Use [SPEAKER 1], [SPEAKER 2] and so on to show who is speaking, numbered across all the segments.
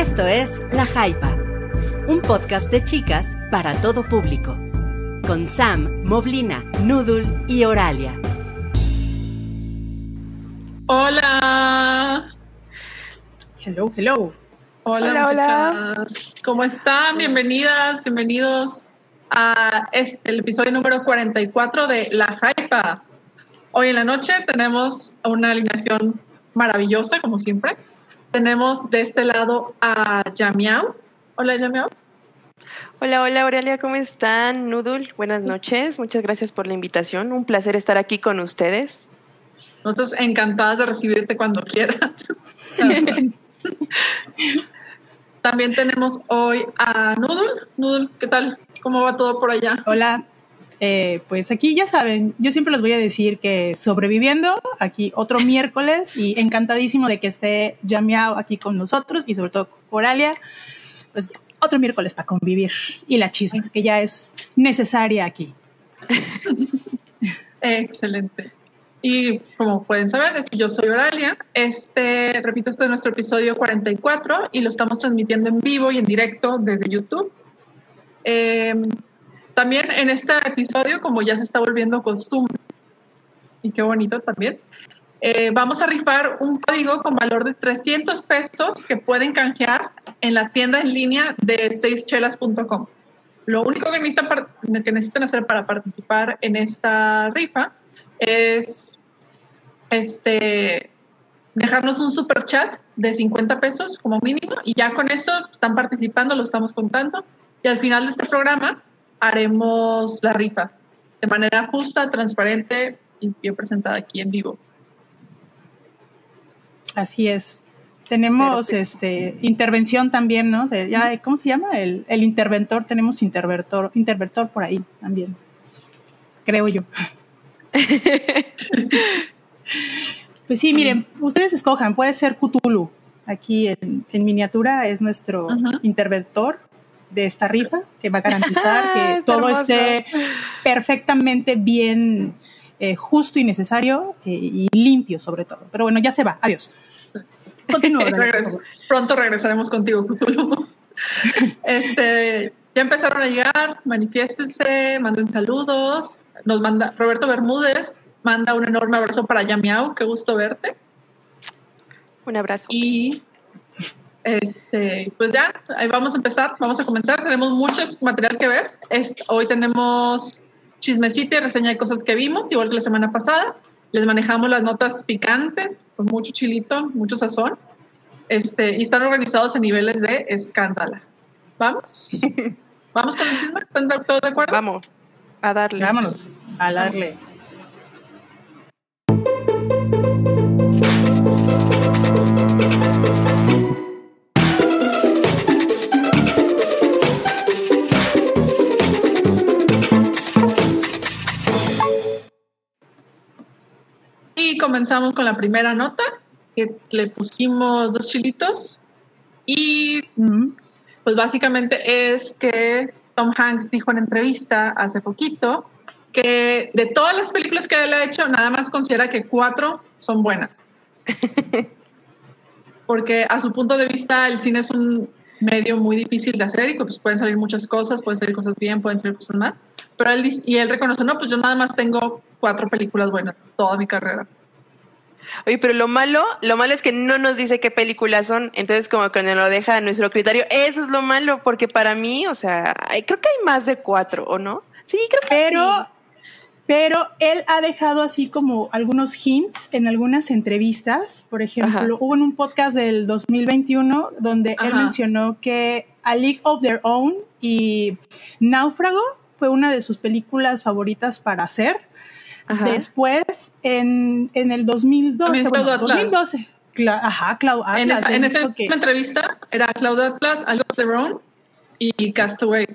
[SPEAKER 1] Esto es La Jaipa, un podcast de chicas para todo público, con Sam, Moblina, Noodle y Oralia.
[SPEAKER 2] Hola.
[SPEAKER 3] Hello, hello.
[SPEAKER 2] Hola, hola, ¿Cómo están? Bienvenidas, bienvenidos a este, el episodio número 44 de La Jaipa. Hoy en la noche tenemos una alineación maravillosa, como siempre. Tenemos de este lado a Yamiao. Hola, Yamiao.
[SPEAKER 4] Hola, hola Aurelia, ¿cómo están? Nudul, buenas noches. Muchas gracias por la invitación. Un placer estar aquí con ustedes.
[SPEAKER 2] Nosotros encantadas de recibirte cuando quieras. También tenemos hoy a Nudul. Nudul, ¿qué tal? ¿Cómo va todo por allá?
[SPEAKER 3] Hola, eh, pues aquí ya saben, yo siempre les voy a decir que sobreviviendo, aquí otro miércoles y encantadísimo de que esté Yamiao aquí con nosotros y sobre todo Coralia, pues otro miércoles para convivir y la chisma, que ya es necesaria aquí.
[SPEAKER 2] Excelente. Y como pueden saber, yo soy Oralia. Este, repito, este es nuestro episodio 44 y lo estamos transmitiendo en vivo y en directo desde YouTube. Eh, también en este episodio, como ya se está volviendo costumbre, y qué bonito también, eh, vamos a rifar un código con valor de 300 pesos que pueden canjear en la tienda en línea de seischelas.com. Lo único que necesitan, que necesitan hacer para participar en esta rifa es este, dejarnos un super chat de 50 pesos como mínimo y ya con eso están participando, lo estamos contando. Y al final de este programa haremos la rifa de manera justa, transparente y bien presentada aquí en vivo.
[SPEAKER 3] Así es. Tenemos este intervención también, ¿no? De, ya, ¿Cómo se llama? El, el interventor. Tenemos interventor, interventor por ahí también. Creo yo. pues sí, miren, ustedes escojan. Puede ser Cthulhu. Aquí en, miniatura es nuestro interventor de esta rifa que va a garantizar que todo esté perfectamente bien, eh, justo y necesario eh, y limpio sobre todo. Pero bueno, ya se va. Adiós.
[SPEAKER 2] Continúa. Pronto regresaremos contigo, Cthulhu. este, ya empezaron a llegar, manifiéstense, manden saludos. Nos manda Roberto Bermúdez, manda un enorme abrazo para Yamiao, qué gusto verte.
[SPEAKER 4] Un abrazo.
[SPEAKER 2] Y este, pues ya, ahí vamos a empezar, vamos a comenzar. Tenemos mucho material que ver. hoy tenemos chismecito y reseña de cosas que vimos, igual que la semana pasada. Les manejamos las notas picantes, con mucho chilito, mucho sazón. Este, y están organizados en niveles de escándalo. ¿Vamos? ¿Vamos con el chisme? ¿Están todos de acuerdo?
[SPEAKER 4] Vamos, a darle.
[SPEAKER 3] Vámonos, a darle.
[SPEAKER 2] Comenzamos con la primera nota, que le pusimos dos chilitos. Y pues básicamente es que Tom Hanks dijo en entrevista hace poquito que de todas las películas que él ha hecho, nada más considera que cuatro son buenas. Porque a su punto de vista el cine es un medio muy difícil de hacer y pues pueden salir muchas cosas, pueden salir cosas bien, pueden salir cosas mal. Pero él y él reconoce, no, pues yo nada más tengo cuatro películas buenas toda mi carrera.
[SPEAKER 4] Oye, pero lo malo, lo malo es que no nos dice qué películas son, entonces como que nos lo deja a nuestro criterio. Eso es lo malo, porque para mí, o sea, creo que hay más de cuatro, ¿o no? Sí, creo que
[SPEAKER 3] pero, Pero él ha dejado así como algunos hints en algunas entrevistas. Por ejemplo, hubo en un podcast del 2021 donde él mencionó que A League of Their Own y Náufrago fue una de sus películas favoritas para hacer Después, en, en el 2012, bueno, 2012 ajá, Cloud Atlas.
[SPEAKER 2] En esa, en esa entrevista era Cloud Atlas, Algo Their Own y Castaway.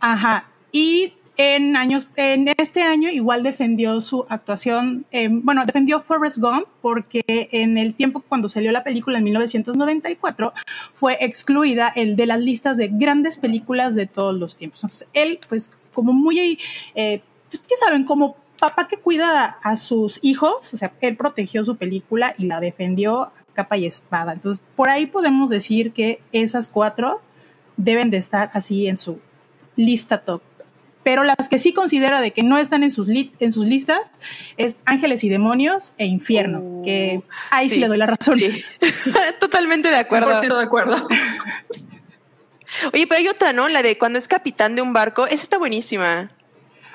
[SPEAKER 3] Ajá. Y en años, en este año igual defendió su actuación, bueno, defendió Forrest Gump porque en el tiempo cuando salió la película en 1994 fue excluida el de las listas de grandes películas de todos los tiempos. Entonces él, pues, como muy eh, pues ya saben, como papá que cuida a sus hijos, o sea, él protegió su película y la defendió capa y espada. Entonces, por ahí podemos decir que esas cuatro deben de estar así en su lista top. Pero las que sí considera de que no están en sus, en sus listas es Ángeles y Demonios e Infierno, uh, que ahí sí. le doy la razón.
[SPEAKER 4] Totalmente de acuerdo.
[SPEAKER 2] de acuerdo.
[SPEAKER 4] Oye, pero hay otra, ¿no? La de cuando es capitán de un barco. Esa está buenísima.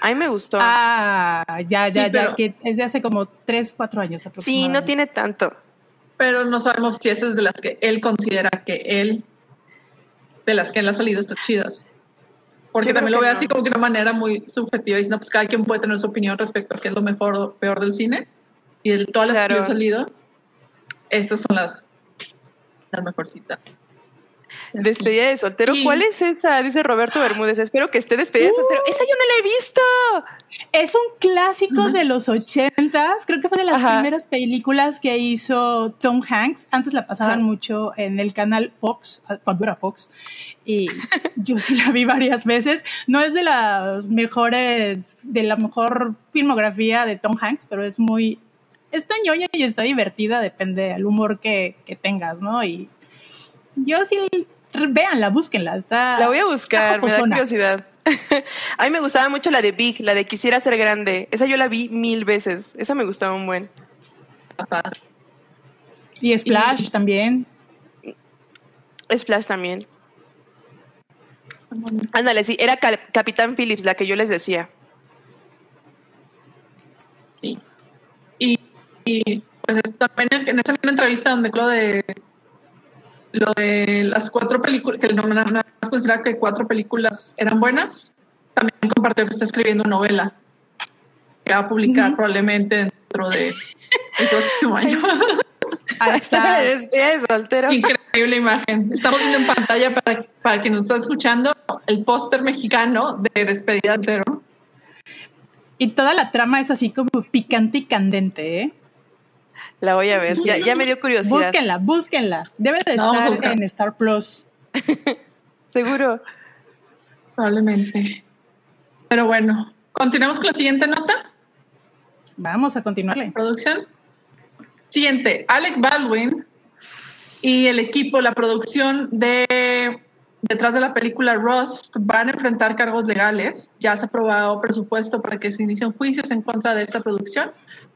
[SPEAKER 4] A mí me gustó.
[SPEAKER 3] Ah, ya, ya, ya, que es de hace como tres, cuatro años
[SPEAKER 4] Sí, no tiene tanto.
[SPEAKER 2] Pero no sabemos si esa es de las que él considera que él, de las que él ha salido, está chidas. Porque también lo ve así como que de una manera muy subjetiva, diciendo, pues cada quien puede tener su opinión respecto a qué es lo mejor o peor del cine. Y de todas las que han salido, estas son las, las mejorcitas.
[SPEAKER 4] Despedida de soltero. ¿Cuál es esa? Dice Roberto Bermúdez. Espero que esté despedida de soltero. Esa yo no la he visto.
[SPEAKER 3] Es un clásico de los ochentas. Creo que fue de las primeras películas que hizo Tom Hanks. Antes la pasaban mucho en el canal Fox, cuando era Fox. Y yo sí la vi varias veces. No es de las mejores, de la mejor filmografía de Tom Hanks, pero es muy, está ñoña y está divertida, depende del humor que, que tengas, ¿no? Y yo sí véanla, búsquenla. Está,
[SPEAKER 4] la voy a buscar, me da curiosidad. a mí me gustaba mucho la de Big, la de Quisiera ser grande. Esa yo la vi mil veces. Esa me gustaba un buen.
[SPEAKER 3] Y Splash también.
[SPEAKER 4] Splash también. Ándale, sí, era Capitán Phillips la que yo les decía.
[SPEAKER 2] Sí. Y, pues también en esa entrevista donde Claude lo de las cuatro películas, que no más considera que cuatro películas eran buenas, también compartió que está escribiendo novela que va a publicar probablemente dentro de el próximo año.
[SPEAKER 4] Ahí está. soltero.
[SPEAKER 2] Increíble imagen. Estamos viendo en pantalla para, para quien nos está escuchando el póster mexicano de despedida soltero.
[SPEAKER 3] Y toda la trama es así como picante y candente, ¿eh?
[SPEAKER 4] La voy a ver, ya, me dio curiosidad.
[SPEAKER 3] Búsquenla, búsquenla. Debe de estar en Star Plus.
[SPEAKER 4] Seguro.
[SPEAKER 2] Probablemente. Pero bueno, continuamos con la siguiente nota.
[SPEAKER 3] Vamos a continuarle.
[SPEAKER 2] Producción. Siguiente, Alec Baldwin y el equipo, la producción de detrás de la película Rust van a enfrentar cargos legales. Ya se ha aprobado presupuesto para que se inicien juicios en contra de esta producción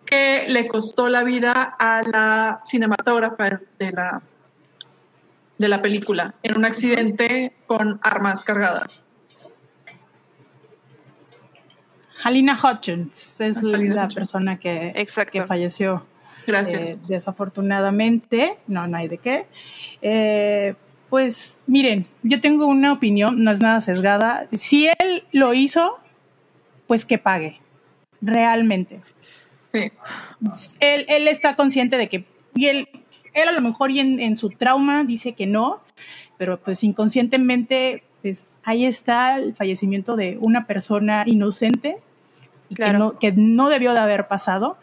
[SPEAKER 2] que le costó la vida a la cinematógrafa de la, de la película en un accidente con armas cargadas.
[SPEAKER 3] Halina Hutchins es la, persona que, que falleció.
[SPEAKER 2] Gracias.
[SPEAKER 3] Eh, desafortunadamente, no, no hay de qué. Eh, pues miren, yo tengo una opinión, no es nada sesgada. Si él lo hizo, pues que pague, realmente.
[SPEAKER 2] Sí.
[SPEAKER 3] Él, él está consciente de que, y él, él a lo mejor y en, su trauma dice que no, pero pues inconscientemente, pues ahí está el fallecimiento de una persona inocente y que, no, que no debió de haber pasado.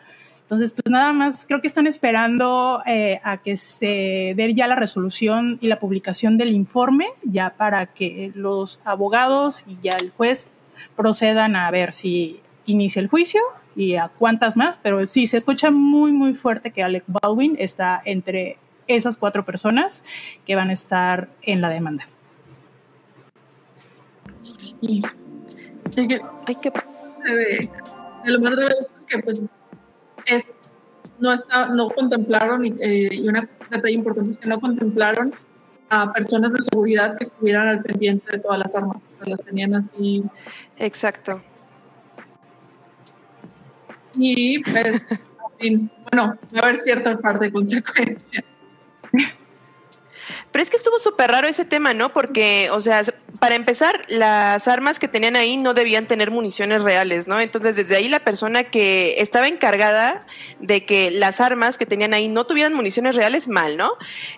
[SPEAKER 3] Entonces, pues nada más, creo que están esperando eh, a que se dé ya la resolución y la publicación del informe, ya para que los abogados y ya el juez procedan a ver si inicia el juicio y a cuántas más, pero sí, se escucha muy, muy fuerte que Alec Baldwin está entre esas cuatro personas que van a estar en la demanda.
[SPEAKER 2] Sí. que, hay que lo más grave es que pues es no está no contemplaron eh, y una detalle importante es que no contemplaron a personas de seguridad que estuvieran al pendiente de todas las armas, las tenían así.
[SPEAKER 4] Exacto.
[SPEAKER 2] Y pues, bueno, va a haber cierta parte de consecuencias.
[SPEAKER 4] Pero es que estuvo súper raro ese tema, ¿no? Porque, o sea, para empezar, las armas que tenían ahí no debían tener municiones reales, ¿no? Entonces, desde ahí la persona que estaba encargada de que las armas que tenían ahí no tuvieran municiones reales, mal, ¿no?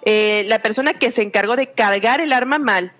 [SPEAKER 4] Eh, la persona que se encargó de cargar el arma, mal.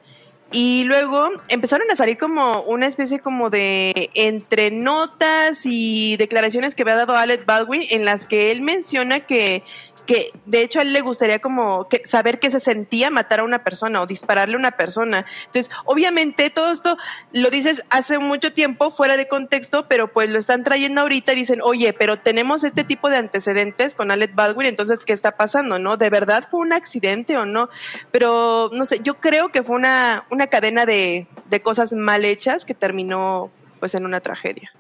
[SPEAKER 4] Y luego empezaron a salir como una especie como de entre notas y declaraciones que había dado Alec Baldwin en las que él menciona que que de hecho a él le gustaría como que saber qué se sentía matar a una persona o dispararle a una persona. Entonces, obviamente todo esto lo dices hace mucho tiempo fuera de contexto, pero pues lo están trayendo ahorita y dicen, oye, pero tenemos este tipo de antecedentes con Alec Baldwin, entonces, ¿qué está pasando? ¿No? ¿De verdad fue un accidente o no? Pero, no sé, yo creo que fue una, una cadena de, de cosas mal hechas que terminó pues en una tragedia.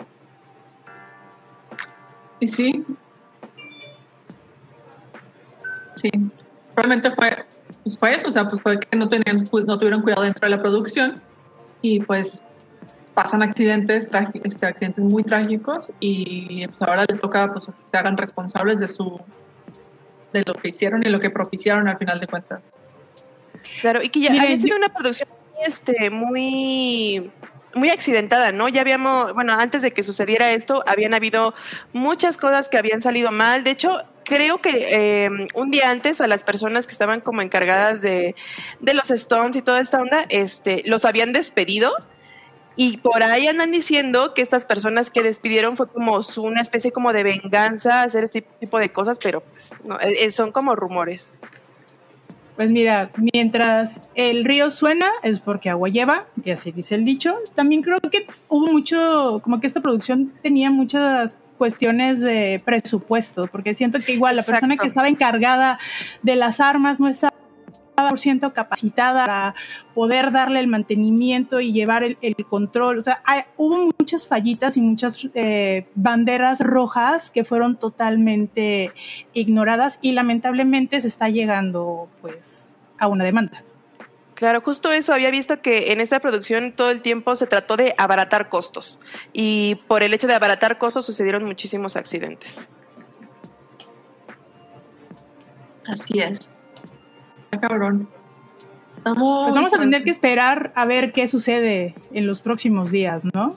[SPEAKER 2] Y sí. Sí. Probablemente fue, pues fue eso, o sea, pues fue que no, tenían, no tuvieron cuidado dentro de la producción y pues pasan accidentes, este, accidentes muy trágicos y pues ahora le toca pues que se hagan responsables de su de lo que hicieron y lo que propiciaron al final de cuentas.
[SPEAKER 4] Claro, y que ya había sido una producción este, muy muy accidentada, ¿no? Ya habíamos, bueno, antes de que sucediera esto, habían habido muchas cosas que habían salido mal. De hecho, creo que em, un día antes a las personas que estaban como encargadas de, de los Stones y toda esta onda, este, los habían despedido. Y por ahí andan diciendo que estas personas que despidieron fue como una especie como de venganza, hacer este tipo de cosas, pero pues no, e, e, son como rumores.
[SPEAKER 3] Pues mira, mientras el río suena es porque agua lleva, y así dice el dicho. También creo que hubo mucho, como que esta producción tenía muchas cuestiones de presupuesto, porque siento que igual la persona que estaba encargada de las armas no estaba por ciento capacitada para poder darle el mantenimiento y llevar el, control. O sea, hubo muchas fallitas y muchas eh, banderas rojas que fueron totalmente ignoradas y lamentablemente se está llegando pues a una demanda.
[SPEAKER 4] Claro, justo eso. Había visto que en esta producción todo el tiempo se trató de abaratar costos y por el hecho de abaratar costos sucedieron muchísimos accidentes.
[SPEAKER 2] Así es cabrón.
[SPEAKER 3] Pues vamos a tener que esperar a ver qué sucede en los próximos días, ¿no?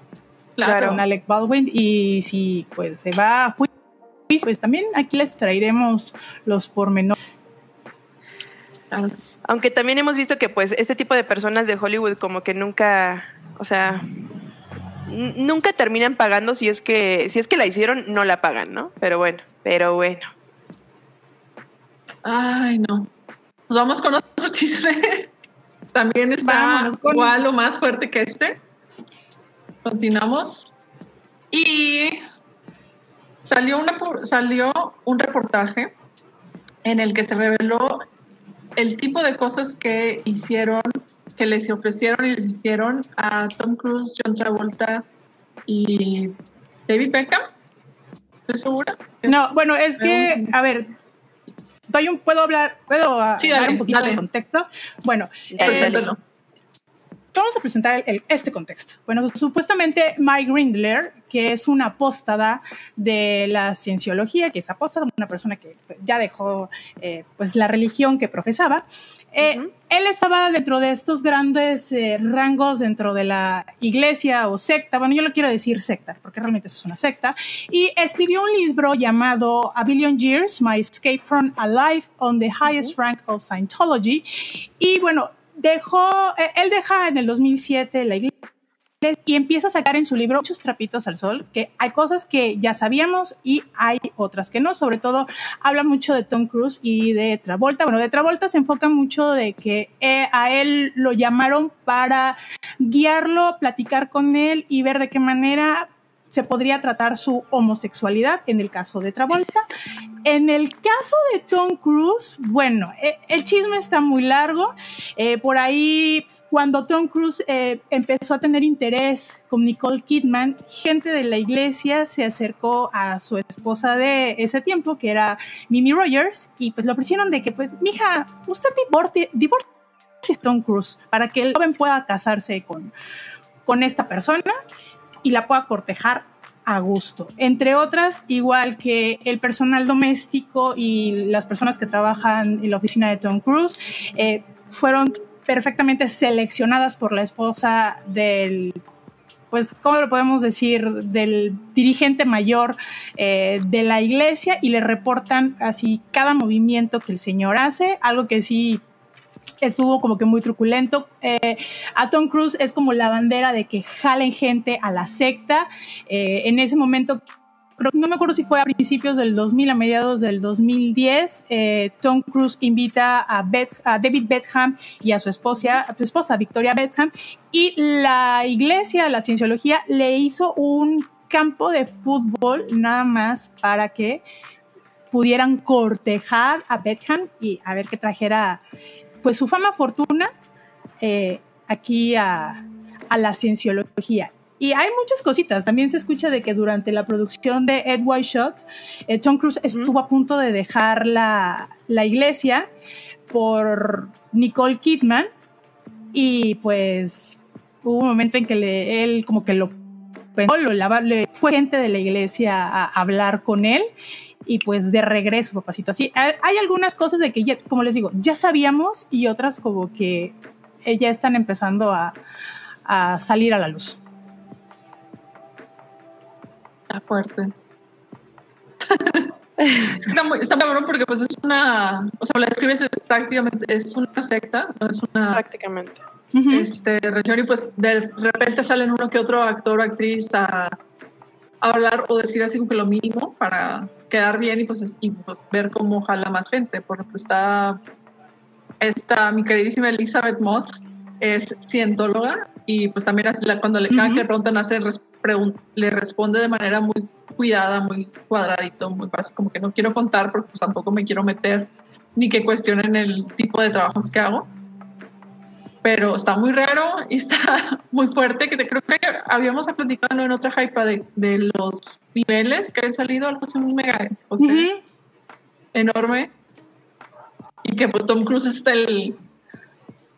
[SPEAKER 3] Claro. Con Alec Baldwin y si pues se va a juicio, pues también aquí les traeremos los pormenores.
[SPEAKER 4] Aunque también hemos visto que pues este tipo de personas de Hollywood como que nunca, o sea, nunca terminan pagando si es que si es que la hicieron no la pagan, ¿no? Pero bueno, pero bueno.
[SPEAKER 2] Ay, no. Nos vamos con otro chisme. También está igual o más fuerte que este. Continuamos. Y salió, una, salió un reportaje en el que se reveló el tipo de cosas que hicieron, que les ofrecieron y les hicieron a Tom Cruise, John Travolta y David Beckham. ¿Estoy segura?
[SPEAKER 3] No, bueno, es que, a ver, puedo hablar, puedo dar un poquito de contexto. Bueno, eh, vamos a presentar este contexto. Bueno, supuestamente Mike Grindler, que es una apóstada de la cienciología, que es apóstada, una persona que pues, ya dejó eh, pues la religión que profesaba, eh, él estaba dentro de estos grandes eh, rangos dentro de la iglesia o secta, bueno, yo lo quiero decir secta, porque realmente es una secta, y escribió un libro llamado A Billion Years, My Escape from a Life on the Highest Rank of Scientology, y bueno, dejó, eh, él deja en el 2007 la iglesia y empieza a sacar en su libro muchos trapitos al sol, que hay cosas que ya sabíamos y hay otras que no. Sobre todo habla mucho de Tom Cruise y de Travolta. Bueno, de Travolta se enfoca mucho de que eh, a él lo llamaron para guiarlo, platicar con él y ver de qué manera se podría tratar su homosexualidad en el caso de Travolta. En el caso de Tom Cruise, bueno, eh, el chisme está muy largo. Eh, por ahí, cuando Tom Cruise eh, empezó a tener interés con Nicole Kidman, gente de la iglesia se acercó a su esposa de ese tiempo, que era Mimi Rogers, y pues le ofrecieron de que, pues, mija, usted divorcie, divorcie Tom Cruise para que el joven pueda casarse con, con esta persona y la pueda cortejar a gusto. Entre otras, igual que el personal doméstico y las personas que trabajan en la oficina de Tom Cruise, eh, fueron perfectamente seleccionadas por la esposa del pues, ¿cómo lo podemos decir? Del dirigente mayor eh, de la iglesia y le reportan así cada movimiento que el señor hace, algo que sí estuvo como que muy truculento. Eh, a Tom Cruise es como la bandera de que jalen gente a la secta. Eh, en ese momento no me acuerdo si fue a principios del 2000, a mediados del 2010, eh, Tom Cruise invita a, a David Betham y a su esposa, a su esposa Victoria Betham, y la iglesia, la cienciología, le hizo un campo de fútbol nada más para que pudieran cortejar a Betham y a ver qué trajera pues su fama fortuna eh, aquí a, a la cienciología. Y hay muchas cositas. También se escucha de que durante la producción de Ed White Shot, eh, Tom Cruise estuvo a punto de dejar la, la, iglesia por Nicole Kidman. Y pues hubo un momento en que le, él como que lo pensó, lo, le, fue gente de la iglesia a hablar con él. Y pues de regreso, papacito. Así, hay algunas cosas de que, ya, como les digo, ya sabíamos y otras como que ya están empezando a, a salir a la luz.
[SPEAKER 2] Está fuerte. está, muy, está cabrón porque pues es una, o sea, la describes prácticamente, es una secta, no es una...
[SPEAKER 4] Prácticamente.
[SPEAKER 2] Este, religión y pues de repente salen uno que otro actor o actriz a, hablar o decir así como que lo mínimo para quedar bien y pues, y pues, ver cómo jala más gente. Por ejemplo, está, está mi queridísima Elizabeth Moss, es cientóloga y pues también cuando le, cada que le preguntan hace le responde de manera muy cuidada, muy cuadradito, muy fácil, como que no quiero contar porque pues, tampoco me quiero meter ni que cuestionen el tipo de trabajos que hago. Pero está muy raro y está muy fuerte, que te, creo que habíamos platicado en otra hype de, de los niveles que han salido, algo así muy mega, o sea, enorme. Y que pues Tom Cruise está el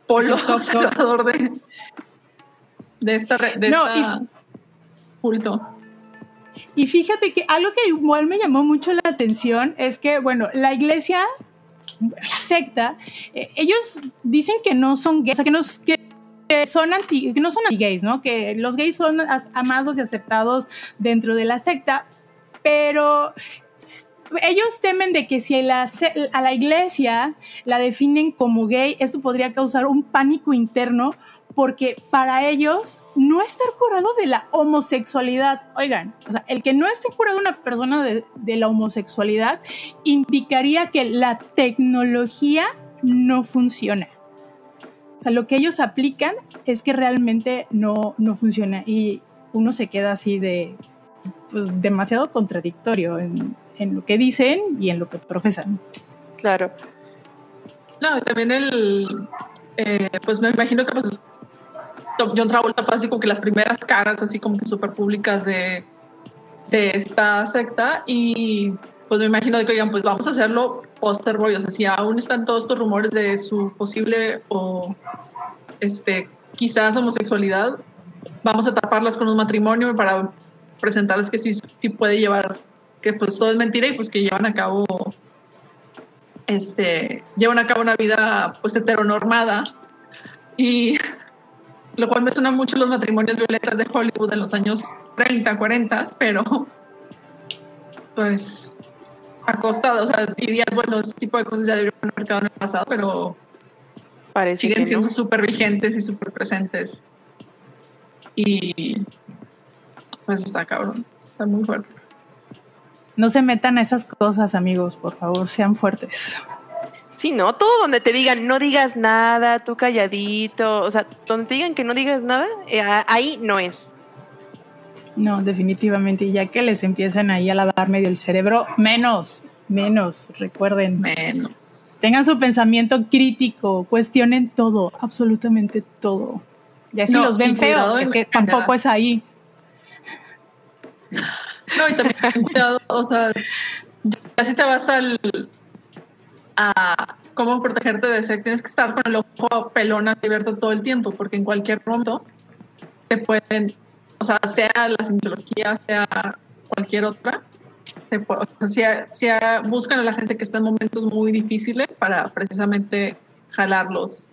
[SPEAKER 2] polo salvador de, de esta, de no, culto.
[SPEAKER 3] Y fíjate que algo que igual me llamó mucho la atención es que, bueno, la iglesia, la secta, eh, ellos dicen que no son gays, o sea, que no, que son anti, que no son anti gays, ¿no? Que los gays son amados y aceptados dentro de la secta, pero ellos temen de que si a la iglesia la definen como gay, esto podría causar un pánico interno porque para ellos no estar curado de la homosexualidad, oigan, o sea, el que no esté curado una persona de, la homosexualidad indicaría que la tecnología no funciona. O sea, lo que ellos aplican es que realmente no, no funciona y uno se queda así de, pues, demasiado contradictorio en, en lo que dicen y en lo que profesan.
[SPEAKER 4] Claro.
[SPEAKER 2] No, también el, eh, pues me imagino que pues, John Travolta fue así como que las primeras caras así como que súper públicas de, de esta secta y pues me imagino que digan, pues vamos a hacerlo poster boy, o sea, si aún están todos estos rumores de su posible o este quizás homosexualidad, vamos a taparlas con un matrimonio para presentarles que sí, sí puede llevar que pues todo es mentira y pues que llevan a cabo este llevan a cabo una vida pues heteronormada. Y lo cual me suena mucho los matrimonios violetas de Hollywood en los años 30, 40, pero pues a costa, o sea, dirías, bueno, ese tipo de cosas ya deberían haber marcado en el pasado, pero siguen siendo súper vigentes y súper presentes. Y pues está cabrón, está muy fuerte.
[SPEAKER 3] No se metan a esas cosas, amigos, por favor, sean fuertes.
[SPEAKER 4] Sí, ¿no? Todo donde te digan no digas nada, tú calladito, o sea, donde te digan que no digas nada, eh, ahí no es.
[SPEAKER 3] No, definitivamente, ya que les empiezan ahí a lavar medio el cerebro, menos, menos, recuerden.
[SPEAKER 2] Menos.
[SPEAKER 3] Tengan su pensamiento crítico, cuestionen todo, absolutamente todo. Ya si los ven feos, es que tampoco es ahí.
[SPEAKER 2] No, y también cuidado, o sea, ya si te vas al a cómo protegerte de ese, tienes que estar con el ojo pelón abierto todo el tiempo, porque en cualquier momento te pueden, o sea, sea la sintología, sea cualquier otra, o sea, si, buscan a la gente que está en momentos muy difíciles para precisamente jalarlos.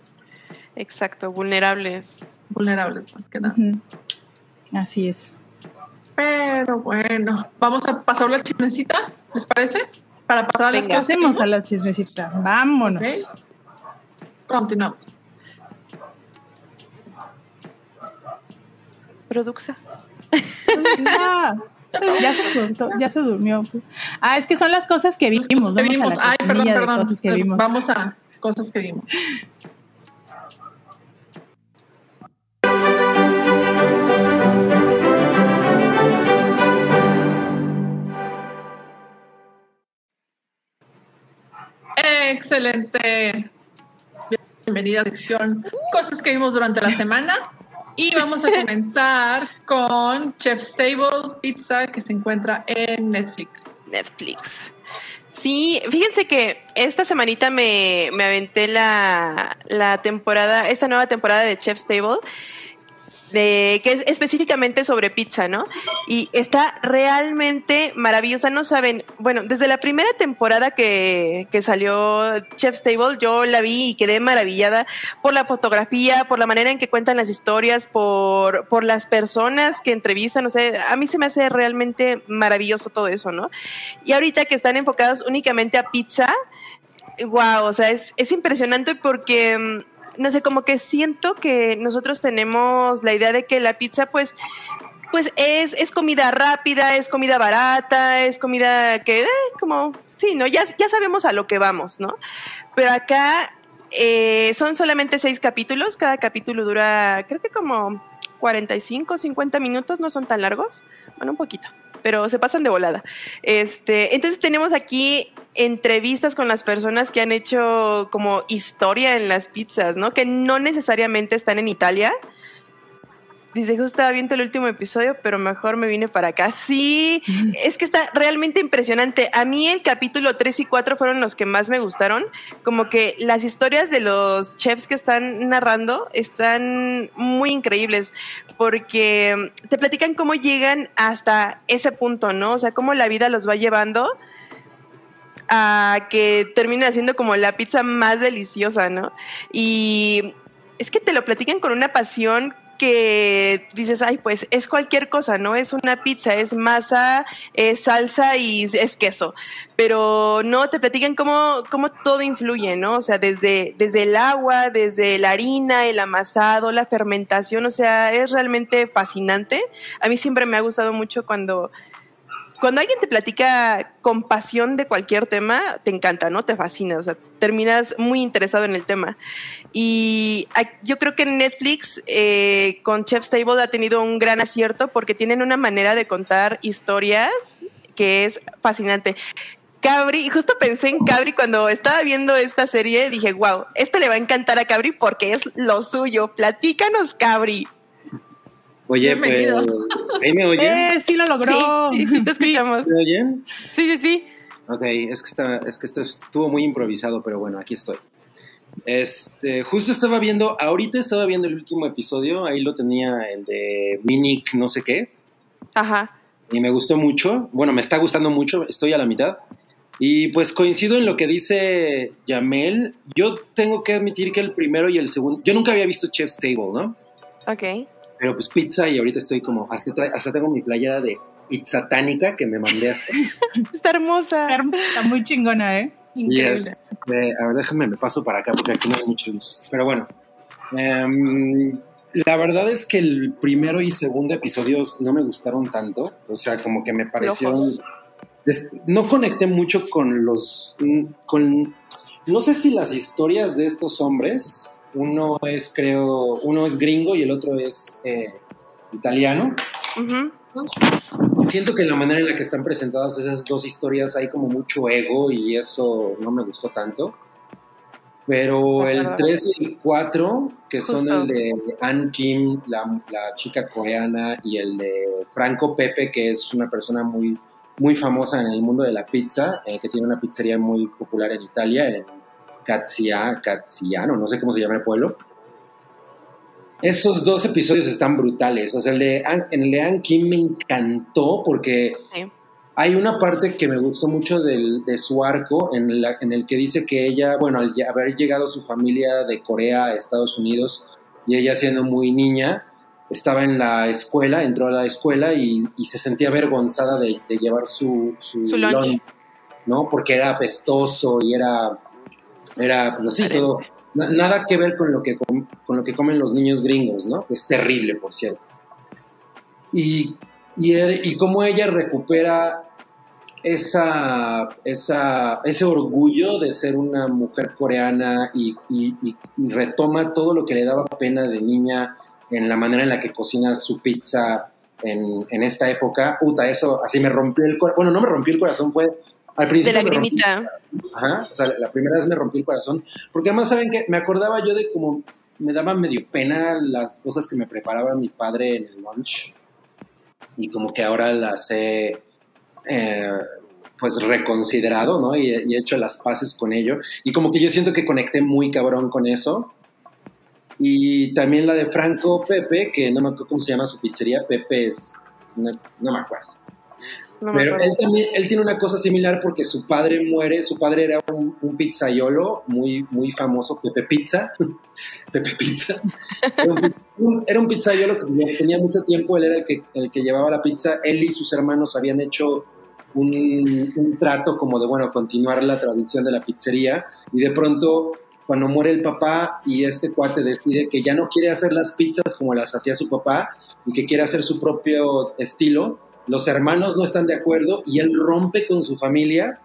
[SPEAKER 4] Exacto, vulnerables.
[SPEAKER 2] Vulnerables más que nada.
[SPEAKER 3] Así es.
[SPEAKER 2] Pero bueno, vamos a pasar la chismecita, ¿les parece? Para pasar a las
[SPEAKER 3] Venga, a la chismecita. Vámonos.
[SPEAKER 2] Continuamos.
[SPEAKER 4] Produxa.
[SPEAKER 3] Ya se, ya se durmió. Ah, es que son las cosas que vimos.
[SPEAKER 2] Que vimos. Ay, perdón, perdón. que vimos. Vamos a cosas que vimos. Excelente. Bienvenida a sección Cosas que vimos durante la semana. Y vamos a comenzar con Chef Stable Pizza que se encuentra en Netflix.
[SPEAKER 4] Netflix. Sí, fíjense que esta semanita me, me aventé la, la temporada, esta nueva temporada de Chef Stable de, que es específicamente sobre pizza, ¿no? Y está realmente maravillosa. No saben, bueno, desde la primera temporada que, que salió Chef's Table, yo la vi y quedé maravillada por la fotografía, por la manera en que cuentan las historias, por, por las personas que entrevistan. O sea, a mí se me hace realmente maravilloso todo eso, ¿no? Y ahorita que están enfocados únicamente a pizza, wow, o sea, es, es impresionante porque mm, no sé, como que siento que nosotros tenemos la idea de que la pizza, pues, pues es, es comida rápida, es comida barata, es comida que, eh, como, sí, ¿no? Ya, ya sabemos a lo que vamos, ¿no? Pero acá eh, son solamente seis capítulos, cada capítulo dura, creo que como 45, 50 minutos, no son tan largos, bueno, un poquito pero se pasan de volada. Este, entonces tenemos aquí entrevistas con las personas que han hecho como historia en las pizzas, ¿no? Que no necesariamente están en Italia, Dice, justo estaba viendo el último episodio, pero mejor me vine para acá. Sí, es que está realmente impresionante. A mí el capítulo 3 y 4 fueron los que más me gustaron. Como que las historias de los chefs que están narrando están muy increíbles porque te platican cómo llegan hasta ese punto, ¿no? O sea, cómo la vida los va llevando a que terminen haciendo como la pizza más deliciosa, ¿no? Y es que te lo platican con una pasión que dices, ay, pues es cualquier cosa, ¿no? Es una pizza, es masa, es salsa y es queso. Pero no, te platican cómo, cómo todo influye, ¿no? O sea, desde, desde el agua, desde la harina, el amasado, la fermentación, o sea, es realmente fascinante. A mí siempre me ha gustado mucho cuando cuando alguien te platica con pasión de cualquier tema, te encanta, ¿no? Te fascina, o sea, terminas muy interesado en el tema. Y yo creo que Netflix eh, con Chef's Table ha tenido un gran acierto porque tienen una manera de contar historias que es fascinante. Cabri, justo pensé en Cabri cuando estaba viendo esta serie, dije, wow, esto le va a encantar a Cabri porque es lo suyo. Platícanos, Cabri.
[SPEAKER 5] Oye, pues, ¿ahí me oyen?
[SPEAKER 3] Eh, sí lo logró.
[SPEAKER 4] Sí, sí, te escuchamos.
[SPEAKER 5] ¿Me oyen?
[SPEAKER 4] Sí, sí, sí.
[SPEAKER 5] Ok, es que, está, es que esto estuvo muy improvisado, pero bueno, aquí estoy. Este, justo estaba viendo, ahorita estaba viendo el último episodio, ahí lo tenía el de Minik no sé qué.
[SPEAKER 4] Ajá.
[SPEAKER 5] Y me gustó mucho, bueno, me está gustando mucho, estoy a la mitad. Y pues coincido en lo que dice Yamel, yo tengo que admitir que el primero y el segundo, yo nunca había visto Chef's Table, ¿no?
[SPEAKER 4] Ok.
[SPEAKER 5] Pero pues pizza y ahorita estoy como, hasta, hasta tengo mi playera de pizza tánica que me mandé hasta.
[SPEAKER 4] Está hermosa.
[SPEAKER 3] Está muy chingona, ¿eh?
[SPEAKER 5] Increíble. Este, a ver, déjame, me paso para acá porque aquí no hay mucho luz. Pero bueno, em, la verdad es que el primero y segundo episodios no me gustaron tanto. O sea, como que me parecieron... No conecté mucho con los... con No sé si las historias de estos hombres uno es, creo, uno es gringo y el otro es eh, italiano. Siento que en la manera en la que están presentadas esas dos historias hay como mucho ego y eso no me gustó tanto. Pero el 3 y el 4, que son el de Ann Kim, la, chica coreana, y el de Franco Pepe, que es una persona muy, muy famosa en el mundo de la pizza, eh, que tiene una pizzería muy popular en Italia, en Cazziano, no sé cómo se llama el pueblo. Esos dos episodios están brutales. O sea, el de, el de Ann Kim me encantó porque hay una parte que me gustó mucho del, de su arco en, en, el que dice que ella, bueno, al haber llegado su familia de Corea a Estados Unidos y ella siendo muy niña, estaba en la escuela, entró a la escuela y, se sentía avergonzada de, llevar su, su,
[SPEAKER 4] lunch,
[SPEAKER 5] ¿no? Porque era apestoso y era era, pues así, todo. nada que ver con lo que, con, lo que comen los niños gringos, ¿no? Es terrible, por cierto. Y y, y cómo ella recupera esa, esa, ese orgullo de ser una mujer coreana y, retoma todo lo que le daba pena de niña en la manera en la que cocina su pizza en, esta época. Uta, eso así me rompió el corazón. Bueno, no me rompió el corazón, fue al principio.
[SPEAKER 4] De lagrimita.
[SPEAKER 5] Ajá, o sea, la primera vez me rompí el corazón. Porque además, ¿saben que Me acordaba yo de cómo me daba medio pena las cosas que me preparaba mi padre en el lunch. Y como que ahora las he eh, pues reconsiderado, ¿no? Y, he hecho las paces con ello. Y como que yo siento que conecté muy cabrón con eso. Y también la de Franco Pepe, que no me acuerdo cómo se llama su pizzería, Pepe es, no, me acuerdo. Pero él también, él tiene una cosa similar porque su padre muere, su padre era un, un pizzaiolo muy, muy famoso, Pepe Pizza, Pepe Pizza. Era un, pizzaiolo que tenía mucho tiempo, él era el que, el que llevaba la pizza, él y sus hermanos habían hecho un, trato como de, bueno, continuar la tradición de la pizzería y de pronto cuando muere el papá y este cuate decide que ya no quiere hacer las pizzas como las hacía su papá y que quiere hacer su propio estilo, los hermanos no están de acuerdo y él rompe con su familia,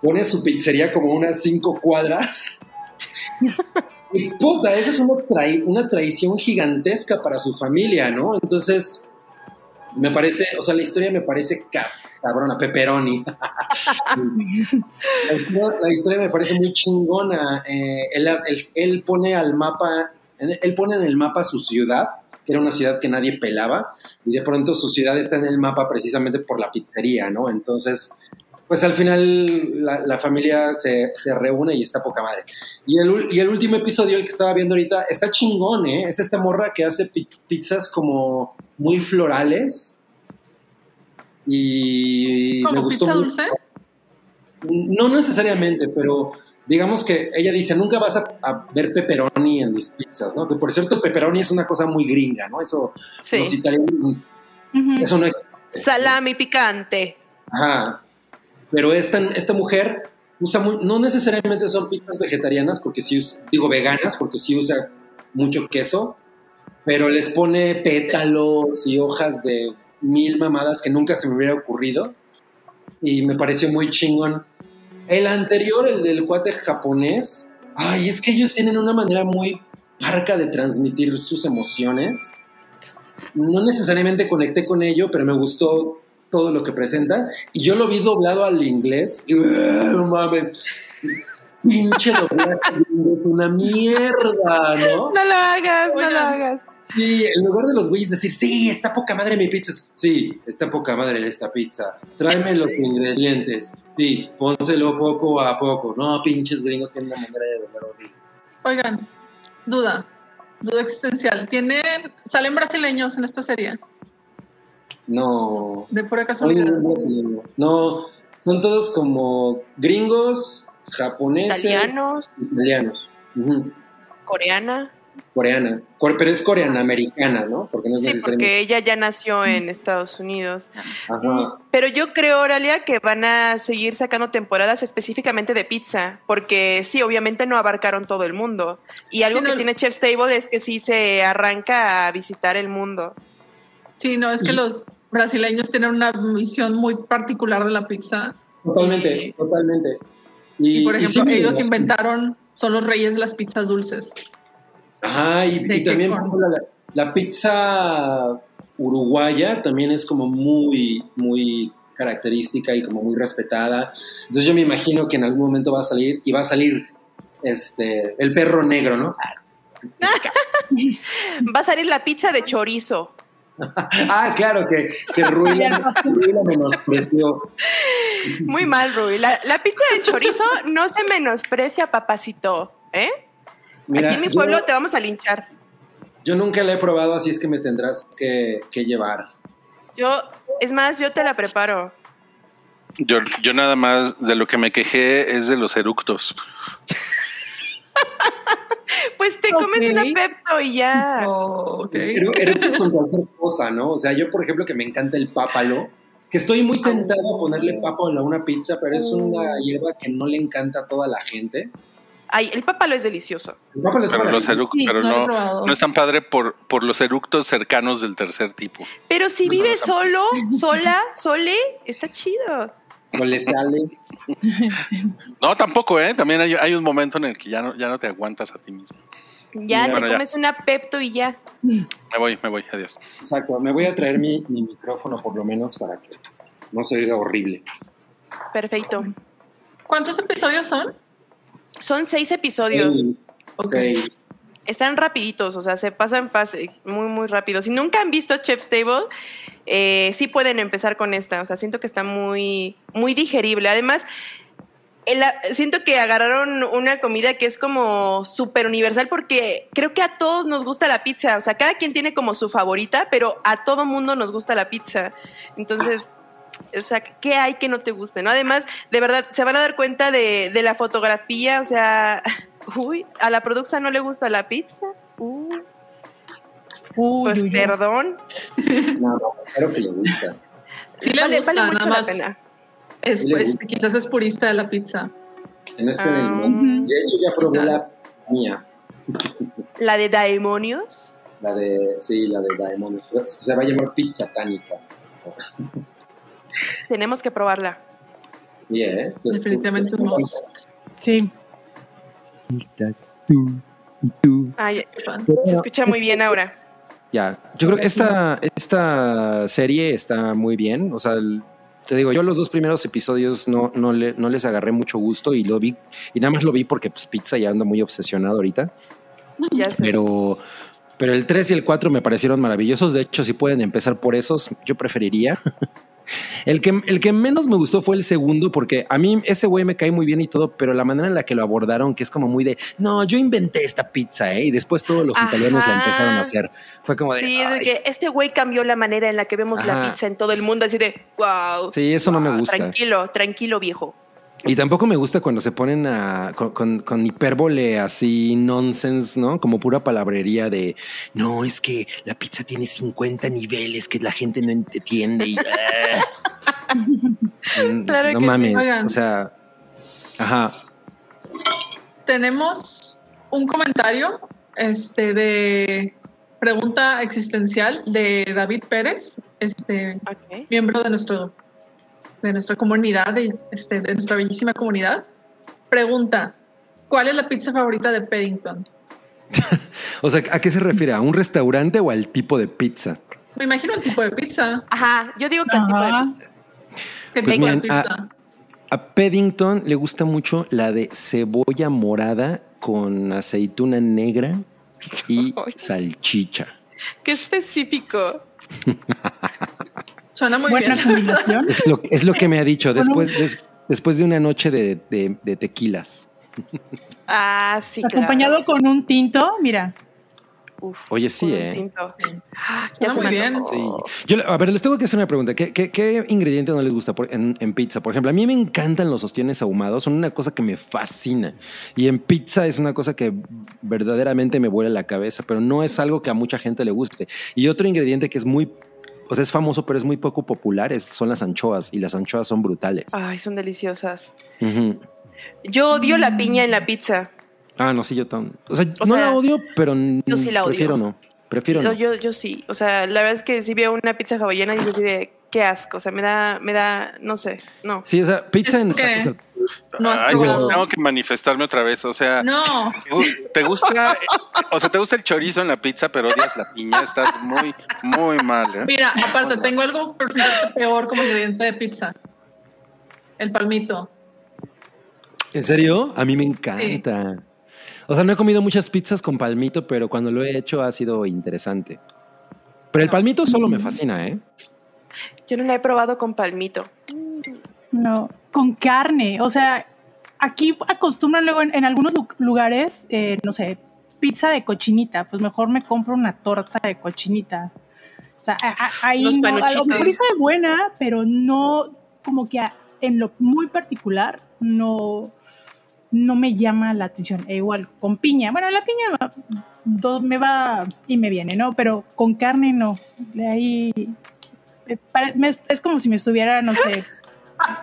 [SPEAKER 5] pone su pizzería como unas cinco cuadras. y puta, eso es una, una traición gigantesca para su familia, ¿no? Entonces, me parece, o sea, la historia me parece cabrona, pepperoni. la, historia, me parece muy chingona. Eh, él, pone al mapa, él pone en el mapa su ciudad, que era una ciudad que nadie pelaba, y de pronto su ciudad está en el mapa precisamente por la pizzería, ¿no? Entonces, pues al final la, familia se, reúne y está poca madre. Y el, y el último episodio, el que estaba viendo ahorita, está chingón, ¿eh? Es esta morra que hace pizzas como muy florales. Y
[SPEAKER 2] ¿Como
[SPEAKER 5] me gustó
[SPEAKER 2] pizza dulce?
[SPEAKER 5] No necesariamente, pero digamos que ella dice, nunca vas a, ver pepperoni en mis pizzas, ¿no? Que por cierto, pepperoni es una cosa muy gringa, ¿no? Eso los italianos, eso no existe.
[SPEAKER 4] Salami picante.
[SPEAKER 5] Ajá. Pero esta, esta mujer usa no necesariamente son pizzas vegetarianas, porque sí, digo veganas, porque sí usa mucho queso, pero les pone pétalos y hojas de mil mamadas que nunca se me hubiera ocurrido. Y me pareció muy chingón. El anterior, el del cuate japonés, ay, es que ellos tienen una manera muy parca de transmitir sus emociones. No necesariamente conecté con ello, pero me gustó todo lo que presenta. Y yo lo vi doblado al inglés. Y no mames. Pinche doblaje es una mierda, ¿no?
[SPEAKER 4] No lo hagas, no lo hagas.
[SPEAKER 5] Sí, en lugar de los güeyes decir, sí, está poca madre mi pizza. Sí, está poca madre esta pizza. Tráeme los ingredientes. Sí, pónselo poco a poco. No, pinches gringos tienen una manera de doblar horrible.
[SPEAKER 2] Oigan, duda, duda existencial. ¿Tienen, ¿Salen brasileños en esta serie?
[SPEAKER 5] No.
[SPEAKER 2] ¿De pura casualidad?
[SPEAKER 5] No, son todos como gringos, japoneses.
[SPEAKER 4] Italianos.
[SPEAKER 5] Italianos.
[SPEAKER 4] Coreana
[SPEAKER 5] coreana, pero es coreana americana, ¿no?
[SPEAKER 4] Porque no es sí, porque ella ya nació en Estados Unidos. Ajá. Pero yo creo, Oralia, que van a seguir sacando temporadas específicamente de pizza, porque sí, obviamente no abarcaron todo el mundo. Y algo que tiene Chef's Table es que sí se arranca a visitar el mundo.
[SPEAKER 2] Sí, no, es que los brasileños tienen una visión muy particular de la pizza.
[SPEAKER 5] Totalmente, totalmente.
[SPEAKER 2] Y, por ejemplo, ellos inventaron, son los reyes de las pizzas dulces.
[SPEAKER 5] Ajá, y, también la, pizza uruguaya también es como muy, muy característica y como muy respetada. Entonces yo me imagino que en algún momento va a salir y va a salir este el perro negro, ¿no?
[SPEAKER 4] va a salir la pizza de chorizo.
[SPEAKER 5] ah, claro, que, que Rui, la, menospreció.
[SPEAKER 4] Muy mal, Rui. La, la pizza de chorizo no se menosprecia, papacito, ¿eh? Aquí en mi pueblo te vamos a linchar.
[SPEAKER 5] Yo nunca la he probado, así es que me tendrás que, llevar.
[SPEAKER 4] Yo, es más, yo te la preparo.
[SPEAKER 6] Yo, yo nada más de lo que me quejé es de los eructos.
[SPEAKER 4] pues te comes una Pepto y ya.
[SPEAKER 5] Pero eructos con cualquier cosa, ¿no? O sea, yo, por ejemplo, que me encanta el pápalo, que estoy muy tentado a ponerle pápalo a una pizza, pero es una hierba que no le encanta a toda la gente.
[SPEAKER 4] Ay, el papalo es delicioso.
[SPEAKER 7] El papalo es
[SPEAKER 6] Pero, los eructos,
[SPEAKER 2] Sí,
[SPEAKER 6] pero
[SPEAKER 2] no
[SPEAKER 6] no, es tan padre por, por los eructos cercanos del tercer tipo.
[SPEAKER 4] Pero si
[SPEAKER 6] No, no.
[SPEAKER 4] solo, sola, sole, está chido.
[SPEAKER 7] No le sale.
[SPEAKER 6] No, tampoco, ¿eh? También hay, hay un momento en el que ya no, ya no te aguantas a ti mismo.
[SPEAKER 4] Ya
[SPEAKER 6] Bueno,
[SPEAKER 4] te
[SPEAKER 6] ya.
[SPEAKER 4] comes una Pepto y ya.
[SPEAKER 6] Me voy, me voy, adiós.
[SPEAKER 7] Exacto. Me voy a traer mi, mi micrófono por lo menos para que no se oiga horrible.
[SPEAKER 4] Perfecto.
[SPEAKER 2] ¿Cuántos episodios son?
[SPEAKER 4] Son seis episodios.
[SPEAKER 7] Seis.
[SPEAKER 4] Están rapiditos, o sea, se pasan fase muy, muy rápido. Si nunca han visto Chef's Table, eh, sí pueden empezar con esta. O sea, siento que está muy, muy digerible. Además, el- siento que agarraron una comida que es como súper universal porque creo que a todos nos gusta la pizza. O sea, cada quien tiene como su favorita, pero a todo mundo nos gusta la pizza. Entonces, o sea, ¿qué hay que no te guste? ¿no? Además, de verdad, se van a dar cuenta de, de la fotografía, o sea, uy, a la producción no le gusta la pizza. Uh,
[SPEAKER 3] Uy,
[SPEAKER 4] pues
[SPEAKER 3] uy,
[SPEAKER 4] perdón.
[SPEAKER 7] No, no, claro que le gusta.
[SPEAKER 2] Sí le
[SPEAKER 4] vale,
[SPEAKER 2] gusta,
[SPEAKER 4] vale mucho
[SPEAKER 2] nada
[SPEAKER 4] la
[SPEAKER 2] más.
[SPEAKER 4] pena.
[SPEAKER 2] Es,
[SPEAKER 7] Sí le
[SPEAKER 2] pues, quizás es purista de la pizza.
[SPEAKER 7] En este del- De hecho, ya probé
[SPEAKER 2] Quizás.
[SPEAKER 7] la mía.
[SPEAKER 4] La de Daemonios.
[SPEAKER 7] La de, sí, la de Daemon. Se va a llamar pizza tánica.
[SPEAKER 4] Tenemos que probarla.
[SPEAKER 7] Sí, ¿eh?
[SPEAKER 2] Definitivamente no.
[SPEAKER 3] Sí.
[SPEAKER 5] tú y tú.
[SPEAKER 4] Ay, se escucha muy bien ahora.
[SPEAKER 5] Ya, yo creo que esta, esta serie está muy bien. O sea, el- te digo, yo los dos primeros episodios no, no, le- no les agarré mucho gusto y lo vi, y nada más lo vi porque pues pizza ya ando muy obsesionado ahorita.
[SPEAKER 4] Ya sé.
[SPEAKER 5] Pero, pero el 3 y el 4 me parecieron maravillosos. De hecho, si pueden empezar por esos, yo preferiría. El que, el que menos me gustó fue el segundo, porque a mí ese güey me cae muy bien y todo, pero la manera en la que lo abordaron, que es como muy de, no, yo inventé esta pizza, ¿eh? Y después todos los
[SPEAKER 4] Ajá.
[SPEAKER 5] italianos la empezaron a hacer. Fue como de,
[SPEAKER 4] Sí, es que este güey cambió la manera en la que vemos la pizza en todo el mundo, así de, wow.
[SPEAKER 5] Sí, eso no me gusta.
[SPEAKER 4] Tranquilo, tranquilo, viejo.
[SPEAKER 5] Y tampoco me gusta cuando se ponen a, con, con- con hipérbole así, nonsense, ¿no? Como pura palabrería de, no, es que la pizza tiene 50 niveles que la gente no entiende. Y, ah". Mm,
[SPEAKER 4] Claro
[SPEAKER 5] no
[SPEAKER 4] que
[SPEAKER 5] mames. O sea, ajá.
[SPEAKER 2] Tenemos un comentario este, de pregunta existencial de David Pérez, este, miembro de nuestro de nuestra comunidad, de, este, de nuestra bellísima comunidad. Pregunta, ¿cuál es la pizza favorita de Paddington?
[SPEAKER 5] O sea, ¿a qué se refiere? ¿A un restaurante o al tipo de pizza?
[SPEAKER 2] Me imagino el tipo de pizza.
[SPEAKER 4] Ajá, yo digo que el tipo de pizza.
[SPEAKER 2] ¿Qué
[SPEAKER 5] Pues
[SPEAKER 2] tipo de
[SPEAKER 5] miren,
[SPEAKER 2] pizza?
[SPEAKER 5] A Paddington le gusta mucho la de cebolla morada con aceituna negra y salchicha.
[SPEAKER 4] Qué específico.
[SPEAKER 2] Suena muy
[SPEAKER 3] Buena
[SPEAKER 2] bien.
[SPEAKER 3] combinación.
[SPEAKER 5] Es lo, es lo que me ha dicho después, des- después de una noche de, de- de tequilas.
[SPEAKER 4] Ah, sí, claro.
[SPEAKER 3] Acompañado con un tinto, mira.
[SPEAKER 4] Uf,
[SPEAKER 5] Oye, sí, ¿eh?
[SPEAKER 4] tinto.
[SPEAKER 2] Sí.
[SPEAKER 4] Ah, se
[SPEAKER 2] muy bien.
[SPEAKER 4] antojó.
[SPEAKER 5] Sí. Yo, a ver, les tengo que hacer una pregunta. ¿Qué, qué, qué ingrediente no les gusta por- en, en pizza? Por ejemplo, a mí me encantan los ostiones ahumados. Son una cosa que me fascina. Y en pizza es una cosa que verdaderamente me vuela la cabeza, pero no es algo que a mucha gente le guste. Y otro ingrediente que es muy, o sea, es famoso, pero es muy poco popular, es- son las anchoas. Y las anchoas son brutales.
[SPEAKER 4] Ay, son deliciosas. Yo odio la piña en la pizza.
[SPEAKER 5] Ah, no, sí, yo también. O sea,
[SPEAKER 4] O
[SPEAKER 5] no
[SPEAKER 4] sea,
[SPEAKER 5] la odio, pero
[SPEAKER 4] yo sí la odio.
[SPEAKER 5] prefiero no. Prefiero
[SPEAKER 4] Yo,
[SPEAKER 5] no.
[SPEAKER 4] yo, yo sí. O sea, la verdad es que si veo una pizza hawaiana y digo así de qué asco. O sea, me da, me da, no sé, no.
[SPEAKER 5] Sí, o sea, pizza en
[SPEAKER 2] que-
[SPEAKER 5] o sea,
[SPEAKER 2] No
[SPEAKER 6] Ay, tengo que manifestarme otra vez. O sea,
[SPEAKER 2] No,
[SPEAKER 6] ¿te gusta, o sea, te gusta el chorizo en la pizza, pero odias la piña? Estás muy, muy mal. ¿eh?
[SPEAKER 2] mira, aparte tengo algo peor como ingrediente de pizza. El palmito.
[SPEAKER 5] ¿En serio? A mí me encanta. O sea, no he comido muchas pizzas con palmito, pero cuando lo he hecho ha sido interesante. Pero el palmito solo me fascina, ¿eh?
[SPEAKER 4] Yo no la he probado con palmito.
[SPEAKER 3] No, con carne. O sea, aquí acostumbran luego en, en algunos lu- lugares, eh, no sé, pizza de cochinita. Pues mejor me compro una torta de cochinita. O sea, a- a- ahí
[SPEAKER 4] Los
[SPEAKER 3] no, a lo
[SPEAKER 4] panuchitos.
[SPEAKER 3] mejor sí sabe buena, pero no como que a- en lo muy particular no, no me llama la atención. E igual con piña. Bueno, la piña va- do- me va y me viene, ¿no? Pero con carne no. De ahí es como si me estuviera, no sé,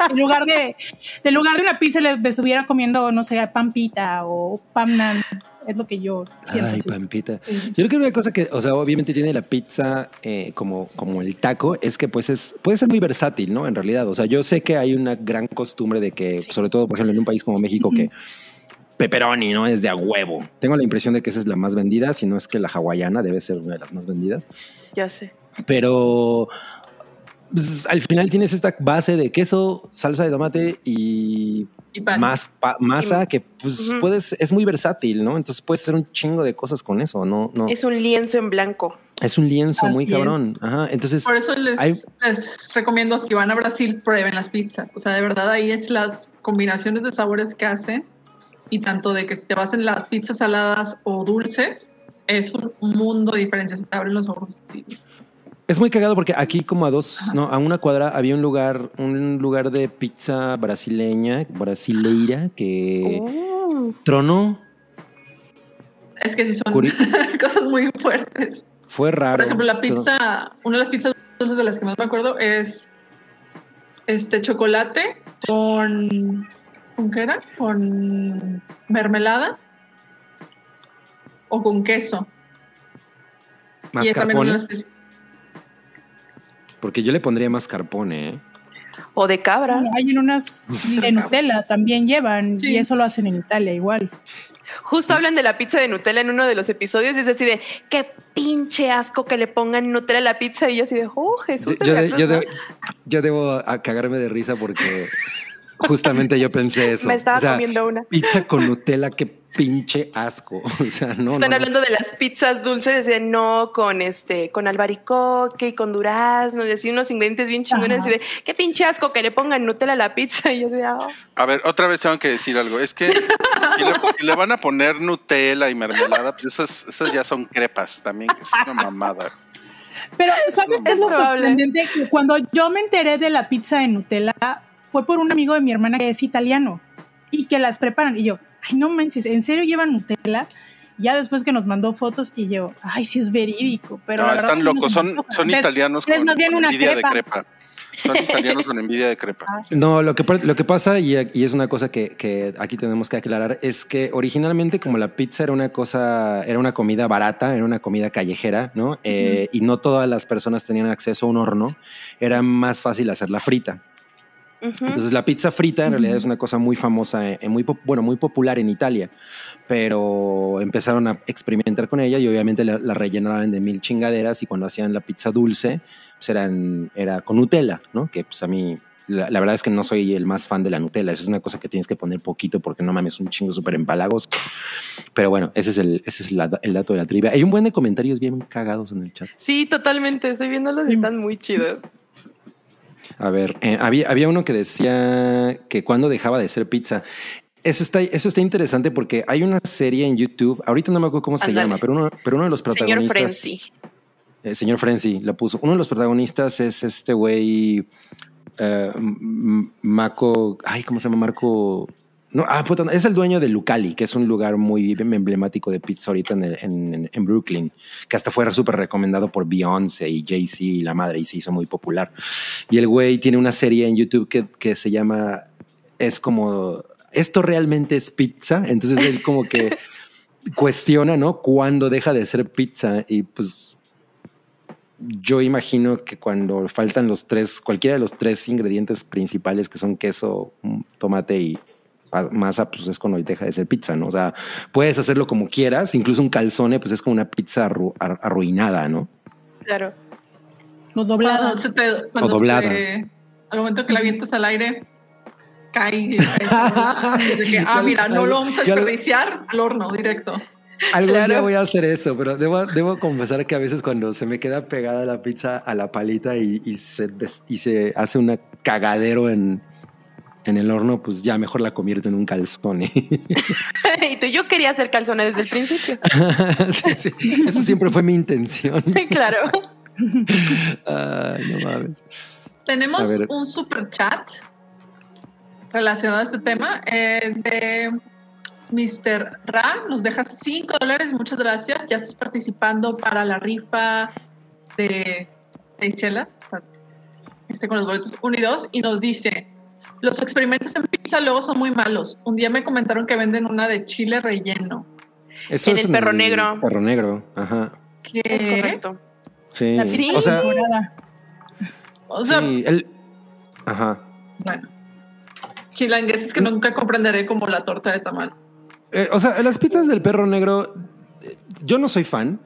[SPEAKER 3] en lugar de, en lugar de una pizza, le estuviera comiendo, no sé, pampita o pan es lo que yo siento.
[SPEAKER 5] Ay, pampita. Yo creo que una cosa que, o sea, obviamente tiene la pizza eh, como, como el taco, es que pues es, puede ser muy versátil, ¿no? En realidad, o sea, yo sé que hay una gran costumbre de que, sobre todo, por ejemplo, en un país como México, que pepperoni, ¿no? Es de a huevo. Tengo la impresión de que esa es la más vendida, si no es que la hawaiana debe ser una de las más vendidas.
[SPEAKER 4] Ya sé.
[SPEAKER 5] Pero pues, al final tienes esta base de queso, salsa de tomate y, Más, masa que pues puedes, es muy versátil, ¿no? Entonces puedes hacer un chingo de cosas con eso, ¿no? no.
[SPEAKER 4] Es un lienzo en blanco.
[SPEAKER 5] Es un lienzo muy cabrón. Ajá. Entonces,
[SPEAKER 2] Por eso les, les, recomiendo, si van a Brasil, prueben las pizzas. O sea, de verdad ahí es las combinaciones de sabores que hacen y tanto de que si te vas en las pizzas saladas o dulces, es un mundo de diferencias, te abren los ojos.
[SPEAKER 5] Es muy cagado porque aquí como a dos, no, a una cuadra había un lugar, un lugar de pizza brasileña, brasileira, que oh. tronó.
[SPEAKER 2] Es que sí son cosas muy fuertes.
[SPEAKER 5] Fue raro.
[SPEAKER 2] Por ejemplo, la pizza, una de las pizzas dulces de las que más me acuerdo es este chocolate con ¿Con qué era? ¿Con mermelada? ¿O con queso?
[SPEAKER 5] ¿Mascarpone? Porque yo le pondría mascarpone, ¿eh?
[SPEAKER 4] O de cabra.
[SPEAKER 3] hay en unas de Nutella también llevan y eso lo hacen en Italia igual.
[SPEAKER 4] Justo hablan de la pizza de Nutella en uno de los episodios y es así de qué pinche asco que le pongan Nutella a la pizza y yo así de, oh Jesús.
[SPEAKER 5] Yo, yo debo cagarme de risa porque Justamente yo pensé eso.
[SPEAKER 4] Me estaba comiendo una.
[SPEAKER 5] Pizza con Nutella, qué pinche asco. O sea, no.
[SPEAKER 4] Están hablando de las pizzas dulces, de no con este, con albaricoque y con durazno, y así unos ingredientes bien chingones, y de qué pinche asco que le pongan Nutella a la pizza. Y yo decía, oh".
[SPEAKER 6] A ver, otra vez tengo que decir algo. Es que si le, van a poner Nutella y mermelada, pues esas, esas ya son crepas también, que es una mamada.
[SPEAKER 3] Pero, ¿sabes qué es lo sorprendente? Cuando yo me enteré de la pizza de Nutella, fue por un amigo de mi hermana que es italiano y que las preparan. Y yo, ay, no manches, ¿en serio llevan Nutella? Ya después que nos mandó fotos y yo, ay, sí es verídico. Pero
[SPEAKER 6] no, están locos, son, son italianos con, envidia de crepa. Son italianos con envidia de crepa.
[SPEAKER 5] No, lo que, lo que pasa, y, es una cosa que, aquí tenemos que aclarar, es que originalmente como la pizza era una cosa, era una comida barata, era una comida callejera, ¿no? Eh, y no todas las personas tenían acceso a un horno, era más fácil hacerla frita. Entonces la pizza frita en realidad es una cosa muy famosa, eh, muy bueno, muy popular en Italia, pero empezaron a experimentar con ella y obviamente la, rellenaban de mil chingaderas y cuando hacían la pizza dulce, pues eran, era con Nutella, ¿no? Que pues a mí la, verdad es que no soy el más fan de la Nutella. Esa es una cosa que tienes que poner poquito porque no mames, un chingo súper empalagoso. Pero bueno, ese es, el, ese es el dato de la trivia. Hay un buen de comentarios bien cagados en el chat.
[SPEAKER 4] Sí, totalmente. Estoy viéndolos y están muy chidos.
[SPEAKER 5] A ver, eh, había, había uno que decía que cuando dejaba de ser pizza. Eso está, eso está interesante porque hay una serie en YouTube, ahorita no me acuerdo cómo se llama, pero uno, pero uno de los protagonistas. Señor Frenzy. El señor Frenzy la puso. Uno de los protagonistas es este güey. Uh, Marco. Ay, ¿cómo se llama? Marco. No, ah, puta, es el dueño de Lucali, que es un lugar muy emblemático de pizza ahorita en, en, Brooklyn, que hasta fue súper recomendado por Beyoncé y Jay-Z y la madre y se hizo muy popular. Y el güey tiene una serie en YouTube que, que se llama, es como, ¿esto realmente es pizza? Entonces él como que cuestiona, ¿no? ¿Cuándo deja de ser pizza? Y pues yo imagino que cuando faltan los tres, cualquiera de los tres ingredientes principales que son queso, tomate y masa, pues es cuando deja de ser pizza, ¿no? O sea, puedes hacerlo como quieras, incluso un calzone, pues es como una pizza arruinada, ¿no?
[SPEAKER 4] Claro.
[SPEAKER 2] O doblada.
[SPEAKER 5] o doblada.
[SPEAKER 2] al momento que la avientas al aire, cae. ah, mira, no lo vamos a desperdiciar al horno directo.
[SPEAKER 5] Algún día voy a hacer eso, pero debo, debo confesar que a veces cuando se me queda pegada la pizza a la palita y, y se, y se hace un cagadero en, en el horno, pues ya mejor la convierto en un calzone.
[SPEAKER 4] y tú, yo quería hacer calzones desde el principio.
[SPEAKER 5] sí, Eso siempre fue mi intención.
[SPEAKER 4] claro.
[SPEAKER 5] Ay, no mames.
[SPEAKER 2] Tenemos un super chat relacionado a este tema. Es de Mr. Ra. Nos deja 5 dólares. Muchas gracias. Ya estás participando para la rifa de Seychelles. Este con los boletos 1 y 2. Y nos dice Los experimentos en pizza luego son muy malos. Un día me comentaron que venden una de chile relleno.
[SPEAKER 4] en el perro negro.
[SPEAKER 5] Perro negro, ajá.
[SPEAKER 2] ¿Qué?
[SPEAKER 4] Es correcto.
[SPEAKER 5] Sí,
[SPEAKER 4] Sí.
[SPEAKER 5] o sea,
[SPEAKER 2] O sea,
[SPEAKER 5] sí, el- ajá.
[SPEAKER 2] bueno. Chilangueses que nunca comprenderé como la torta de tamal.
[SPEAKER 5] Eh, o sea, las pizzas del perro negro, eh, yo no soy fan,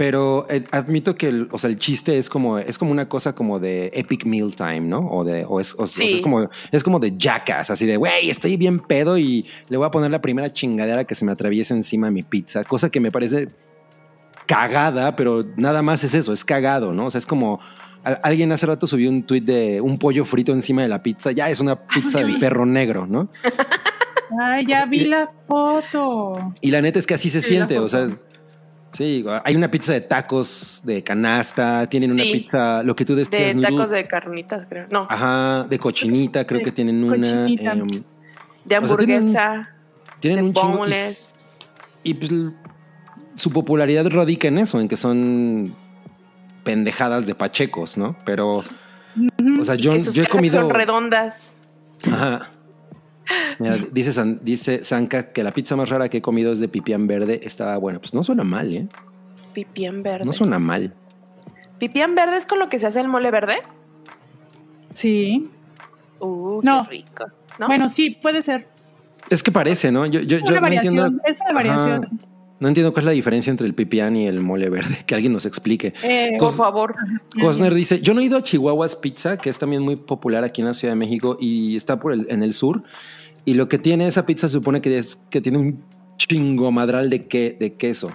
[SPEAKER 5] pero eh, admito que el, o sea, el chiste es como, es como una cosa como de epic meal time, ¿no? O de, o es, o- o sea,
[SPEAKER 4] Sí.
[SPEAKER 5] es como, es como de jackass, así de, güey, estoy bien pedo y le voy a poner la primera chingadera que se me atraviese encima de mi pizza, cosa que me parece cagada, pero nada más es eso, es cagado, ¿no? O sea, es como a- alguien hace rato subió un tuit de un pollo frito encima de la pizza, ya es una pizza del perro negro, ¿no?
[SPEAKER 3] Ay, ya vi la foto.
[SPEAKER 5] Y la neta es que así se
[SPEAKER 2] Sí,
[SPEAKER 5] siente, o sea. Sí, hay una pizza de tacos de canasta, tienen una pizza, lo que tú decías,
[SPEAKER 4] De tacos de carnitas, creo. No,
[SPEAKER 5] ajá, de cochinita, creo que tienen una,
[SPEAKER 3] Cochinita.
[SPEAKER 5] em,
[SPEAKER 4] de
[SPEAKER 5] o sea,
[SPEAKER 4] hamburguesa,
[SPEAKER 5] tienen
[SPEAKER 4] de
[SPEAKER 5] un chingo y, y, pues su popularidad radica en eso, en que son pendejadas de pachecos, ¿no? Pero, o sea,
[SPEAKER 4] y
[SPEAKER 5] yo,
[SPEAKER 4] que sus
[SPEAKER 5] yo he comido,
[SPEAKER 4] son redondas.
[SPEAKER 5] ajá. Mira, dice, San- dice Sanka que la pizza más rara que he comido es de pipián verde. Estaba bueno, pues no suena mal, ¿eh?
[SPEAKER 4] Pipián verde.
[SPEAKER 5] No suena mal.
[SPEAKER 4] ¿Pipián verde es con lo que se hace el mole verde?
[SPEAKER 3] Sí.
[SPEAKER 4] Uh,
[SPEAKER 3] No.
[SPEAKER 4] qué rico. ¿No?
[SPEAKER 3] Bueno, sí, puede ser.
[SPEAKER 5] Es que parece, ¿no? Yo, yo, yo
[SPEAKER 3] Una
[SPEAKER 5] no
[SPEAKER 3] variación.
[SPEAKER 5] entiendo.
[SPEAKER 3] Es una variación.
[SPEAKER 5] Ajá. No entiendo cuál es la diferencia entre el pipián y el mole verde. Que alguien nos explique.
[SPEAKER 3] Eh,
[SPEAKER 4] por favor.
[SPEAKER 5] Cosner dice: Yo no he ido a Chihuahuas Pizza, que es también muy popular aquí en la Ciudad de México y está por el, en el sur. Y lo que tiene esa pizza se supone que es que tiene un chingo madral de, que, de queso.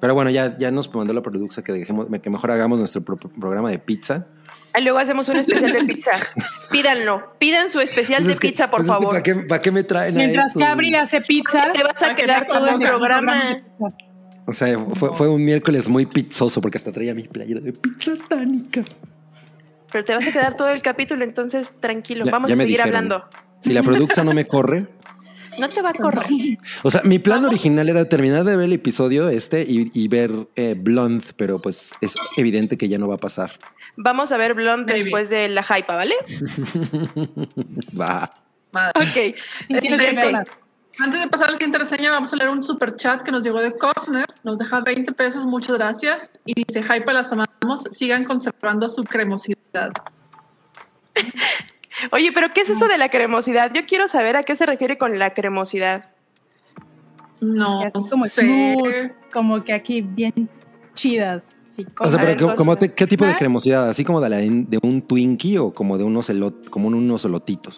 [SPEAKER 5] Pero bueno, ya, ya nos mandó la producción que dejemos, que mejor hagamos nuestro pro- programa de pizza.
[SPEAKER 4] Y luego hacemos un especial de pizza. Pídanlo. Pidan su especial
[SPEAKER 5] Pues
[SPEAKER 4] de
[SPEAKER 5] es que-
[SPEAKER 4] pizza, por
[SPEAKER 5] pues es que
[SPEAKER 4] favor.
[SPEAKER 5] ¿para, qué, para qué me traen a
[SPEAKER 3] Mientras
[SPEAKER 5] esto?
[SPEAKER 3] Cabri hace pizza.
[SPEAKER 4] Te vas a quedar todo el programa.
[SPEAKER 5] O sea, fue, fue un miércoles muy pizzoso porque hasta traía mi playera de pizza tánica.
[SPEAKER 4] Pero te vas a quedar todo el capítulo, entonces tranquilo.
[SPEAKER 5] Ya-
[SPEAKER 4] Vamos
[SPEAKER 5] ya
[SPEAKER 4] a seguir
[SPEAKER 5] dijeron.
[SPEAKER 4] hablando.
[SPEAKER 5] Si la producción no me corre.
[SPEAKER 4] No te va a correr.
[SPEAKER 5] O sea, mi plan original era terminar de ver el episodio este y, y ver eh, Blonde, pero pues es evidente que ya no va a pasar.
[SPEAKER 4] Vamos a ver Blonde
[SPEAKER 2] Maybe.
[SPEAKER 4] después de la hype, ¿vale?
[SPEAKER 5] Va.
[SPEAKER 2] Madre.
[SPEAKER 4] Ok.
[SPEAKER 3] Sí,
[SPEAKER 4] Siguiente.
[SPEAKER 2] Antes de pasar a la siguiente reseña, vamos a leer un super chat que nos llegó de Cosner. Nos deja 20 pesos, muchas gracias. Y dice: Hype, las amamos. Sigan conservando su cremosidad.
[SPEAKER 4] Oye, pero ¿qué es eso de la cremosidad? Yo quiero saber a qué se refiere con la cremosidad.
[SPEAKER 2] No,
[SPEAKER 3] Así como
[SPEAKER 2] sé.
[SPEAKER 3] smooth, como que aquí bien chidas. Sí,
[SPEAKER 5] O sea, pero
[SPEAKER 4] ver,
[SPEAKER 5] ¿cómo-
[SPEAKER 4] cosa.
[SPEAKER 5] cómo te- ¿qué tipo de
[SPEAKER 3] ¿Ah?
[SPEAKER 5] cremosidad? ¿Así como de, la, de un Twinkie o como de unos, elot, como unos elotitos?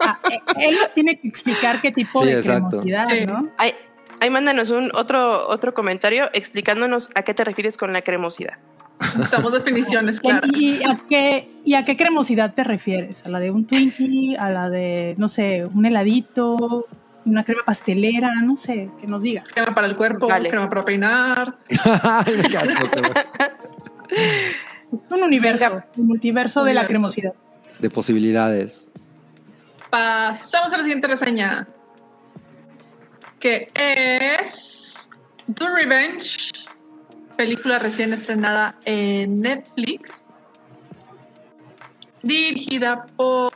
[SPEAKER 3] Ah, eh, él nos tiene que explicar qué tipo
[SPEAKER 5] Sí,
[SPEAKER 3] de
[SPEAKER 5] exacto.
[SPEAKER 3] cremosidad,
[SPEAKER 2] Sí.
[SPEAKER 3] ¿no?
[SPEAKER 4] Ahí, ahí mándanos un otro, otro comentario explicándonos a qué te refieres con la cremosidad.
[SPEAKER 2] Necesitamos definiciones claras.
[SPEAKER 3] ¿Y a, qué, ¿Y a qué cremosidad te refieres? ¿A la de un Twinkie? ¿A la de, no sé, un heladito? ¿Una crema pastelera? No sé, que nos diga.
[SPEAKER 2] Crema para el cuerpo, crema para peinar.
[SPEAKER 3] Es un universo, un multiverso de la cremosidad.
[SPEAKER 5] de posibilidades.
[SPEAKER 2] Pasamos a la siguiente reseña. Que es The Revenge, película recién estrenada en Netflix. Dirigida por.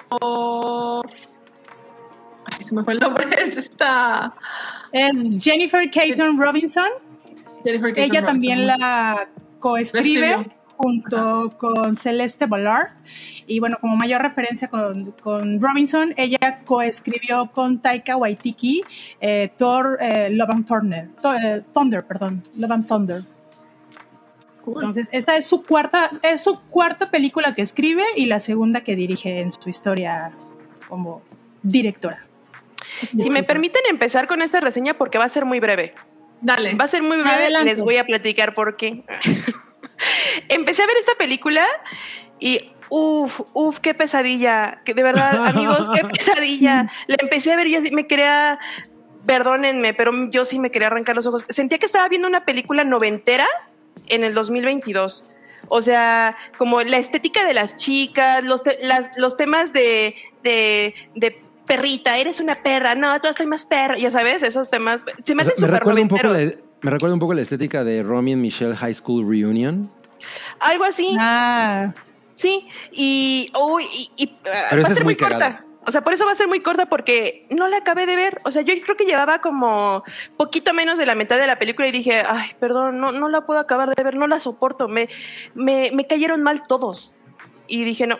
[SPEAKER 2] Ay, se me fue el nombre. Es esta.
[SPEAKER 3] Es Jennifer Caton Robinson.
[SPEAKER 2] Jennifer Caton
[SPEAKER 3] Ella
[SPEAKER 2] Robinson.
[SPEAKER 3] también la coescribe junto con Celeste Ballard. Y bueno, como mayor referencia con, con Robinson, ella coescribió con Taika Waititi eh, Thor, eh, Love and Thunder, eh, Thunder, perdón, Love and Thunder.
[SPEAKER 2] Cool.
[SPEAKER 3] Entonces, esta es su cuarta, es su cuarta película que escribe y la segunda que dirige en su historia como directora.
[SPEAKER 4] Si me permiten empezar con esta reseña porque va a ser muy breve.
[SPEAKER 2] Dale.
[SPEAKER 4] Va a ser muy breve,
[SPEAKER 3] Adelante.
[SPEAKER 4] les voy a platicar por qué. Empecé a ver esta película y uff, uff, qué pesadilla. Que de verdad, amigos, qué pesadilla. La empecé a ver y yo así me quería, perdónenme, pero yo sí me quería arrancar los ojos. Sentía que estaba viendo una película noventera en el 2022. O sea, como la estética de las chicas, los, te- las- los temas de, de, de perrita, eres una perra, no, tú estoy más perra, ya sabes, esos temas. Se me
[SPEAKER 5] O
[SPEAKER 4] hacen
[SPEAKER 5] me,
[SPEAKER 4] súper
[SPEAKER 5] recuerda un poco la,
[SPEAKER 4] noventeros.
[SPEAKER 5] me recuerda un poco la estética de Romy and Michelle High School Reunion.
[SPEAKER 4] Algo así.
[SPEAKER 3] Ah,
[SPEAKER 4] Sí, y, uy, y, y, ah,
[SPEAKER 5] Pero
[SPEAKER 4] va
[SPEAKER 5] esa es muy
[SPEAKER 4] muy corta.
[SPEAKER 5] cagada.
[SPEAKER 4] O sea, por eso va a ser muy corta porque no la acabé de ver. O sea, yo creo que llevaba como poquito menos de la mitad de la película y dije, ay, perdón, no, no la puedo acabar de ver, no la soporto. Me, me, me cayeron mal todos. Y dije, no,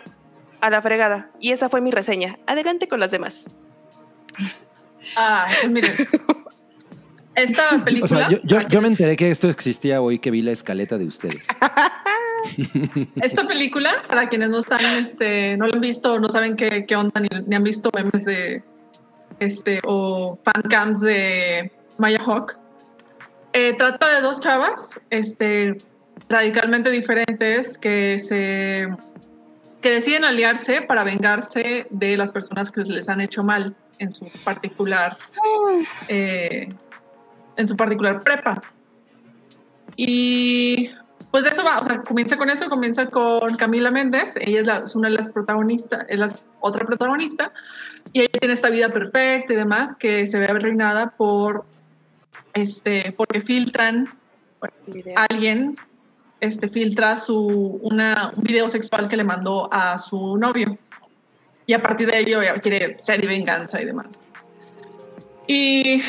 [SPEAKER 4] a la fregada. Y esa fue mi reseña. Adelante con las demás.
[SPEAKER 2] Ah, pues miren. Esta película.
[SPEAKER 5] O sea, yo, yo, yo me enteré que esto existía hoy que vi la escaleta de ustedes.
[SPEAKER 2] Esta película, para quienes no están, este, no la han visto, no saben qué, qué onda, ni, ni han visto memes de este o fancams de Maya Hawk, eh, trata de dos chavas, este, radicalmente diferentes que se que deciden aliarse para vengarse de las personas que les han hecho mal en su particular eh, en su particular prepa. Y pues de eso va, o sea, comienza con eso, comienza con Camila Méndez, ella es, la- es una de las protagonistas, es la otra protagonista, y ella tiene esta vida perfecta y demás, que se ve reinada por, este, porque filtran, alguien este, filtra su, una, un video sexual que le mandó a su novio. Y a partir de ello ella quiere sed y venganza y demás. Y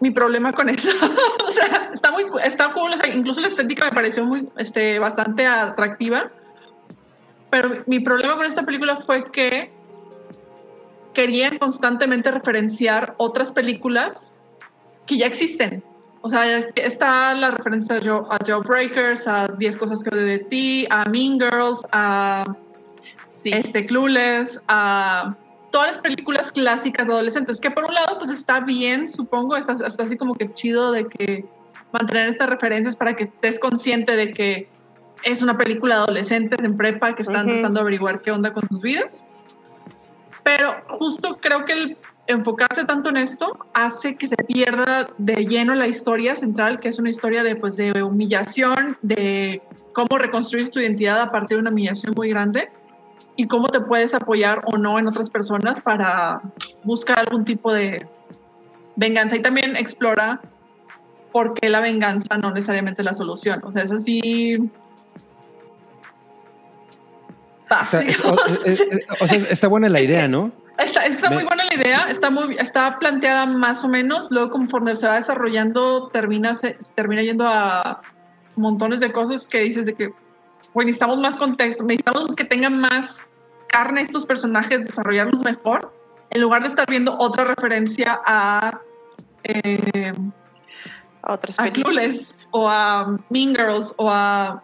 [SPEAKER 2] mi problema con eso, o sea, está muy, está cool, o sea, incluso la estética me pareció muy, este, bastante atractiva. Pero mi problema con esta película fue que querían constantemente referenciar otras películas que ya existen. O sea, está la referencia a, Joe, a Jawbreakers, a 10 cosas que odio de ti, a Mean Girls, a
[SPEAKER 4] Sí.
[SPEAKER 2] este, Clueless, a todas las películas clásicas de adolescentes, que por un lado pues está bien, supongo, está, está así como que chido de que mantener estas referencias para que estés consciente de que es una película de adolescentes en prepa que están
[SPEAKER 4] Ujú.
[SPEAKER 2] tratando de averiguar qué onda con sus vidas. Pero justo creo que el enfocarse tanto en esto hace que se pierda de lleno la historia central, que es una historia de, pues, de humillación, de cómo reconstruir tu identidad a partir de una humillación muy grande y cómo te puedes apoyar o no en otras personas para buscar algún tipo de venganza. Y también explora por qué la venganza no necesariamente es la solución. O sea, es así...
[SPEAKER 5] Está, es- o, es- es- o sea, está buena la idea, ¿no?
[SPEAKER 2] Está, está muy buena la idea, está muy está planteada más o menos, luego conforme se va desarrollando termina se, termina yendo a montones de cosas que dices de que bueno, necesitamos más contexto, necesitamos que tengan más carne estos personajes, desarrollarlos mejor, en lugar de estar viendo otra referencia a eh,
[SPEAKER 4] A otras
[SPEAKER 2] a. Clueless o a Mean Girls o a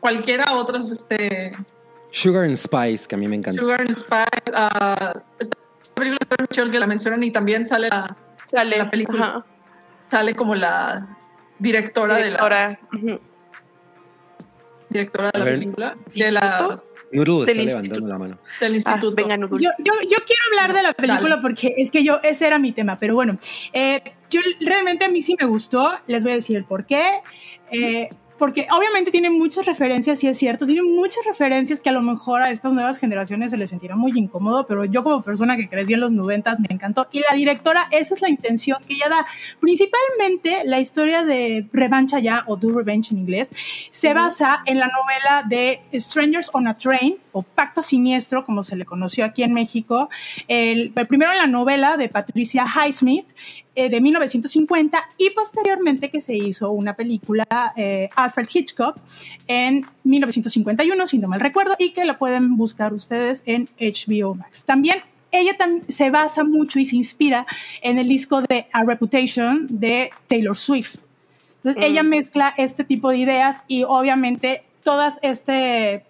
[SPEAKER 2] cualquiera otros este
[SPEAKER 5] Sugar and Spice, que a mí me encanta.
[SPEAKER 2] Sugar and Spice, a esta película de Michelle que la mencionan y también sale la,
[SPEAKER 4] Sale
[SPEAKER 2] la película.
[SPEAKER 4] ajá,
[SPEAKER 2] sale como la directora, de la.
[SPEAKER 4] Directora
[SPEAKER 2] de la
[SPEAKER 5] ver.
[SPEAKER 2] película de la,
[SPEAKER 5] Noodle está
[SPEAKER 4] Del
[SPEAKER 5] levantando
[SPEAKER 4] instituto.
[SPEAKER 5] la mano.
[SPEAKER 2] del
[SPEAKER 4] Ah,
[SPEAKER 2] instituto.
[SPEAKER 4] venga, Nudul.
[SPEAKER 3] Yo, yo, yo quiero hablar de la película
[SPEAKER 2] Dale.
[SPEAKER 3] porque es que yo, ese era mi tema, pero bueno, eh, yo realmente a mí sí me gustó, les voy a decir el por qué. Eh, porque obviamente tiene muchas referencias, y es cierto, tiene muchas referencias que a lo mejor a estas nuevas generaciones se les sentirá muy incómodo, pero yo como persona que crecí en los noventas me encantó. Y la directora, esa es la intención que ella da. Principalmente la historia de Revancha ya, o Do Revenge en inglés, se basa en la novela de Strangers on a Train, o Pacto Siniestro, como se le conoció aquí en México. El, primero en la novela de Patricia Highsmith, eh, de 1950 y posteriormente que se hizo una película eh, Alfred Hitchcock en 1951, si no mal recuerdo, y que la pueden buscar ustedes en HBO Max. También ella se basa mucho y se inspira en el disco de A Reputation de Taylor Swift. Entonces,
[SPEAKER 4] Mm.
[SPEAKER 3] ella mezcla este tipo de ideas y obviamente todas este,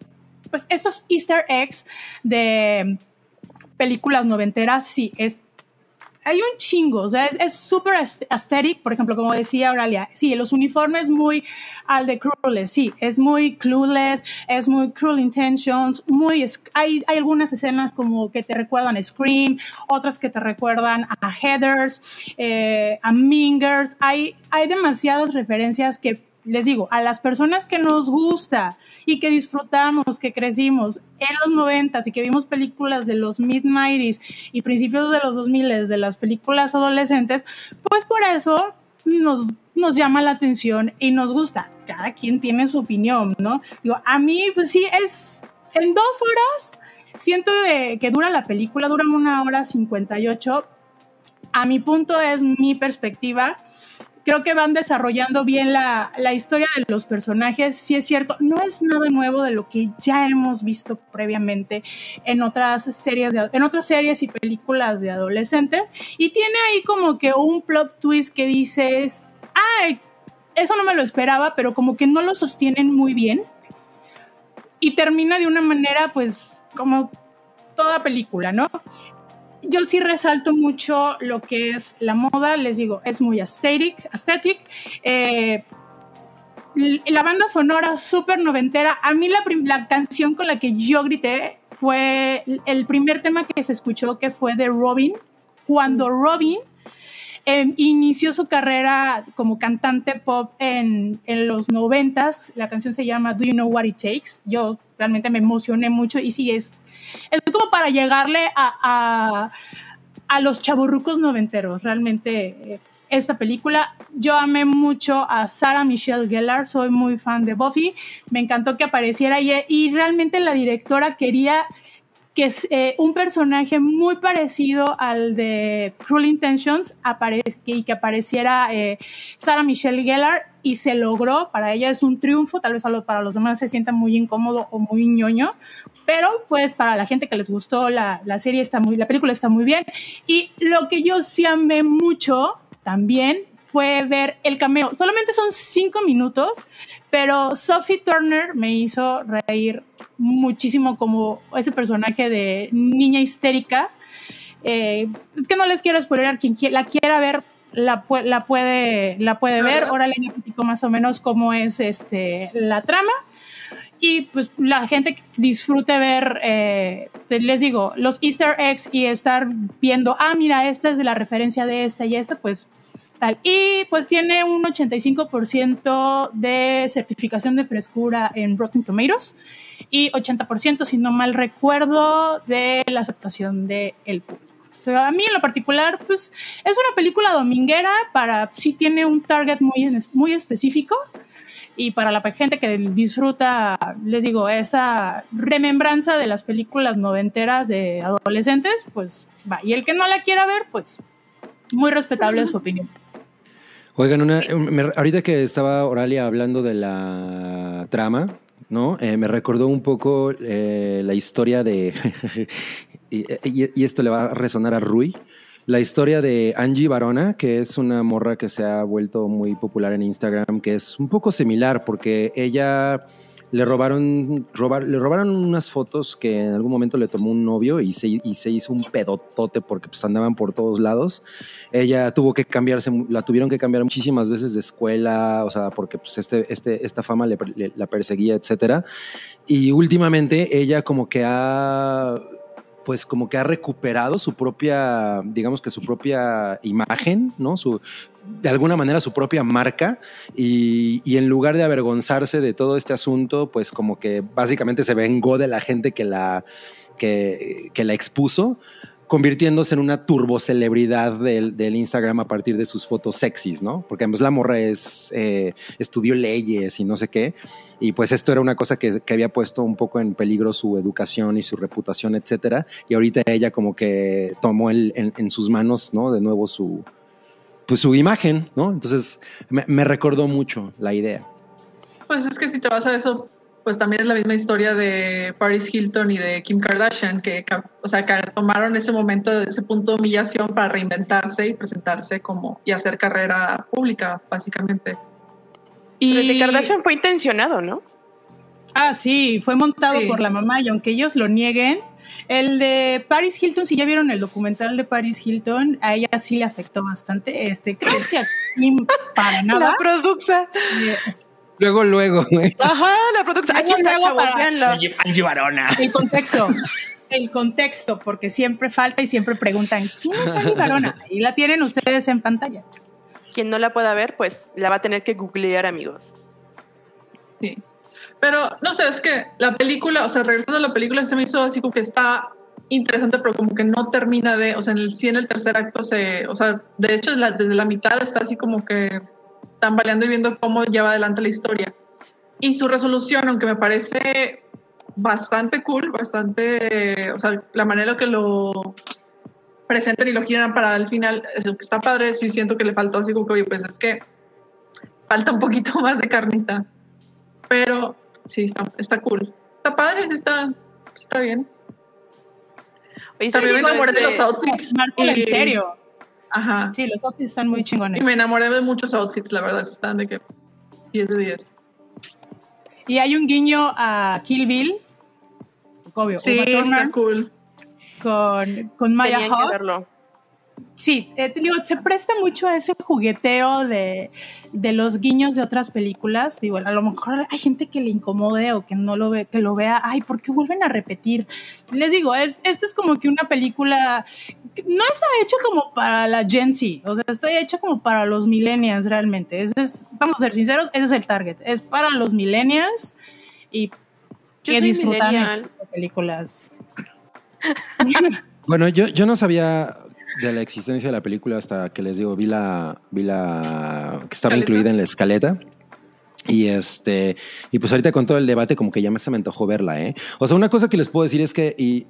[SPEAKER 3] pues estos easter eggs de películas noventeras, sí, es hay un chingo, o sea, es- súper aesthetic, por ejemplo, como decía Auralia, sí, los uniformes muy al de Clueless, sí, es muy Clueless, es muy Cruel Intentions, muy, hay, hay algunas escenas como que te recuerdan a Scream, otras que te recuerdan a Heathers, eh, a Mingers, hay, hay demasiadas referencias que les digo, a las personas que nos gusta y que disfrutamos, que crecimos en los noventas y que vimos películas de los mid-90s y principios de los 2000 de las películas adolescentes, pues por eso nos, nos llama la atención y nos gusta. Cada quien tiene su opinión, ¿no? Digo, a mí, pues sí, es en dos horas. Siento que dura la película, dura una hora 58. A mi punto es mi perspectiva creo que van desarrollando bien la, la, historia de los personajes. Sí es cierto, no es nada nuevo de lo que ya hemos visto previamente en otras series, en otras series y películas de adolescentes. Y tiene ahí como que un plot twist que dices, ay, eso no me lo esperaba, pero como que no lo sostienen muy bien. Y termina de una manera, pues, como toda película, ¿no? Yo sí resalto mucho lo que es la moda, les digo, es muy aesthetic, aesthetic. Eh, la banda sonora súper noventera. A mí la, la, canción con la que yo grité fue el primer tema que se escuchó, que fue de Robin. Cuando Robin em, inició su carrera como cantante pop en, en los noventas, la canción se llama Do You Know What It Takes. Yo realmente me emocioné mucho y sí, es es como para llegarle a, a, los chaburrucos noventeros, realmente. Eh, esta película. Yo amé mucho a Sarah Michelle Gellar, soy muy fan de Buffy, me encantó que apareciera y, y realmente la directora quería que es eh, un personaje muy parecido al de Cruel Intentions y que apareciera eh, Sarah Michelle Gellar y se logró, para ella es un triunfo, tal vez para los demás se sienta muy incómodo o muy ñoño, pero pues para la gente que les gustó la, la serie está muy, la película está muy bien. Y lo que yo sí amé mucho también fue ver el cameo. Solamente son cinco minutos, pero Sophie Turner me hizo reír muchísimo como ese personaje de niña histérica. Eh, es que no les quiero spoiler, quien la quiera ver la, la puede, la puede ver. Ahora le explico más o menos cómo es este, la trama. Y pues la gente que disfrute ver, eh, les digo, los easter eggs y estar viendo, ah, mira, esta es de la referencia de esta y esta, pues y pues tiene un 85% de certificación de frescura en Rotten Tomatoes y 80%, si no mal recuerdo, de la aceptación del público. Pero a mí en lo particular, pues es una película dominguera para, sí tiene un target muy, muy específico y para la gente que disfruta, les digo, esa remembranza de las películas noventeras de adolescentes, pues va. Y el que no la quiera ver, pues muy respetable su opinión.
[SPEAKER 5] Oigan, una, ahorita que estaba Oralia hablando de la trama, ¿no? Eh, me recordó un poco eh, la historia de, y, esto le va a resonar a Rui, la historia de Angie Barona, que es una morra que se ha vuelto muy popular en Instagram, que es un poco similar porque ella le robaron, le robaron unas fotos que en algún momento le tomó un novio y se, y se hizo un pedotote porque pues andaban por todos lados. Ella tuvo que cambiarse, la tuvieron que cambiar muchísimas veces de escuela, o sea, porque pues este, este, esta fama le, la perseguía, etcétera. Y últimamente ella como que ha pues como que ha recuperado su propia, digamos que su propia imagen, ¿no? Su, de alguna manera su propia marca y, en lugar de avergonzarse de todo este asunto, pues como que básicamente se vengó de la gente que la, que la expuso, convirtiéndose en una turbocelebridad del, del Instagram a partir de sus fotos sexys, ¿no? Porque además la morra es, eh, estudió leyes y no sé qué, y pues esto era una cosa que, que, había puesto un poco en peligro su educación y su reputación, etcétera, y ahorita ella como que tomó en, en, sus manos, ¿no? De nuevo su, pues su imagen, ¿no? Entonces me, me recordó mucho la idea.
[SPEAKER 2] Pues es que si te vas a eso, pues también es la misma historia de Paris Hilton y de Kim Kardashian, que, o sea, que tomaron ese momento, ese punto de humillación para reinventarse y presentarse como y hacer carrera pública, básicamente.
[SPEAKER 4] Y el de Kardashian fue intencionado, ¿no?
[SPEAKER 3] Ah, sí, fue montado por la mamá y aunque ellos lo nieguen, el de Paris Hilton, si ya vieron el documental de Paris Hilton, a ella sí le afectó bastante. Este, creo que a Kim para nada.
[SPEAKER 4] La produxa.
[SPEAKER 5] Eh, Luego, luego, güey.
[SPEAKER 4] Ajá, la producción. Aquí está, chavos,
[SPEAKER 5] Angie Barona.
[SPEAKER 3] El contexto. El contexto, porque siempre falta y siempre preguntan, ¿quién es Angie Barona? Y la tienen ustedes en pantalla.
[SPEAKER 4] Quien no la pueda ver, pues la va a tener que googlear, amigos.
[SPEAKER 2] Sí. Pero, no sé, es que la película, o sea, regresando a la película, se me hizo así como que está interesante, pero como que no termina de, o sea, en el, sí en el tercer acto se, o sea, de hecho desde la mitad está así como que tambaleando y viendo cómo lleva adelante la historia. Y su resolución, aunque me parece bastante cool, bastante, o sea, la manera en que lo presentan y lo giran para el final, es que está padre, sí siento que le faltó así como que, oye, pues es que falta un poquito más de carnita. Pero sí, está, está cool. Está padre, sí está, está bien.
[SPEAKER 4] Oye,
[SPEAKER 2] También me enamoré de
[SPEAKER 4] este,
[SPEAKER 2] los outfits.
[SPEAKER 3] Marcel, en
[SPEAKER 2] Y-
[SPEAKER 3] serio.
[SPEAKER 2] Ajá.
[SPEAKER 3] Sí, los outfits están muy
[SPEAKER 2] Y
[SPEAKER 3] chingones.
[SPEAKER 2] me enamoré de muchos outfits, la verdad, están de que 10 de 10.
[SPEAKER 3] Y hay un guiño a Kill Bill. Obvio,
[SPEAKER 2] Sí,
[SPEAKER 3] Uma
[SPEAKER 2] está cool.
[SPEAKER 3] con, con Maya
[SPEAKER 4] Tenían que
[SPEAKER 3] Hawke.
[SPEAKER 4] verlo.
[SPEAKER 3] Sí, eh, te digo, se presta mucho a ese jugueteo de, de los guiños de otras películas. Digo, a lo mejor hay gente que le incomode o que no lo ve, que lo vea, ay, ¿por qué vuelven a repetir? Les digo, es, esto es como que una película no está hecha como para la Gen Z, o sea, está hecha como para los millennials realmente. Ese es, vamos a ser sinceros, ese es el target. Es para los millennials y que disfrutan de películas.
[SPEAKER 5] Bueno, yo, yo no sabía de la existencia de la película hasta que les digo, vi la, vi la que estaba
[SPEAKER 2] ¿Escaleta?
[SPEAKER 5] incluida en la escaleta. Y este, y pues ahorita con todo el debate, como que ya me se me antojó verla, ¿eh? O sea, una cosa que les puedo decir es que, y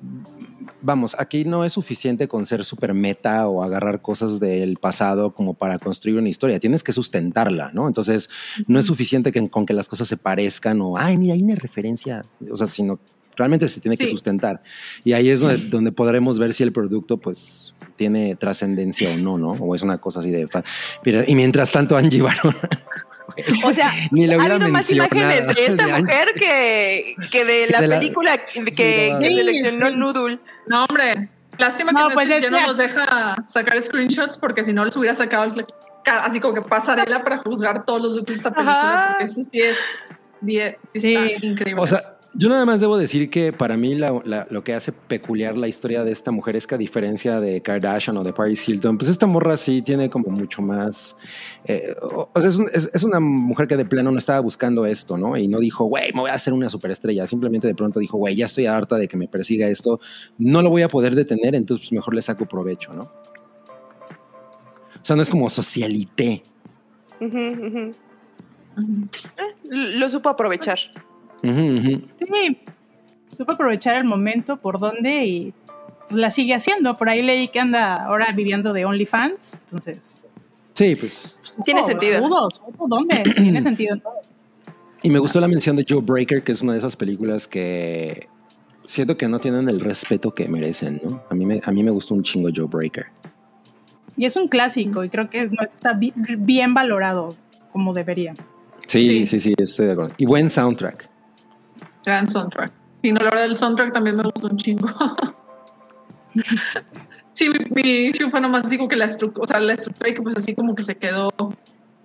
[SPEAKER 5] vamos, aquí no es suficiente con ser súper meta o agarrar cosas del pasado como para construir una historia. Tienes que sustentarla, ¿no? Entonces, no es suficiente que, con que las cosas se parezcan o, ay, mira, hay una referencia. O sea, sino realmente se tiene que
[SPEAKER 2] Sí.
[SPEAKER 5] sustentar. Y ahí es donde, donde podremos ver si el producto, pues, tiene trascendencia o no, ¿no? O es una cosa así de... fa- Pero, y mientras tanto, Angie Barón...
[SPEAKER 4] O sea,
[SPEAKER 5] Ni le
[SPEAKER 4] ha
[SPEAKER 5] hubiera
[SPEAKER 4] habido más imágenes de esta
[SPEAKER 5] de
[SPEAKER 4] mujer que, que de la
[SPEAKER 5] De la-
[SPEAKER 4] película que, que
[SPEAKER 5] Sí,
[SPEAKER 4] que
[SPEAKER 3] no.
[SPEAKER 4] seleccionó Noodle.
[SPEAKER 2] No, hombre. Lástima
[SPEAKER 3] No,
[SPEAKER 2] que
[SPEAKER 3] pues
[SPEAKER 2] Netflix
[SPEAKER 3] es
[SPEAKER 2] ya no
[SPEAKER 3] que-
[SPEAKER 2] nos deja sacar screenshots porque si no les hubiera sacado el- así como que pasarela para juzgar todos los looks de esta película
[SPEAKER 4] Ajá.
[SPEAKER 2] porque eso sí es, die- sí
[SPEAKER 3] Sí.
[SPEAKER 2] está increíble.
[SPEAKER 5] O sea, yo nada más debo decir que para mí la- la- lo que hace peculiar la historia de esta mujer es que a diferencia de Kardashian o de Paris Hilton, pues esta morra sí tiene como mucho más... eh, o o sea, es, un- es- es una mujer que de plano no estaba buscando esto, ¿no? Y no dijo, güey, me voy a hacer una superestrella. Simplemente de pronto dijo, güey, ya estoy harta de que me persiga esto. No lo voy a poder detener, entonces pues mejor le saco provecho, ¿no? O sea, no es como socialité.
[SPEAKER 4] Eh, Lo supo aprovechar.
[SPEAKER 3] Sí, supo aprovechar el momento por donde y pues, la sigue haciendo. Por ahí leí que anda ahora viviendo de OnlyFans, entonces.
[SPEAKER 5] Sí, pues
[SPEAKER 4] Tiene sentido.
[SPEAKER 3] dudo, supo dónde, tiene sentido en todo.
[SPEAKER 5] Y me gustó la mención de Joe Breaker, que es una de esas películas que siento que no tienen el respeto que merecen, ¿no? A mí me, a mí me gustó un chingo Joe Breaker.
[SPEAKER 3] Y es un clásico y creo que no está bi- bien valorado como debería.
[SPEAKER 5] Sí,
[SPEAKER 2] Sí.
[SPEAKER 5] sí, sí, estoy de acuerdo. Y buen soundtrack.
[SPEAKER 2] Gran soundtrack. Sí, no, la verdad, el soundtrack también me gustó un chingo. sí, mi, mi issue fue nomás así como que la estructura, o sea, la estructura y que pues así como que se quedó, o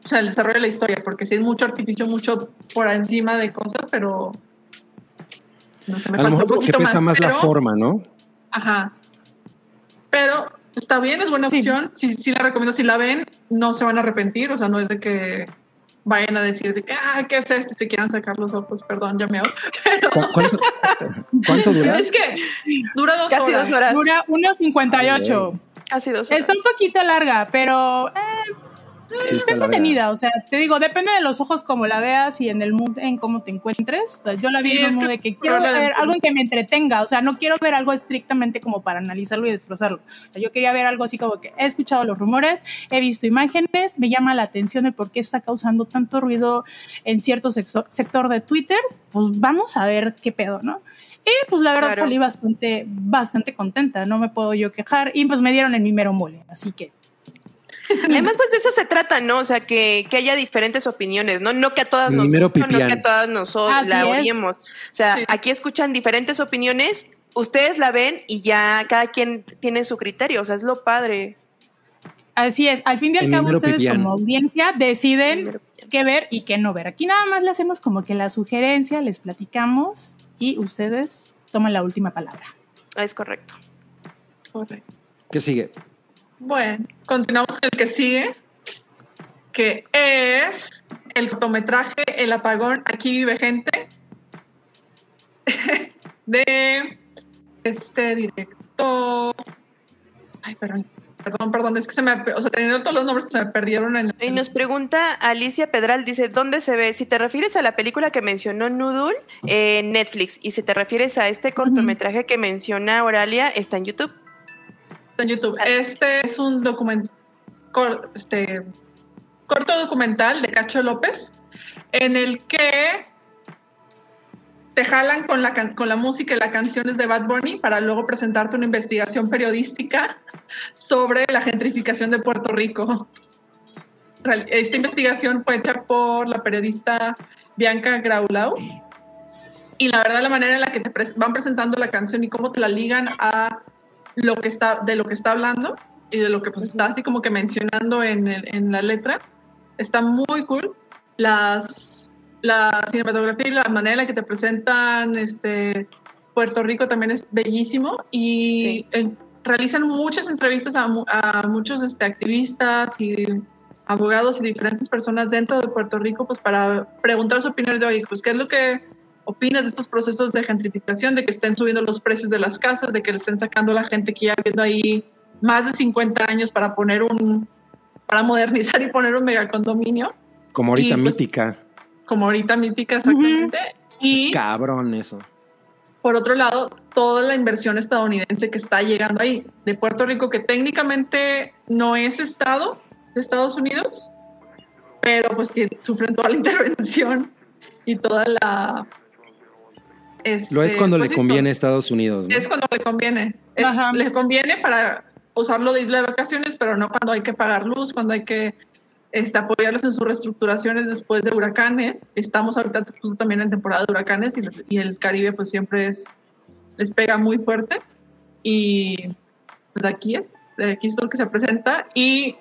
[SPEAKER 2] sea, el desarrollo de la historia, porque sí es mucho artificio, mucho por encima de cosas, pero no sé, me
[SPEAKER 5] a lo mejor
[SPEAKER 2] un
[SPEAKER 5] lo que
[SPEAKER 2] poquito
[SPEAKER 5] pesa más, la
[SPEAKER 2] pero-
[SPEAKER 5] forma, ¿no?
[SPEAKER 2] Ajá. Pero está bien, es buena opción. Sí, sí la recomiendo. Si la ven, no se van a arrepentir. O sea, no es de que vayan a decir de que, ah, ¿qué es esto? Si quieran sacar los ojos, perdón, ya me hago. Pero
[SPEAKER 5] ¿Cu- ¿Cuánto, cuánto dura?
[SPEAKER 2] es que dura dos
[SPEAKER 4] Casi
[SPEAKER 2] horas.
[SPEAKER 4] dos horas.
[SPEAKER 3] Dura 1.58.
[SPEAKER 4] Casi dos horas.
[SPEAKER 3] Está un poquito larga, pero eh,
[SPEAKER 5] Sí,
[SPEAKER 3] está entretenida. O sea, te digo, depende de los ojos como la veas y en el mood en cómo te encuentres. O sea, yo la vi
[SPEAKER 2] Sí,
[SPEAKER 3] en mood
[SPEAKER 2] que
[SPEAKER 3] de que quiero ver algo en que me entretenga. O sea, no quiero ver algo estrictamente como para analizarlo y destrozarlo. O sea, yo quería ver algo así como que he escuchado los rumores, he visto imágenes, me llama la atención el por qué está causando tanto ruido en cierto sector de Twitter. Pues vamos a ver qué pedo, ¿no? Y pues la verdad
[SPEAKER 4] Claro.
[SPEAKER 3] salí bastante, bastante contenta, no me puedo yo quejar. Y pues me dieron en mi mero mole, así que
[SPEAKER 4] Además, pues de eso se trata, ¿no? O sea, que, que haya diferentes opiniones, ¿no? No que a todas nos no que a todas nos la odiemos. O sea,
[SPEAKER 2] Sí.
[SPEAKER 4] aquí escuchan diferentes opiniones, ustedes la ven y ya cada quien tiene su criterio. O sea, es lo padre.
[SPEAKER 3] Así es, al fin y al cabo ustedes
[SPEAKER 5] pipián.
[SPEAKER 3] como audiencia deciden qué ver y qué no ver. Aquí nada más le hacemos como que la sugerencia, les platicamos y ustedes toman la última palabra.
[SPEAKER 4] Es correcto.
[SPEAKER 2] Correcto.
[SPEAKER 5] ¿Qué sigue?
[SPEAKER 2] Bueno, continuamos con el que sigue, que es el cortometraje El apagón, aquí vive gente, de este director. Ay, perdón. Perdón, perdón, es que se me, o sea, teniendo todos los nombres se me perdieron en...
[SPEAKER 4] Y nos pregunta Alicia Pedral, dice, ¿dónde se ve? Si te refieres a la película que mencionó Noodle, en Netflix, y si te refieres a este cortometraje que menciona Oralia, está en YouTube.
[SPEAKER 2] En YouTube. Este es un documento, este, corto documental de Cacho López, en el que te jalan con la, con la música y las canciones de Bad Bunny para luego presentarte una investigación periodística sobre la gentrificación de Puerto Rico. Esta investigación fue hecha por la periodista Bianca Graulau y la verdad la manera en la que te van presentando la canción y cómo te la ligan a lo que está de lo que está hablando y de lo que pues está así como que mencionando en, en la letra está muy cool. Las la cinematografía y la manera en la que te presentan este, Puerto Rico también es bellísimo y realizan muchas entrevistas a, muchos este, activistas y abogados y diferentes personas dentro de Puerto Rico pues para preguntar su opinión de, oye, pues qué es lo que opinas de estos procesos de gentrificación, de que estén subiendo los precios de las casas, de que le estén sacando a la gente que ya viendo ahí más de 50 años para poner un, para modernizar y poner un megacondominio.
[SPEAKER 5] Como ahorita pues, mítica
[SPEAKER 2] como ahorita mítica exactamente. Y
[SPEAKER 5] cabrón eso.
[SPEAKER 2] Por otro lado, toda la inversión estadounidense que está llegando ahí, de Puerto Rico, que técnicamente no es estado de Estados Unidos, pero pues que sufren toda la intervención y toda la...
[SPEAKER 5] Lo es cuando le conviene a Estados Unidos.
[SPEAKER 2] Es cuando le conviene. le conviene para usarlo de isla de vacaciones, pero no cuando hay que pagar luz, cuando hay que este, apoyarlos en sus reestructuraciones después de huracanes. Estamos ahorita también en temporada de huracanes y, el Caribe pues siempre es, les pega muy fuerte. Y pues aquí es, aquí es lo que se presenta. Y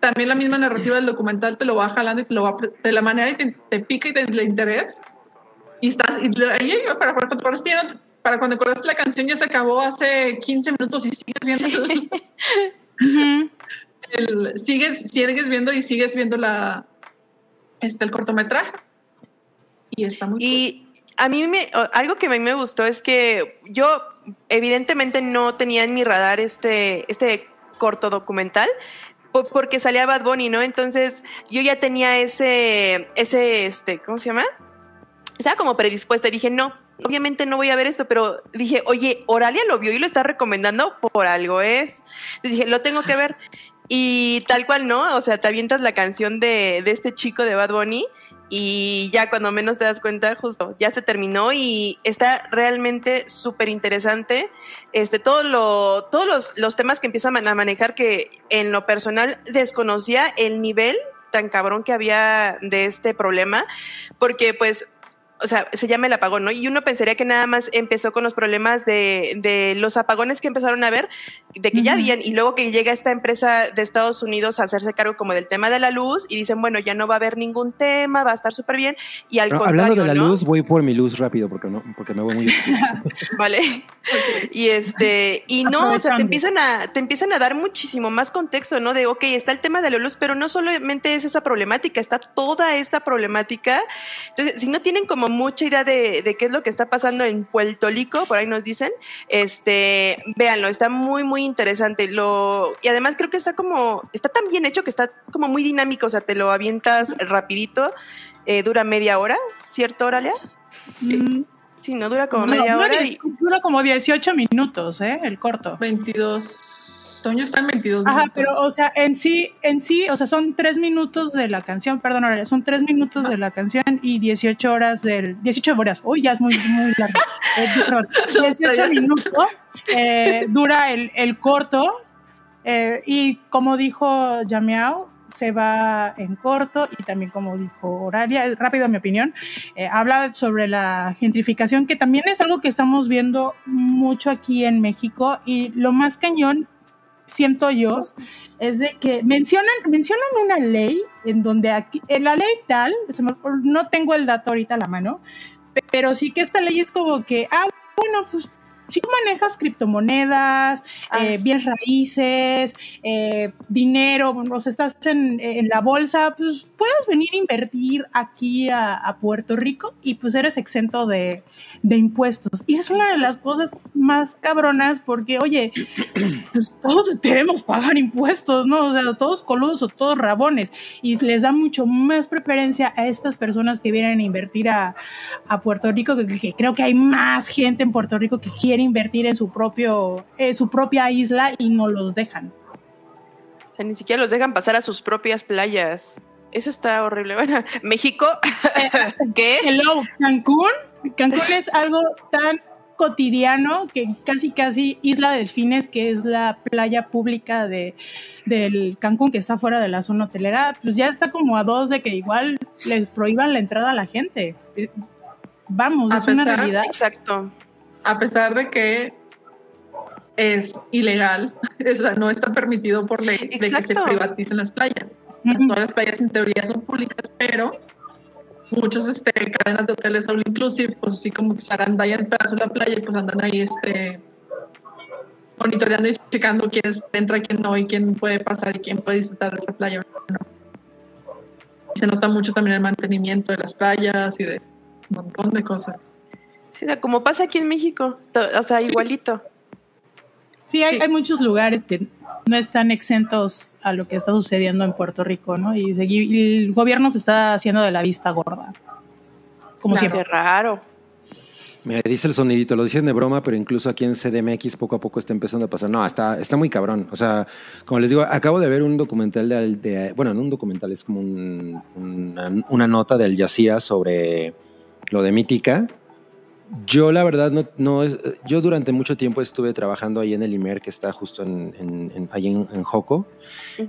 [SPEAKER 2] también la misma narrativa del documental te lo va jalando y te lo va de la manera y te, pica y te interés. Y estás, y para, para, para, para cuando acordaste la canción ya se acabó hace 15 minutos y sigues viendo. sigues, sigues viendo y sigues viendo la, este, el cortometraje. Y está muy
[SPEAKER 4] Y a mí me, algo que a mí me gustó es que yo evidentemente no tenía en mi radar este, este corto documental, porque salía Bad Bunny, ¿no? Entonces yo ya tenía ese, ese, este, ¿cómo se llama? Estaba como predispuesta dije, no, obviamente no voy a ver esto, pero dije, oye, Oralia lo vio y lo está recomendando por algo es. Dije, lo tengo que ver. Y tal cual, ¿no? O sea, te avientas la canción de, de este chico de Bad Bunny y ya cuando menos te das cuenta, justo ya se terminó y está realmente súper interesante. Este, todo lo, todos los, los, temas que empiezan a manejar que en lo personal desconocía el nivel tan cabrón que había de este problema, porque pues o sea, se llama el apagón, ¿no? Y uno pensaría que nada más empezó con los problemas de, de los apagones que empezaron a ver, de que ya habían, y luego que llega esta empresa de Estados Unidos a hacerse cargo como del tema de la luz, y dicen, bueno, ya no va a haber ningún tema, va a estar súper bien, y al contrario,
[SPEAKER 5] Hablando de la luz, voy por mi luz rápido, porque no, porque me voy muy
[SPEAKER 4] Vale. Y este, y no, o sea, te empiezan a, te empiezan a dar muchísimo más contexto, ¿no? De, ok, está el tema de la luz, pero no solamente es esa problemática, está toda esta problemática. Entonces, si no tienen como mucha idea de, qué es lo que está pasando en Puerto Rico, por ahí nos dicen, este, véanlo, está muy, muy interesante. Lo, y además creo que está como, está tan bien hecho que está como muy dinámico, o sea, te lo avientas rapidito, eh, dura media hora, ¿cierto, Oralia? Sí. Mm. Sí, no dura como media hora.
[SPEAKER 3] Dura como 18 minutos, ¿eh? El corto.
[SPEAKER 2] 22. Toño está en 22
[SPEAKER 3] Ajá, pero, o sea, en sí, en sí, o sea, son tres minutos de la canción, perdón, son tres minutos de la canción y 18 horas del, 18 horas, uy, ya es muy, muy largo, 18 eh, minutos eh, dura el, el corto eh, y como dijo Yameao, se va en corto y también como dijo Horaria, rápido mi opinión, habla sobre la gentrificación que también es algo que estamos viendo mucho aquí en México y lo más cañón siento yo, es de que mencionan, mencionan una ley en donde aquí, en la ley tal, no tengo el dato ahorita a la mano, pero sí que esta ley es como que, ah, bueno, pues si tú manejas criptomonedas,
[SPEAKER 4] Ah,
[SPEAKER 3] eh, bienes raíces, eh, dinero, o sea, estás en, en la bolsa, pues puedes venir a invertir aquí a, a Puerto Rico y pues eres exento de, de impuestos. Y es una de las cosas más cabronas porque, oye, pues todos debemos pagar impuestos, ¿no? O sea, todos coludos o todos rabones. Y les da mucho más preferencia a estas personas que vienen a invertir a, a Puerto Rico, que, que creo que hay más gente en Puerto Rico que quiere invertir en su propio, en su propia isla y no los dejan.
[SPEAKER 4] O sea, ni siquiera los dejan pasar a sus propias playas. Eso está horrible. Bueno, México, ¿qué?
[SPEAKER 3] Hello, Cancún. Cancún es algo tan cotidiano que casi casi Isla Delfines, que es la playa pública de del Cancún que está fuera de la zona hotelera, pues ya está como a dos de que igual les prohíban la entrada a la gente. Eh, Vamos,
[SPEAKER 2] A
[SPEAKER 3] es una realidad.
[SPEAKER 4] Exacto.
[SPEAKER 2] A pesar de que es ilegal, o sea, no está permitido por ley de que se privaticen las playas. Todas las playas en teoría son públicas, pero muchas este, cadenas de hoteles all inclusive, pues sí como que se agandallan el pedazo de la playa y pues andan ahí este monitoreando y checando quién es- entra, quién no, y quién puede pasar y quién puede disfrutar de esa playa o no. Y se nota mucho también el mantenimiento de las playas y de un montón de cosas.
[SPEAKER 4] Sí, o sea, como pasa aquí en México. O sea, igualito.
[SPEAKER 3] Sí, hay,
[SPEAKER 2] Sí.
[SPEAKER 3] hay muchos lugares que no están exentos a lo que está sucediendo en Puerto Rico, ¿no? Y, el gobierno se está haciendo de la vista gorda. Como
[SPEAKER 2] Claro.
[SPEAKER 3] siempre.
[SPEAKER 4] Qué raro.
[SPEAKER 5] Me dice el sonidito, lo dicen de broma, pero incluso aquí en CDMX poco a poco está empezando a pasar. No, está, está muy cabrón. O sea, como les digo, acabo de ver un documental de, de- bueno, no un documental, es como un- una, una nota del Jazeera sobre lo de Mítica. Yo la verdad no, no es, yo durante mucho tiempo estuve trabajando ahí en el IMER que está justo en, en- en- ahí en, en Joco,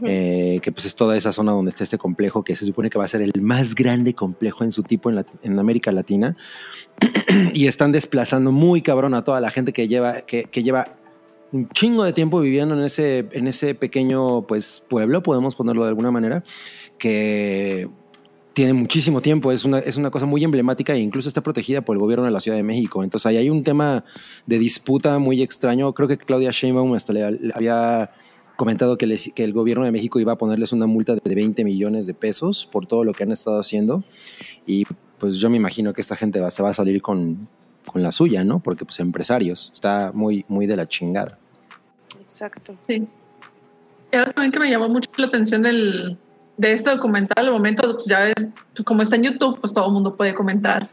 [SPEAKER 5] eh, que pues es toda esa zona donde está este complejo que se supone que va a ser el más grande complejo en su tipo en, América Latina. Y están desplazando muy cabrón a toda la gente que lleva que, que lleva un chingo de tiempo viviendo en ese en ese pequeño pues pueblo podemos ponerlo de alguna manera que tiene muchísimo tiempo, es una, es una cosa muy emblemática e incluso está protegida por el gobierno de la Ciudad de México. Entonces ahí hay un tema de disputa muy extraño. Creo que Claudia Sheinbaum hasta le, le había comentado que, les- que el gobierno de México iba a ponerles una multa de 20 millones de pesos por todo lo que han estado haciendo. Y pues yo me imagino que esta gente va, se va a salir con, con la suya, ¿no? Porque pues empresarios, está muy, muy de la chingada.
[SPEAKER 4] Exacto.
[SPEAKER 2] Sí. Y algo también que me llamó mucho la atención del, de este documental, al momento, pues ya ven, pues, como está en YouTube, pues todo el mundo puede comentar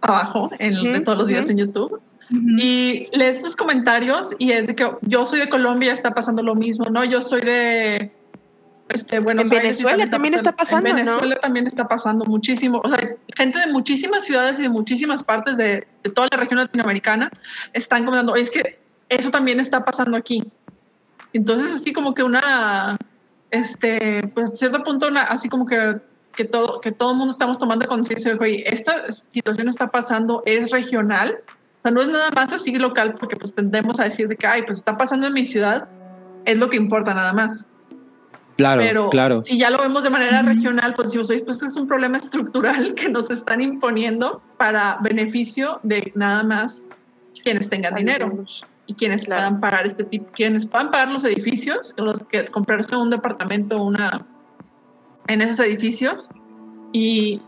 [SPEAKER 2] abajo en de todos los videos
[SPEAKER 4] ujú.
[SPEAKER 2] en YouTube.
[SPEAKER 3] Ujú.
[SPEAKER 2] Y lees estos comentarios y es de que yo soy de Colombia, está pasando lo mismo, ¿no? Yo soy de este, Buenos
[SPEAKER 4] En Venezuela también está pasando,
[SPEAKER 2] En
[SPEAKER 4] ¿no?
[SPEAKER 2] Venezuela también está pasando muchísimo. O sea, gente de muchísimas ciudades y de muchísimas partes de, de toda la región latinoamericana están comentando, "Oye, es que eso también está pasando aquí. Entonces, así como que una, este, pues a cierto punto, así como que, que, todo, que todo el mundo estamos tomando conciencia de que, oye, esta situación está pasando, es regional, o sea, no es nada más así local, porque pues tendemos a decir de que, ay, pues está pasando en mi ciudad, es lo que importa nada más.
[SPEAKER 5] Claro,
[SPEAKER 2] Pero
[SPEAKER 5] claro.
[SPEAKER 2] si ya lo vemos de manera regional, pues decimos, oye, pues es un problema estructural que nos están imponiendo para beneficio de nada más quienes tengan dinero y quienes
[SPEAKER 4] Claro.
[SPEAKER 2] puedan pagar este tipo, quienes puedan pagar los edificios, los que comprarse un departamento una en esos edificios y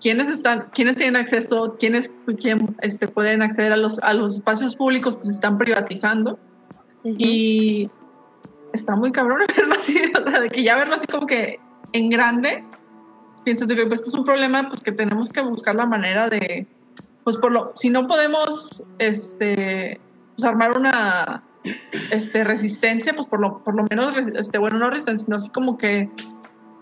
[SPEAKER 2] quienes están, quienes tienen acceso, quienes quién, este, pueden acceder a los, a los espacios públicos que se están privatizando
[SPEAKER 4] Ujú.
[SPEAKER 2] y está muy cabrón verlo así, o sea, de que ya verlo así como que en grande, piensas de que pues, esto es un problema, pues que tenemos que buscar la manera de, pues por lo, si no podemos, este, pues armar una, este, resistencia, pues por lo, por lo menos, este, bueno, no resistencia, sino así como que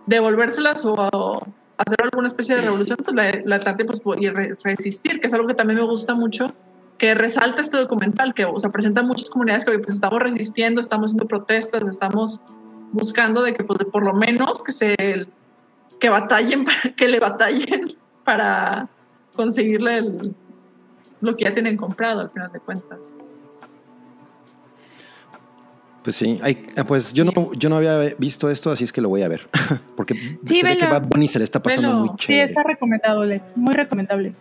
[SPEAKER 2] devolvérselas o, hacer alguna especie de revolución, pues la, tarde, pues y re- resistir, que es algo que también me gusta mucho, que resalta este documental, que o sea, presenta muchas comunidades que pues, estamos resistiendo, estamos haciendo protestas, estamos buscando de que pues, por lo menos que se que batallen, que le batallen para conseguirle el- lo que ya tienen comprado al final de cuentas.
[SPEAKER 5] Pues sí, hay, ah, pues yo no, yo no había visto esto, así es que lo voy a ver. Porque
[SPEAKER 4] Sí,
[SPEAKER 5] se ve que. Bad Bunny se le está pasando
[SPEAKER 2] Velo.
[SPEAKER 5] muy
[SPEAKER 3] Sí,
[SPEAKER 5] chévere.
[SPEAKER 3] está recomendable, muy recomendable.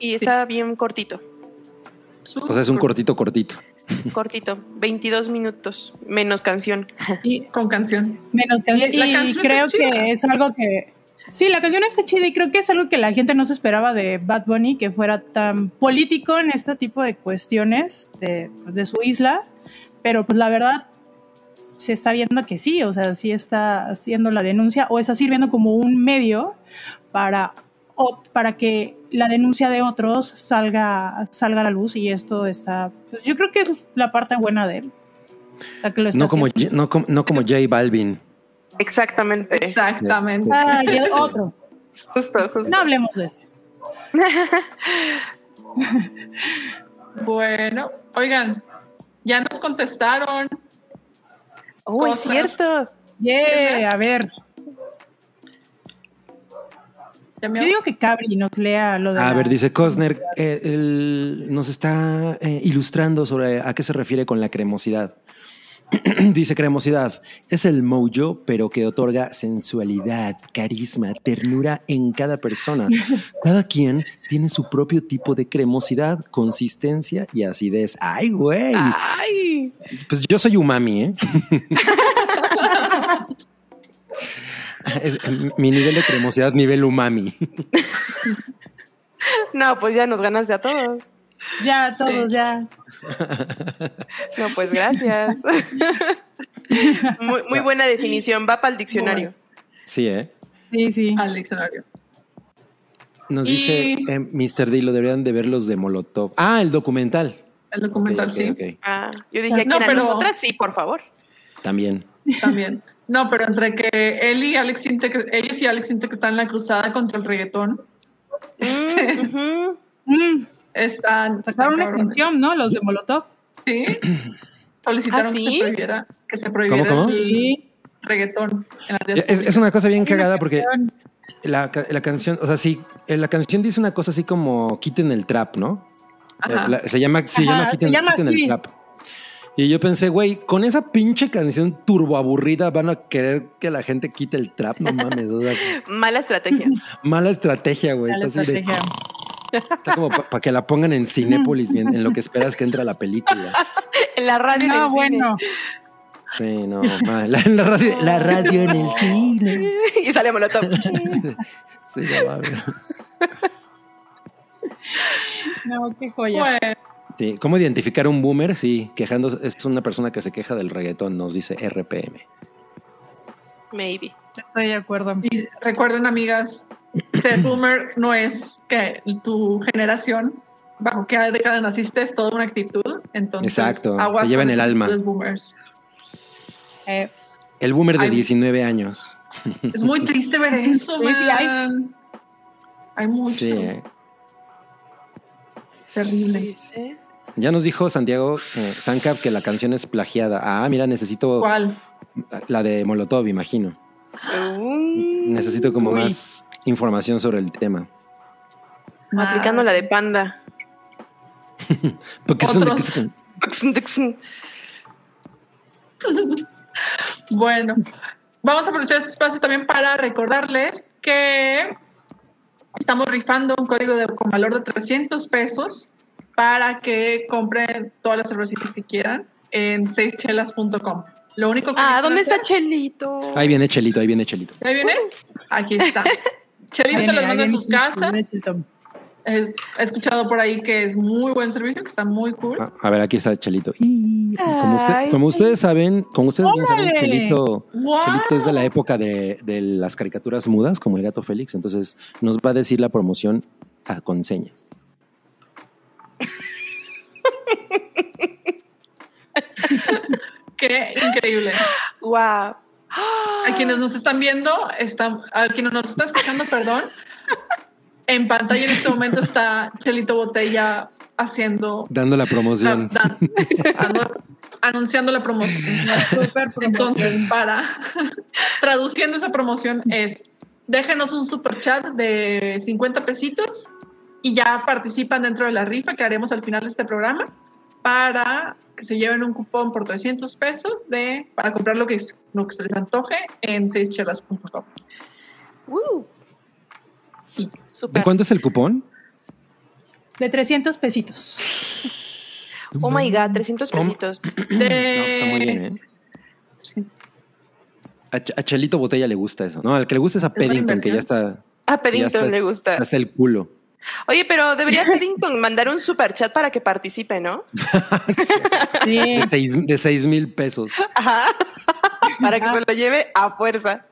[SPEAKER 4] Y está bien cortito.
[SPEAKER 5] O sea, es un cortito, cortito.
[SPEAKER 4] Cortito, 22 minutos, menos canción.
[SPEAKER 3] Y
[SPEAKER 2] Con canción.
[SPEAKER 3] menos canción.
[SPEAKER 2] Y la
[SPEAKER 3] Y
[SPEAKER 2] canción
[SPEAKER 3] creo que es algo que. Sí, la canción está chida y creo que es algo que la gente no se esperaba de Bad Bunny, que fuera tan político en este tipo de cuestiones de, de su isla. Pero pues la verdad se está viendo que sí, o sea, sí está haciendo la denuncia o está sirviendo como un medio para, o- para que la denuncia de otros salga, salga a la luz y esto está, pues, yo creo que es la parte buena de él. La que lo está
[SPEAKER 5] No como. J- no, com- no como J Balvin.
[SPEAKER 4] Exactamente.
[SPEAKER 2] Exactamente.
[SPEAKER 3] Ah, y el otro.
[SPEAKER 4] Justo, justo.
[SPEAKER 3] No hablemos de eso.
[SPEAKER 2] Bueno, oigan, ya nos contestaron.
[SPEAKER 4] Uy,
[SPEAKER 2] Cosa.
[SPEAKER 4] cierto.
[SPEAKER 3] Yeah, a ver. Yo digo que Cabri nos lea lo de.
[SPEAKER 5] A
[SPEAKER 3] la-
[SPEAKER 5] ver, dice Cosner, eh, él nos está eh, ilustrando sobre a qué se refiere con la cremosidad. dice cremosidad, es el mojo, pero que otorga sensualidad, carisma, ternura en cada persona. Cada quien tiene su propio tipo de cremosidad, consistencia y acidez. ¡Ay, güey!
[SPEAKER 4] Ay.
[SPEAKER 5] Pues yo soy umami, ¿eh? Es- mi nivel de cremosidad, nivel umami.
[SPEAKER 4] No, pues ya nos ganaste a todos.
[SPEAKER 3] Ya, todos,
[SPEAKER 2] Sí.
[SPEAKER 3] ya.
[SPEAKER 4] No, pues gracias. muy, muy buena definición. Va para el diccionario.
[SPEAKER 5] Sí, ¿eh?
[SPEAKER 3] Sí, sí.
[SPEAKER 2] al diccionario.
[SPEAKER 5] Nos
[SPEAKER 2] Y-
[SPEAKER 5] dice eh, Mr. D, lo deberían de ver los de Molotov. Ah, el documental.
[SPEAKER 2] El documental, sí.
[SPEAKER 4] Ah, yo dije
[SPEAKER 2] No,
[SPEAKER 4] que
[SPEAKER 2] pero-
[SPEAKER 4] nosotras sí, por favor.
[SPEAKER 5] También.
[SPEAKER 2] también. No, pero entre que él y Alex Intec, ellos y Alex Intec están en la cruzada contra el reggaetón,
[SPEAKER 4] Mm.
[SPEAKER 3] Mm,
[SPEAKER 2] están,
[SPEAKER 3] sacaron una
[SPEAKER 2] cabrones.
[SPEAKER 3] canción, ¿no? Los de Molotov.
[SPEAKER 2] Sí. Solicitaron
[SPEAKER 4] ¿Ah,
[SPEAKER 2] que se prohibiera, que se prohibiera
[SPEAKER 5] ¿Cómo, cómo?
[SPEAKER 2] el
[SPEAKER 3] Sí.
[SPEAKER 2] reggaetón en la
[SPEAKER 5] Es, es una cosa bien cagada porque la, la canción, o sea, sí, eh, la canción dice una cosa así como quiten el trap, ¿no?
[SPEAKER 2] Ajá.
[SPEAKER 5] Eh, la- se llama, se
[SPEAKER 3] Ajá,
[SPEAKER 5] llama quiten,
[SPEAKER 3] se llama
[SPEAKER 5] quiten
[SPEAKER 3] así.
[SPEAKER 5] el trap. Y yo pensé, güey, con esa pinche canción turbo aburrida van a querer que la gente quite el trap, no mames, o sea,
[SPEAKER 4] Mala estrategia.
[SPEAKER 5] mala estrategia, güey.
[SPEAKER 3] Mala
[SPEAKER 5] Está, así de-
[SPEAKER 3] estrategia.
[SPEAKER 5] Está como para que la pongan en Cinépolis, bien, en lo que esperas que entre la película.
[SPEAKER 4] En la radio. en el
[SPEAKER 3] No,
[SPEAKER 4] cine.
[SPEAKER 3] bueno.
[SPEAKER 5] Sí, no, mal. La, la radio, la radio en el cine.
[SPEAKER 4] y sale Molotov.
[SPEAKER 5] Sí, no mames.
[SPEAKER 3] No, qué joya.
[SPEAKER 2] Bueno,
[SPEAKER 5] Sí, ¿cómo identificar un boomer? Sí, quejándose, es una persona que se queja del reggaetón, nos dice RPM.
[SPEAKER 4] Maybe.
[SPEAKER 3] Estoy de acuerdo.
[SPEAKER 2] y recuerden, amigas, ser boomer no es que tu generación, bajo qué década naciste, es toda una actitud. Entonces,
[SPEAKER 5] Exacto,
[SPEAKER 2] aguas
[SPEAKER 5] se lleva en el alma.
[SPEAKER 2] actitudes boomers.
[SPEAKER 3] Eh,
[SPEAKER 5] El boomer de
[SPEAKER 2] Ay.
[SPEAKER 5] 19 años.
[SPEAKER 2] Es muy triste ver eso,
[SPEAKER 3] Sí, sí, hay.
[SPEAKER 2] man. Hay mucho.
[SPEAKER 5] Sí.
[SPEAKER 2] Terrible.
[SPEAKER 4] Sí.
[SPEAKER 5] Ya nos dijo Santiago eh, Sancap que la canción es plagiada. Ah, mira, necesito
[SPEAKER 2] ¿Cuál?
[SPEAKER 5] la de Molotov, imagino. Necesito como
[SPEAKER 3] Uy.
[SPEAKER 5] más información sobre el tema.
[SPEAKER 4] aplicando la de panda.
[SPEAKER 5] Porque son de-
[SPEAKER 2] Otros.
[SPEAKER 4] Bueno,
[SPEAKER 2] Bueno, vamos a aprovechar este espacio también para recordarles que estamos rifando un código de, con valor de 300 pesos para que compren todas las cervecitas que quieran en seischelas.com. Lo único que
[SPEAKER 4] Ah, ¿dónde está Chelito?
[SPEAKER 5] Ahí viene Chelito, ahí viene Chelito.
[SPEAKER 2] ¿Ya viene? Aquí está. Chelito
[SPEAKER 3] viene-
[SPEAKER 2] las manda a sus casas. Es- he escuchado por ahí que es muy buen servicio, que está muy cool.
[SPEAKER 5] Ah, a ver, aquí está Chelito. Y como, usted-
[SPEAKER 4] Ay.
[SPEAKER 5] como ustedes saben, como ustedes bien saben. Chelito,
[SPEAKER 2] ¡Wow!
[SPEAKER 5] Chelito es de la época de, de las caricaturas mudas, como el gato Félix. Entonces nos va a decir la promoción a- con señas.
[SPEAKER 2] Qué increíble.
[SPEAKER 4] Wow.
[SPEAKER 2] A quienes nos están viendo, están, a quienes nos están escuchando, perdón, en pantalla en este momento está Chelito Botella haciendo,
[SPEAKER 5] Dando la promoción.
[SPEAKER 2] da- da- anu- anunciando la promoción.
[SPEAKER 3] Súper promoción.
[SPEAKER 2] Entonces, para traduciendo esa promoción es, déjenos un super chat de 50 pesitos y ya participan dentro de la rifa que haremos al final de este programa para que se lleven un cupón por 300 pesos de, para comprar lo que, lo que se les antoje en seischelas.com.
[SPEAKER 4] Uh.
[SPEAKER 5] ¿De cuánto es el cupón?
[SPEAKER 3] De 300 pesitos.
[SPEAKER 4] Oh my God, 300 pesitos.
[SPEAKER 5] No, pues está muy bien, ¿eh? A, Ch- a Chelito Botella le gusta eso. No, al que le gusta es a
[SPEAKER 2] buena
[SPEAKER 5] Paddington, que ya está.
[SPEAKER 4] A
[SPEAKER 5] está-
[SPEAKER 4] le gusta.
[SPEAKER 5] Hasta el culo.
[SPEAKER 4] Oye, pero debería Paddington mandar un super chat para que participe, ¿no?
[SPEAKER 3] Sí.
[SPEAKER 5] De seis, de seis mil pesos.
[SPEAKER 4] Ajá. para que se lo lleve a fuerza.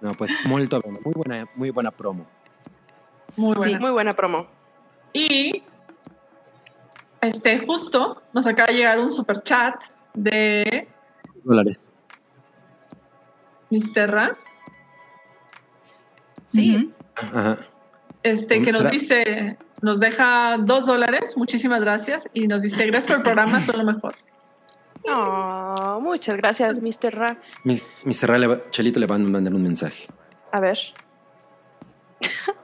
[SPEAKER 5] No, pues. Muy buena, muy buena promo.
[SPEAKER 2] Muy
[SPEAKER 4] Sí,
[SPEAKER 2] buena.
[SPEAKER 4] muy buena promo.
[SPEAKER 2] Y este, justo nos acaba de llegar un super chat de
[SPEAKER 5] Dólares.
[SPEAKER 2] Misterra,
[SPEAKER 4] Sí.
[SPEAKER 5] Ajá.
[SPEAKER 2] Este, que nos
[SPEAKER 5] ¿Será?
[SPEAKER 2] dice, nos deja dos dólares, muchísimas gracias, y nos dice, gracias por el programa, son lo mejor.
[SPEAKER 4] Oh, muchas gracias, Mr. Ra.
[SPEAKER 5] Mis, mis Serra le va- Chelito le van a mandar un mensaje.
[SPEAKER 4] A ver.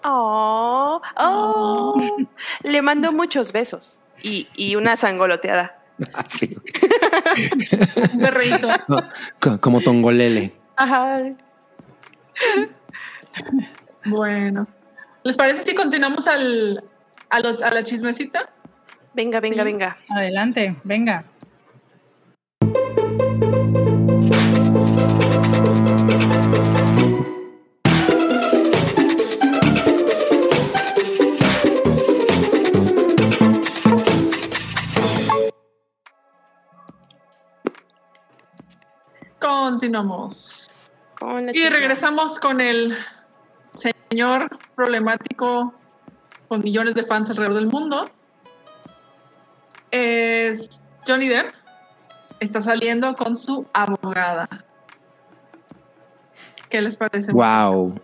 [SPEAKER 4] Oh, oh. Le mando muchos besos y, y una sangoloteada.
[SPEAKER 5] Así.
[SPEAKER 2] Un perreíto.
[SPEAKER 5] Como Tongolele.
[SPEAKER 4] Ajá.
[SPEAKER 2] Bueno, ¿les parece si continuamos al, a, los, a la chismecita?
[SPEAKER 4] Venga, venga,
[SPEAKER 2] Sí.
[SPEAKER 4] venga.
[SPEAKER 3] Adelante, venga.
[SPEAKER 2] Continuamos.
[SPEAKER 4] Con
[SPEAKER 2] Y regresamos con el señor problemático con millones de fans alrededor del mundo. Es Johnny Depp. Está saliendo con su abogada. ¿Qué les parece?
[SPEAKER 5] Wow.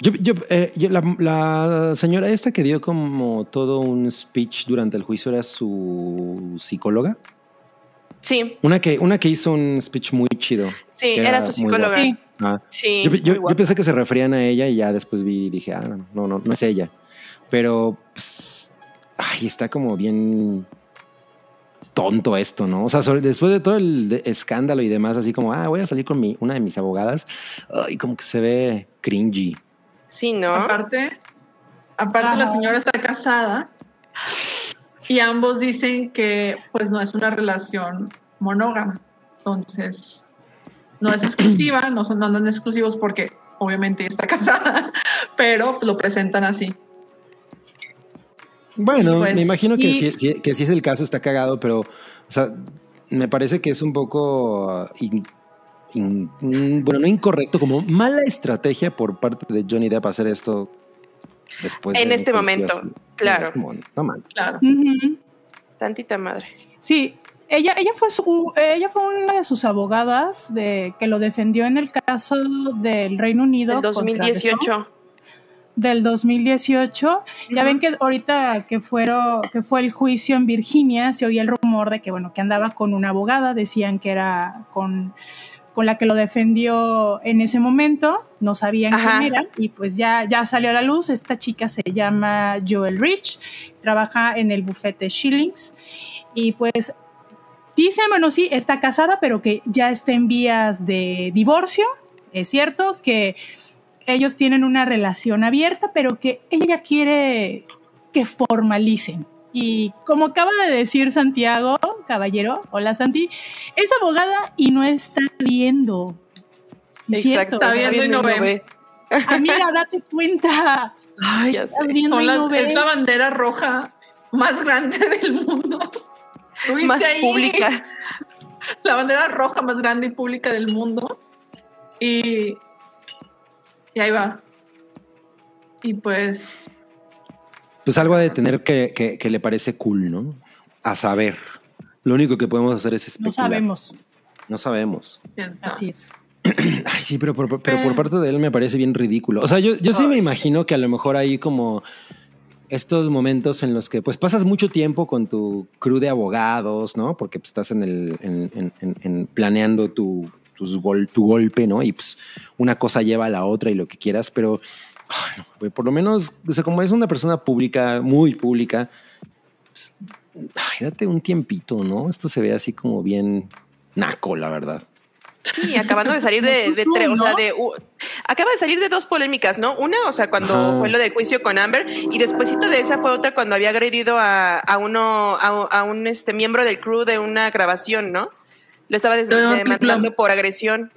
[SPEAKER 5] Yo, yo, eh, yo- la, la señora esta que dio como todo un speech durante el juicio era su psicóloga.
[SPEAKER 4] Sí,
[SPEAKER 5] Una que, una que hizo un speech muy chido.
[SPEAKER 4] Sí,
[SPEAKER 5] Era
[SPEAKER 4] era su psicóloga.
[SPEAKER 3] Sí.
[SPEAKER 5] Ah.
[SPEAKER 4] Sí,
[SPEAKER 5] Yo, pensé que se referían a ella y ya después vi y dije, ah, no, no, no, no es ella. Pero, pues, ay, está como bien tonto esto, ¿no? O sea, sobre- después de todo el de- escándalo y demás, así como, ah, voy a salir con mi, una de mis abogadas, ay, como que se ve cringy.
[SPEAKER 4] Sí, ¿no?
[SPEAKER 2] Aparte, aparte la señora está casada y ambos dicen que pues no es una relación monógama. Entonces, no es exclusiva, no son no andan exclusivos porque obviamente está casada, pero lo presentan así.
[SPEAKER 5] Bueno,
[SPEAKER 2] Pues,
[SPEAKER 5] me imagino que,
[SPEAKER 3] y-
[SPEAKER 5] si, si- que si es el caso, está cagado, pero, o sea, me parece que es un poco, uh, in- in- mm, bueno, no incorrecto, como mala estrategia por parte de Johnny Depp hacer esto después.
[SPEAKER 4] En
[SPEAKER 5] de
[SPEAKER 4] este momento,
[SPEAKER 5] así.
[SPEAKER 4] claro.
[SPEAKER 5] Es como, no manches.
[SPEAKER 2] Claro.
[SPEAKER 4] Tantita madre.
[SPEAKER 3] Sí, ella, ella fue su, ella fue una de sus abogadas de que lo defendió en el caso del Reino Unido
[SPEAKER 4] Del
[SPEAKER 3] contra
[SPEAKER 4] 2018.
[SPEAKER 3] Deson, del 2018. Ya ven que ahorita que fueron que fue el juicio en Virginia se oía el rumor de que bueno que andaba con una abogada, decían que era con con la que lo defendió en ese momento, no sabían
[SPEAKER 4] Ajá.
[SPEAKER 3] quién era y pues ya ya salió a la luz. Esta chica se llama Joel Rich, trabaja en el bufete Shillings y pues Dicen, bueno, sí, está casada, pero que ya está en vías de divorcio. Es cierto que ellos tienen una relación abierta, pero que ella quiere que formalicen. Y como acaba de decir Santiago, caballero, hola Santi, es abogada y no está viendo. Es cierto.
[SPEAKER 2] Está viendo y no ve.
[SPEAKER 3] Amiga, date cuenta.
[SPEAKER 4] Ay, ya
[SPEAKER 3] Estás
[SPEAKER 4] sé.
[SPEAKER 3] viendo
[SPEAKER 2] Son
[SPEAKER 3] y
[SPEAKER 2] las-
[SPEAKER 3] no ves.
[SPEAKER 2] es la bandera roja más grande del mundo. ¿Tú viste
[SPEAKER 4] Más
[SPEAKER 2] ahí?
[SPEAKER 4] pública.
[SPEAKER 2] La bandera roja más grande y pública del mundo. Y, y ahí va. Y pues,
[SPEAKER 5] Pues algo ha de tener que, que, que le parece cool, ¿no? A saber. Lo único que podemos hacer es
[SPEAKER 3] No
[SPEAKER 5] especular.
[SPEAKER 3] sabemos.
[SPEAKER 5] No sabemos.
[SPEAKER 2] quién sabe.
[SPEAKER 3] Así es.
[SPEAKER 5] Ay, sí, pero por, pero por
[SPEAKER 2] Eh.
[SPEAKER 5] parte de él me parece bien ridículo. O sea, yo, yo sí me imagino que a lo mejor hay como estos momentos en los que pues pasas mucho tiempo con tu crew de abogados, ¿no? Porque pues, estás en el en, planeando tu, tu golpe, ¿no? Y pues una cosa lleva a la otra y lo que quieras, pero por lo menos, o sea, como es una persona pública, muy pública, pues, date un tiempito, ¿no? Esto se ve así como bien naco, la verdad.
[SPEAKER 4] Sí, acabando de salir de, de
[SPEAKER 3] Como
[SPEAKER 4] tre- o sea,
[SPEAKER 3] ¿no?
[SPEAKER 4] de acaba de salir de dos polémicas, ¿no? Una, o sea, cuando fue lo del juicio con Amber, y despuésito de esa fue otra cuando había agredido a, a uno, a, un este miembro del crew de una grabación, ¿no? Lo estaba demandando por agresión.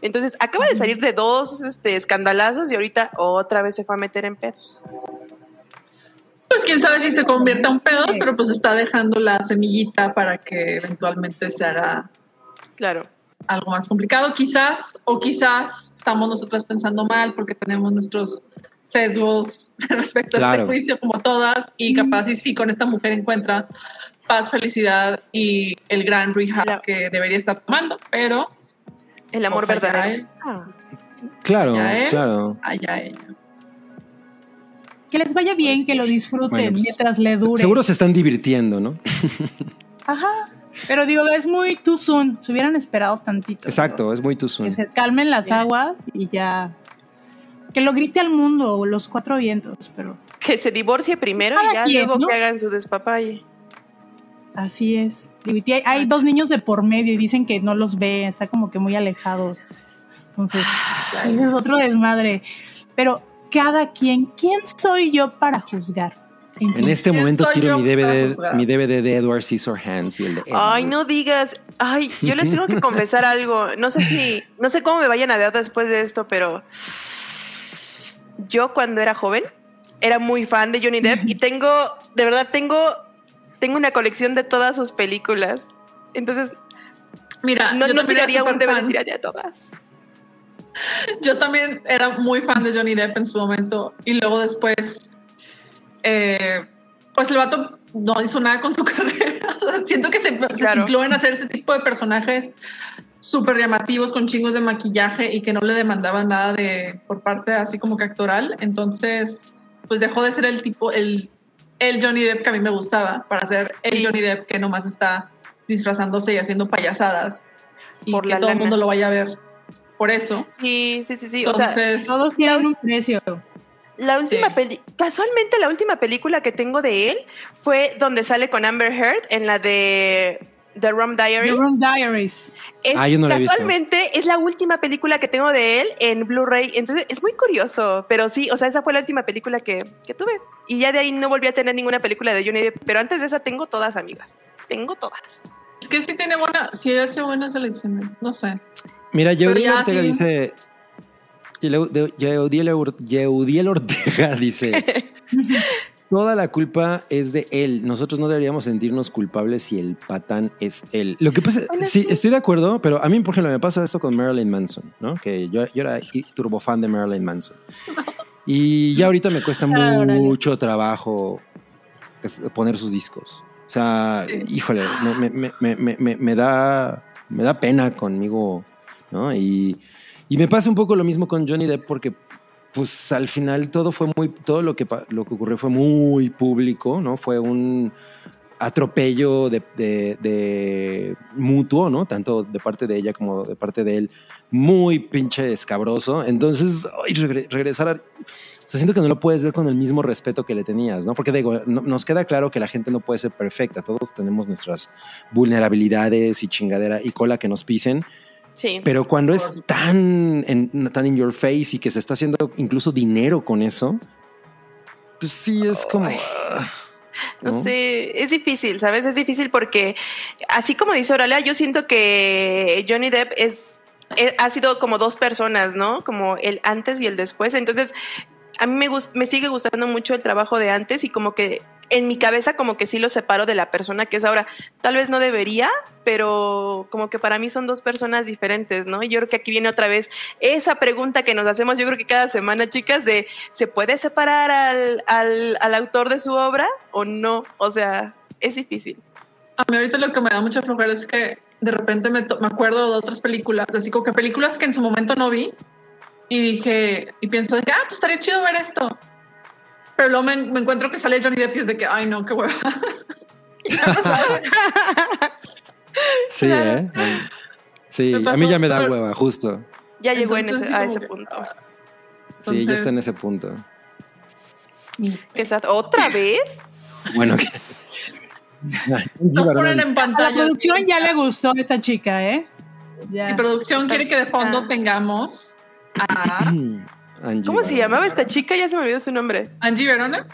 [SPEAKER 4] Entonces, acaba de salir de dos este, escandalazos y ahorita otra vez se fue a meter en pedos.
[SPEAKER 2] Pues quién sabe si se convierta en un pedo, pero pues está dejando la semillita para que eventualmente se haga
[SPEAKER 4] claro.
[SPEAKER 2] Algo más complicado, quizás, o quizás estamos nosotras pensando mal porque tenemos nuestros sesgos respecto a este juicio como todas y capaz y sí con esta mujer encuentra paz, felicidad y el gran rehab que debería estar tomando, pero
[SPEAKER 4] el amor verdadero.
[SPEAKER 5] Claro, claro.
[SPEAKER 2] Allá ella.
[SPEAKER 3] Que les vaya bien, pues que lo disfruten pues, mientras le dure.
[SPEAKER 5] Seguro se están divirtiendo, ¿no?
[SPEAKER 3] Ajá. Pero digo, es muy too soon. Se hubieran esperado tantito.
[SPEAKER 5] Exacto, es muy too soon.
[SPEAKER 3] Que se calmen las aguas y ya. Que lo grite al mundo, los cuatro vientos, pero.
[SPEAKER 4] Que se divorcie primero y ya luego que hagan su despapalle.
[SPEAKER 3] Así es. hay, dos niños de por medio y dicen que no los ve, está como que muy alejados. Entonces, ese es otro desmadre. Pero cada quien, ¿quién soy yo para juzgar?
[SPEAKER 5] En este momento tiro mi DVD, mi DVD de Edward Scissorhands y el de
[SPEAKER 4] Ay, no digas. Ay, yo les tengo que confesar algo. No sé si, no sé cómo me vayan a ver después de esto, pero yo cuando era joven era muy fan de Johnny Depp y tengo, de verdad, tengo tengo una colección de todas sus películas. Entonces,
[SPEAKER 2] mira,
[SPEAKER 4] no, no tiraría un DVD, tiraría todas.
[SPEAKER 2] Yo también era muy fan de Johnny Depp en su momento y luego después, eh, pues el vato no hizo nada con su carrera. siento que se, en hacer ese tipo de personajes súper llamativos con chingos de maquillaje y que no le demandaban nada de por parte así como que actoral. Entonces, pues dejó de ser el tipo, el el Johnny Depp que a mí me gustaba, para ser el Johnny Depp que nomás está disfrazándose y haciendo payasadas y por que todo el mundo lo vaya a ver. Por eso.
[SPEAKER 4] Sí, sí, sí, sí.
[SPEAKER 3] Entonces, o sea, todos tienen un precio.
[SPEAKER 4] La última peli casualmente la última película que tengo de él fue donde sale con Amber Heard en la de The Rum Diaries.
[SPEAKER 3] The Rum Diaries.
[SPEAKER 5] ah,
[SPEAKER 4] casualmente es la última película que tengo de él en Blu-ray. Entonces es muy curioso. Pero sí, o sea, esa fue la última película que, que, tuve. Y ya de ahí no volví a tener ninguna película de Johnny Depp. Pero antes de esa tengo todas amigas. Tengo todas.
[SPEAKER 2] Es que sí tiene buena, sí hace buenas selecciones. No sé.
[SPEAKER 5] Mira, Yeudiel Ortega dice. Yeudiel Ortega dice. Toda la culpa es de él. Nosotros no deberíamos sentirnos culpables si el patán es él. Lo que pasa, sí, estoy de acuerdo, pero a mí, por ejemplo, me pasa esto con Marilyn Manson, ¿no? Que yo, yo era turbo fan de Marilyn Manson. Y ya ahorita me cuesta mucho trabajo poner sus discos. O sea, híjole, me, me, me, me, da, me da pena conmigo, ¿no? Y, y me pasa un poco lo mismo con Johnny Depp porque pues al final todo fue muy, todo lo que, lo que ocurrió fue muy público, ¿no? Fue un atropello de, de, mutuo, ¿no? Tanto de parte de ella como de parte de él, muy pinche escabroso. Entonces, regresar a... O sea, siento que no lo puedes ver con el mismo respeto que le tenías, ¿no? Porque digo, nos queda claro que la gente no puede ser perfecta, todos tenemos nuestras vulnerabilidades y chingadera y cola que nos pisen, pero cuando es tan en, tan in your face y que se está haciendo incluso dinero con eso, pues sí es como. Ah,
[SPEAKER 4] ¿no? sé, es difícil, ¿sabes? Es difícil porque, así como dice Oralia, yo siento que Johnny Depp es, es, ha sido como dos personas, ¿no? Como el antes y el después. Entonces, a mí me, me sigue gustando mucho el trabajo de antes y como que en mi cabeza como que sí lo separo de la persona que es ahora. Tal vez no debería, pero como que para mí son dos personas diferentes, ¿no? Yo creo que aquí viene otra vez esa pregunta que nos hacemos, yo creo que cada semana, chicas, de ¿se puede separar al, al, autor de su obra o no? O sea, es difícil.
[SPEAKER 2] A mí ahorita lo que me da mucha flojera es que de repente me, me acuerdo de otras películas, así como que películas que en su momento no vi y dije, y pienso de que, ah, pues estaría chido ver esto pero luego me, encuentro que sale Johnny Depp y es de que, ay no, qué hueva.
[SPEAKER 5] sí, ¿eh? Sí, a mí ya me da hueva, justo.
[SPEAKER 4] Ya llegó en ese, a ese punto.
[SPEAKER 5] sí, ya está en ese punto.
[SPEAKER 4] ¿Otra vez?
[SPEAKER 5] Bueno, que...
[SPEAKER 2] Nos ponen en pantalla.
[SPEAKER 3] A la producción ya le gustó a esta chica, ¿eh?
[SPEAKER 2] Ya. Y producción quiere que de fondo ah. tengamos a
[SPEAKER 5] Angie
[SPEAKER 4] ¿Cómo se llamaba esta chica? Ya se me olvidó su nombre.
[SPEAKER 2] Angie Verona.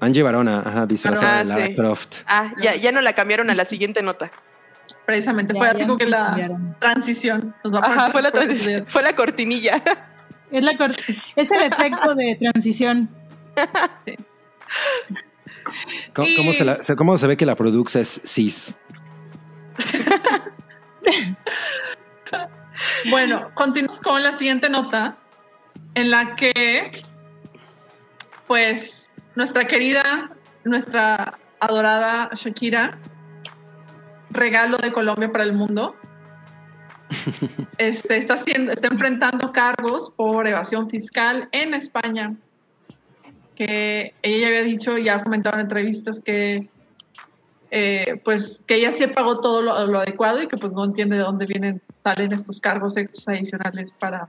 [SPEAKER 5] Angie Barona, ajá, disfrazada
[SPEAKER 4] Ah,
[SPEAKER 5] de Lara
[SPEAKER 4] sí.
[SPEAKER 5] Croft.
[SPEAKER 4] Ah, ya, ya no la cambiaron a la siguiente nota.
[SPEAKER 2] Precisamente,
[SPEAKER 3] Ya,
[SPEAKER 2] fue así como que la
[SPEAKER 3] cambiaron.
[SPEAKER 2] transición. Nos va a
[SPEAKER 4] Ajá, fue la,
[SPEAKER 2] por-
[SPEAKER 4] transi- fue la cortinilla.
[SPEAKER 3] Es, la cor- es el efecto de transición.
[SPEAKER 5] ¿Cómo,
[SPEAKER 2] Y-
[SPEAKER 5] cómo se la- se- cómo se ve que la produxa es cis?
[SPEAKER 2] Bueno, continuamos con la siguiente nota, en la que, pues, nuestra querida, nuestra adorada Shakira, regalo de Colombia para el mundo, este, está, está enfrentando cargos por evasión fiscal en España. Que ella ya había dicho y ha comentado en entrevistas que eh, pues que ella sí pagó todo lo, lo adecuado y que pues no entiende de dónde vienen, salen estos cargos extras adicionales para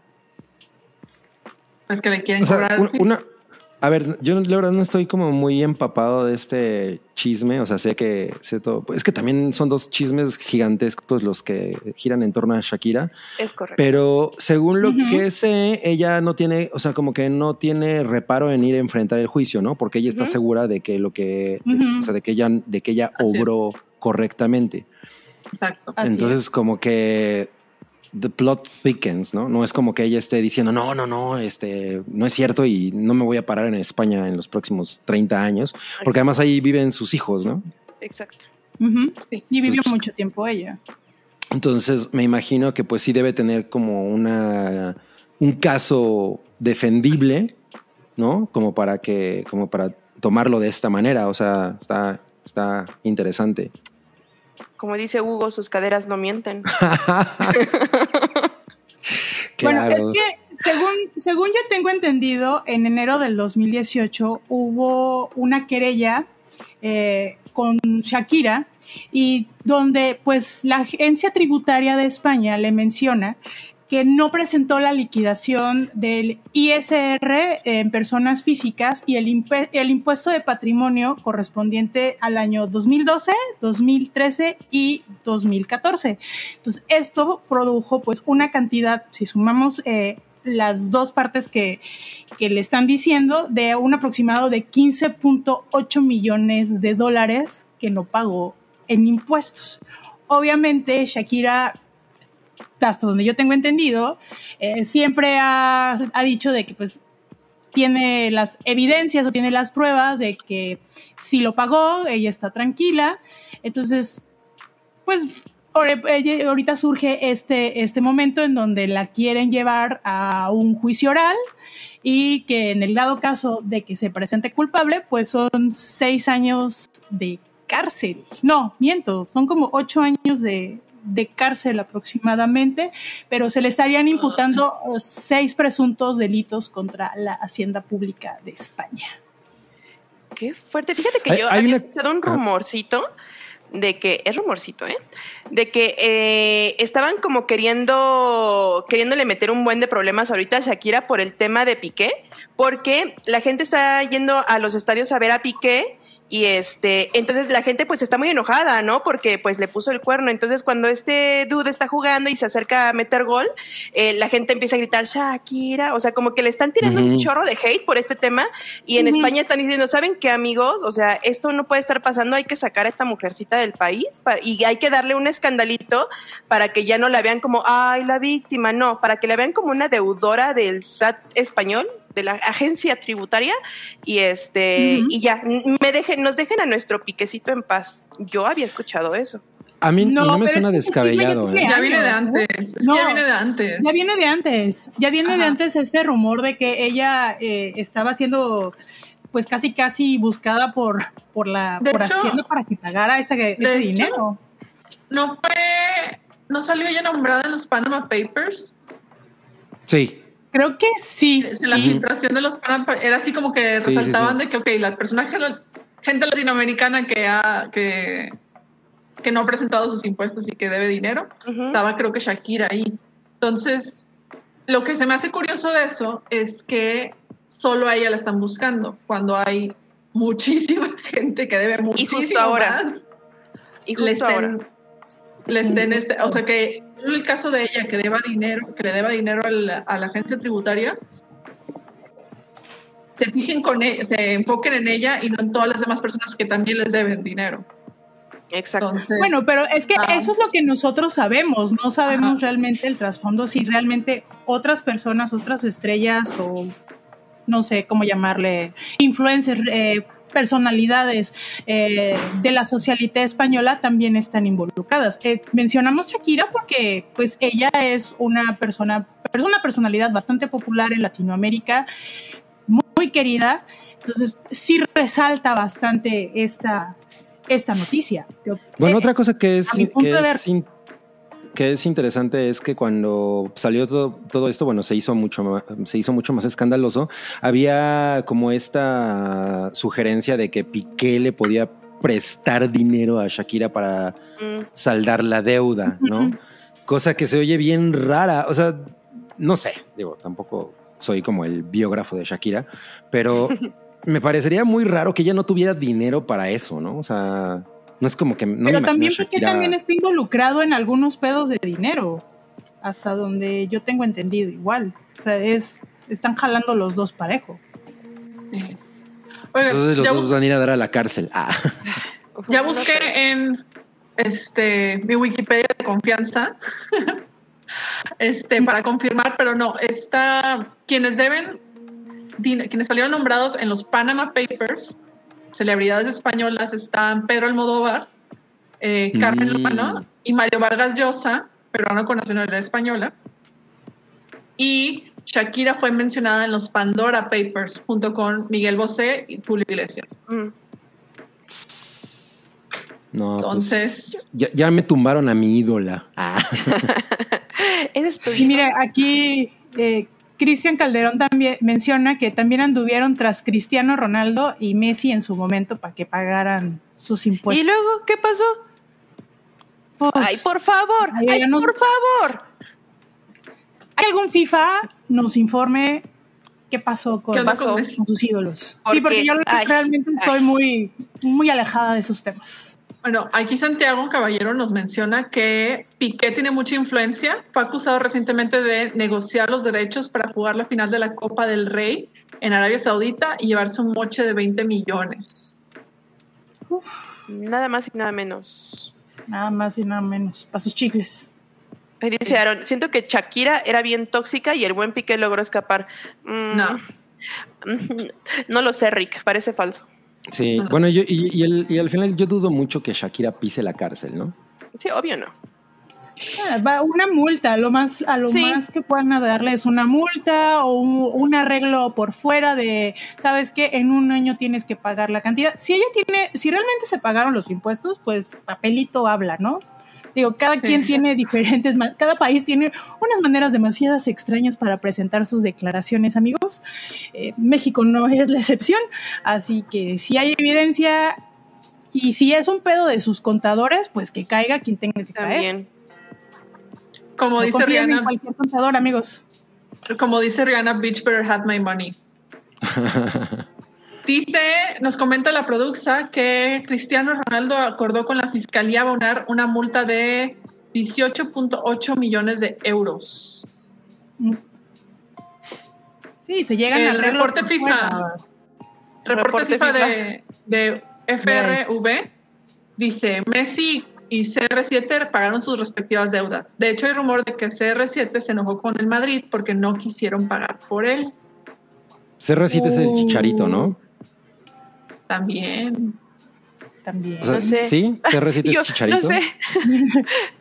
[SPEAKER 2] pues que le quieren
[SPEAKER 5] O sea,
[SPEAKER 2] cobrar.
[SPEAKER 5] un- una. A ver, yo la verdad no estoy como muy empapado de este chisme. O sea, sé que sé todo. Es que también son dos chismes gigantescos los que giran en torno a Shakira.
[SPEAKER 4] Es correcto.
[SPEAKER 5] Pero según lo
[SPEAKER 3] Ujú.
[SPEAKER 5] que sé, ella no tiene, o sea, como que no tiene reparo en ir a enfrentar el juicio, ¿no? Porque ella está
[SPEAKER 4] Ujú.
[SPEAKER 5] segura de que lo que, de-
[SPEAKER 3] Ujú.
[SPEAKER 5] o sea, de que ella, de que ella
[SPEAKER 2] Así es.
[SPEAKER 5] obró correctamente.
[SPEAKER 2] Exacto.
[SPEAKER 3] Así
[SPEAKER 5] Entonces, como que the plot thickens, ¿no? No es como que ella esté diciendo, no, no, no, este, no es cierto y no me voy a parar en España en los próximos 30 años, porque además ahí viven sus hijos, ¿no?
[SPEAKER 4] Exacto.
[SPEAKER 2] Sí.
[SPEAKER 3] Y vivió
[SPEAKER 5] Entonces-
[SPEAKER 3] mucho tiempo ella.
[SPEAKER 5] Entonces, me imagino que pues sí debe tener como una un caso defendible, ¿no? Como para que, como para tomarlo de esta manera. O sea, está, está interesante.
[SPEAKER 4] Como dice Hugo, sus caderas no mienten.
[SPEAKER 3] Bueno, es que según, según yo tengo entendido, en enero del 2018 hubo una querella eh, con Shakira y donde pues la agencia tributaria de España le menciona que no presentó la liquidación del ISR en personas físicas y el, impuesto de patrimonio correspondiente al año 2012, 2013 y 2014. Entonces, esto produjo pues una cantidad, si sumamos eh, las dos partes que, que le están diciendo, de un aproximado de 15.8 millones de dólares que no pagó en impuestos. Obviamente, Shakira hasta donde yo tengo entendido, eh, siempre ha, ha, dicho de que pues tiene las evidencias o tiene las pruebas de que si lo pagó, ella está tranquila. Entonces, pues ahorita surge este, este momento en donde la quieren llevar a un juicio oral y que en el dado caso de que se presente culpable, pues son seis años de cárcel. No, miento, son como ocho años de, de cárcel aproximadamente, pero se le estarían imputando seis presuntos delitos contra la hacienda pública de España.
[SPEAKER 4] Qué fuerte. Fíjate que
[SPEAKER 5] Hay-
[SPEAKER 4] yo
[SPEAKER 5] hay
[SPEAKER 4] había
[SPEAKER 5] una-
[SPEAKER 4] escuchado un rumorcito de que, es rumorcito, ¿eh? De que eh, estaban como queriendo, queriéndole meter un buen de problemas ahorita a Shakira por el tema de Piqué, porque la gente está yendo a los estadios a ver a Piqué y este, entonces la gente pues está muy enojada, ¿no? Porque pues le puso el cuerno. Entonces cuando este dude está jugando y se acerca a meter gol, eh, la gente empieza a gritar Shakira, o sea, como que le están tirando un chorro de hate por este tema y en. España están diciendo, ¿saben qué amigos? O sea, esto no puede estar pasando, hay que sacar a esta mujercita del país pa- y hay que darle un escandalito para que ya no la vean como, ay, la víctima, no, para que la vean como una deudora del SAT español, de la agencia tributaria y este y ya me dejen nos dejen a nuestro piquecito en paz. Yo había escuchado eso.
[SPEAKER 5] A mí no,
[SPEAKER 3] No,
[SPEAKER 5] me suena
[SPEAKER 3] que ese
[SPEAKER 5] descabellado. ¿eh?
[SPEAKER 2] Ya viene de antes.
[SPEAKER 3] No.
[SPEAKER 2] ya viene de antes.
[SPEAKER 3] Ya viene de antes, ya viene de antes este rumor de que ella eh, estaba siendo pues casi casi buscada por por la
[SPEAKER 2] De
[SPEAKER 3] por
[SPEAKER 2] hecho-
[SPEAKER 3] Hacienda para que pagara ese, ese
[SPEAKER 2] hecho,
[SPEAKER 3] dinero.
[SPEAKER 2] No fue. No salió ella nombrada en los Panama Papers.
[SPEAKER 5] Sí.
[SPEAKER 3] Creo que sí.
[SPEAKER 2] Es La
[SPEAKER 3] sí.
[SPEAKER 2] filtración de los Panama era así como que
[SPEAKER 5] sí,
[SPEAKER 2] resaltaban
[SPEAKER 5] sí.
[SPEAKER 2] de que, ok, la persona, gente latinoamericana que, ha, que, que no ha presentado sus impuestos y que debe dinero, estaba creo que Shakira ahí. Entonces, lo que se me hace curioso de eso es que solo a ella la están buscando, cuando hay muchísima gente que debe muchísimo
[SPEAKER 4] ahora.
[SPEAKER 2] más.
[SPEAKER 4] Y
[SPEAKER 2] le
[SPEAKER 4] justo
[SPEAKER 2] estén,
[SPEAKER 4] ahora.
[SPEAKER 2] le estén este, o sea que el caso de ella que deba dinero, que le deba dinero a la, a la agencia tributaria, se fijen con ella, se enfoquen en ella y no en todas las demás personas que también les deben dinero.
[SPEAKER 4] Exacto.
[SPEAKER 2] Entonces,
[SPEAKER 3] Bueno, pero es que
[SPEAKER 2] ah.
[SPEAKER 3] eso es lo que nosotros sabemos, no sabemos realmente el trasfondo, si realmente otras personas, otras estrellas o no sé cómo llamarle, influencers, eh, personalidades eh, de la socialité española también están involucradas. Eh, mencionamos Shakira porque pues ella es una persona, es una personalidad bastante popular en Latinoamérica, muy, muy querida, entonces sí resalta bastante esta, esta noticia.
[SPEAKER 5] Bueno,
[SPEAKER 3] eh,
[SPEAKER 5] otra cosa que es, que es, in- que es interesante es que cuando salió todo, todo esto, bueno, se hizo mucho más, se hizo mucho más escandaloso. Había como esta sugerencia de que Piqué le podía prestar dinero a Shakira para
[SPEAKER 4] Mm.
[SPEAKER 5] saldar la deuda, ¿no? Cosa que se oye bien rara. O sea, no sé, digo, tampoco soy como el biógrafo de Shakira, pero me parecería muy raro que ella no tuviera dinero para eso, ¿no? O sea, no es como que no me
[SPEAKER 3] Pero también porque
[SPEAKER 5] Shakira-
[SPEAKER 3] también está involucrado en algunos pedos de dinero, hasta donde yo tengo entendido igual. O sea, es están jalando los dos parejo.
[SPEAKER 2] sí.
[SPEAKER 5] Entonces los dos van a ir a dar a la cárcel. Ah.
[SPEAKER 2] ya busqué en este mi Wikipedia de confianza este para confirmar, pero no, está quienes deben quienes salieron nombrados en los Panama Papers, celebridades españolas están Pedro Almodóvar, eh, Carmen
[SPEAKER 5] Mm.
[SPEAKER 2] Lomano y Mario Vargas Llosa, peruano con nacionalidad española. Y Shakira fue mencionada en los Pandora Papers junto con Miguel Bosé y Julio Iglesias.
[SPEAKER 4] Mm.
[SPEAKER 5] No, pues,
[SPEAKER 2] Entonces,
[SPEAKER 5] ya, ya me tumbaron a mi ídola. Ah.
[SPEAKER 4] Ese es tu
[SPEAKER 3] Y mire, aquí eh, Cristian Calderón también menciona que también anduvieron tras Cristiano Ronaldo y Messi en su momento para que pagaran sus
[SPEAKER 4] ¿Y
[SPEAKER 3] impuestos.
[SPEAKER 4] luego qué pasó?
[SPEAKER 3] Pues,
[SPEAKER 4] Ay, por favor,
[SPEAKER 3] Ay,
[SPEAKER 4] por favor.
[SPEAKER 3] ¿Hay algún FIFA nos informe qué pasó con, sus ídolos? sí,
[SPEAKER 4] Porque-
[SPEAKER 3] porque yo
[SPEAKER 4] ay,
[SPEAKER 3] realmente estoy muy, muy alejada de esos temas.
[SPEAKER 2] Bueno, aquí Santiago Caballero nos menciona que Piqué tiene mucha influencia. Fue acusado recientemente de negociar los derechos para jugar la final de la Copa del Rey en Arabia Saudita y llevarse un moche de 20 millones.
[SPEAKER 4] Nada más y nada menos.
[SPEAKER 3] Nada más y nada menos. Para sus chicles.
[SPEAKER 4] Ahí Dice Aaron, siento que Shakira era bien tóxica y el buen Piqué logró escapar. Mm,
[SPEAKER 2] No.
[SPEAKER 4] No lo sé, Rick, parece falso.
[SPEAKER 5] Sí, bueno, yo, y, y el- y al final yo dudo mucho que Shakira pise la cárcel, ¿no?
[SPEAKER 4] Sí, obvio no.
[SPEAKER 3] Ah, Va una multa, lo más, a lo
[SPEAKER 4] Sí.
[SPEAKER 3] más que puedan darle es una multa o un, un arreglo por fuera de, sabes que en un año tienes que pagar la cantidad. Si ella tiene, si realmente se pagaron los impuestos, pues papelito habla, ¿no? Digo, cada
[SPEAKER 2] Sí.
[SPEAKER 3] quien tiene diferentes, cada país tiene unas maneras demasiadas extrañas para presentar sus declaraciones, amigos. Eh, México no es la excepción, así que si hay evidencia y si es un pedo de sus contadores, pues que caiga quien tenga que caer.
[SPEAKER 4] También.
[SPEAKER 2] Como
[SPEAKER 3] No
[SPEAKER 2] dice
[SPEAKER 3] en
[SPEAKER 2] Rihanna,
[SPEAKER 3] cualquier contador, amigos.
[SPEAKER 2] como dice Rihanna, bitch better have my money. Dice, nos comenta la produxa que Cristiano Ronaldo acordó con la fiscalía abonar una multa de 18.8 millones de euros.
[SPEAKER 3] Sí, se llegan
[SPEAKER 2] El
[SPEAKER 3] a arreglos
[SPEAKER 2] reporte
[SPEAKER 3] por
[SPEAKER 2] FIFA. Reporte,
[SPEAKER 4] Reporte
[SPEAKER 2] FIFA,
[SPEAKER 4] FIFA.
[SPEAKER 2] De, de FRV dice, Messi y CR7 pagaron sus respectivas deudas. De hecho, hay rumor de que CR7 se enojó con el Madrid porque no quisieron pagar por él.
[SPEAKER 5] CR7 es el chicharito, ¿no?
[SPEAKER 2] También.
[SPEAKER 3] También.
[SPEAKER 5] O sea,
[SPEAKER 4] No sé.
[SPEAKER 5] ¿Sí? ¿CR7
[SPEAKER 4] Yo
[SPEAKER 5] es chicharito?
[SPEAKER 4] no sé.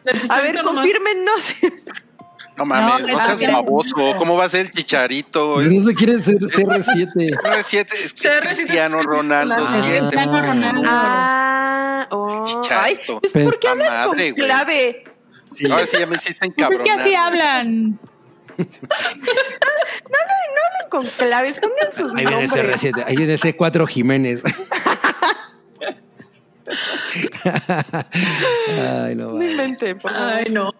[SPEAKER 2] El
[SPEAKER 4] A
[SPEAKER 2] Chicharito
[SPEAKER 4] ver,
[SPEAKER 2] nomás-
[SPEAKER 4] confírmenos.
[SPEAKER 6] No mames, no,
[SPEAKER 3] No,
[SPEAKER 6] seas baboso. ¿Cómo va a ser el chicharito?
[SPEAKER 5] No se quiere ser CR7.
[SPEAKER 6] CR7 es, es
[SPEAKER 2] CR7
[SPEAKER 6] Cristiano
[SPEAKER 2] es
[SPEAKER 6] Ronaldo
[SPEAKER 2] Cristiano
[SPEAKER 6] 7.
[SPEAKER 3] Cristiano Ronaldo.
[SPEAKER 4] Ah, oh. Ay,
[SPEAKER 6] Chicharito.
[SPEAKER 4] pues ¿por qué
[SPEAKER 6] Puta
[SPEAKER 4] hablan con clave?
[SPEAKER 6] Ahora sí ya me hiciste
[SPEAKER 3] Pues es que
[SPEAKER 6] encabronar.
[SPEAKER 3] así hablan.
[SPEAKER 4] Hablan con claves, pongan sus
[SPEAKER 5] Ahí viene
[SPEAKER 4] nombres.
[SPEAKER 5] CR7, ahí viene C4 Jiménez. Ay, no.
[SPEAKER 4] No
[SPEAKER 5] vale.
[SPEAKER 4] inventen, por favor.
[SPEAKER 2] Ay, no.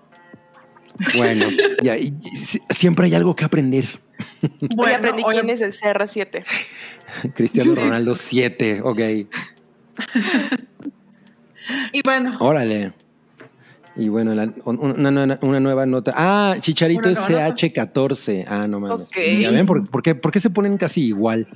[SPEAKER 5] Bueno, ya, y- y si- siempre hay algo que aprender.
[SPEAKER 4] Hoy
[SPEAKER 2] Bueno,
[SPEAKER 4] aprendí
[SPEAKER 2] oye,
[SPEAKER 4] quién es el CR7.
[SPEAKER 5] Cristiano Ronaldo 7, ok.
[SPEAKER 2] Y bueno,
[SPEAKER 5] Órale. Y bueno, la- una, una- una nueva nota. Ah, Chicharito es
[SPEAKER 2] nueva nota.
[SPEAKER 5] CH14. Ah, no mames.
[SPEAKER 4] Ok.
[SPEAKER 5] ¿Ya ven? ¿Por, por qué, por qué se ponen casi igual?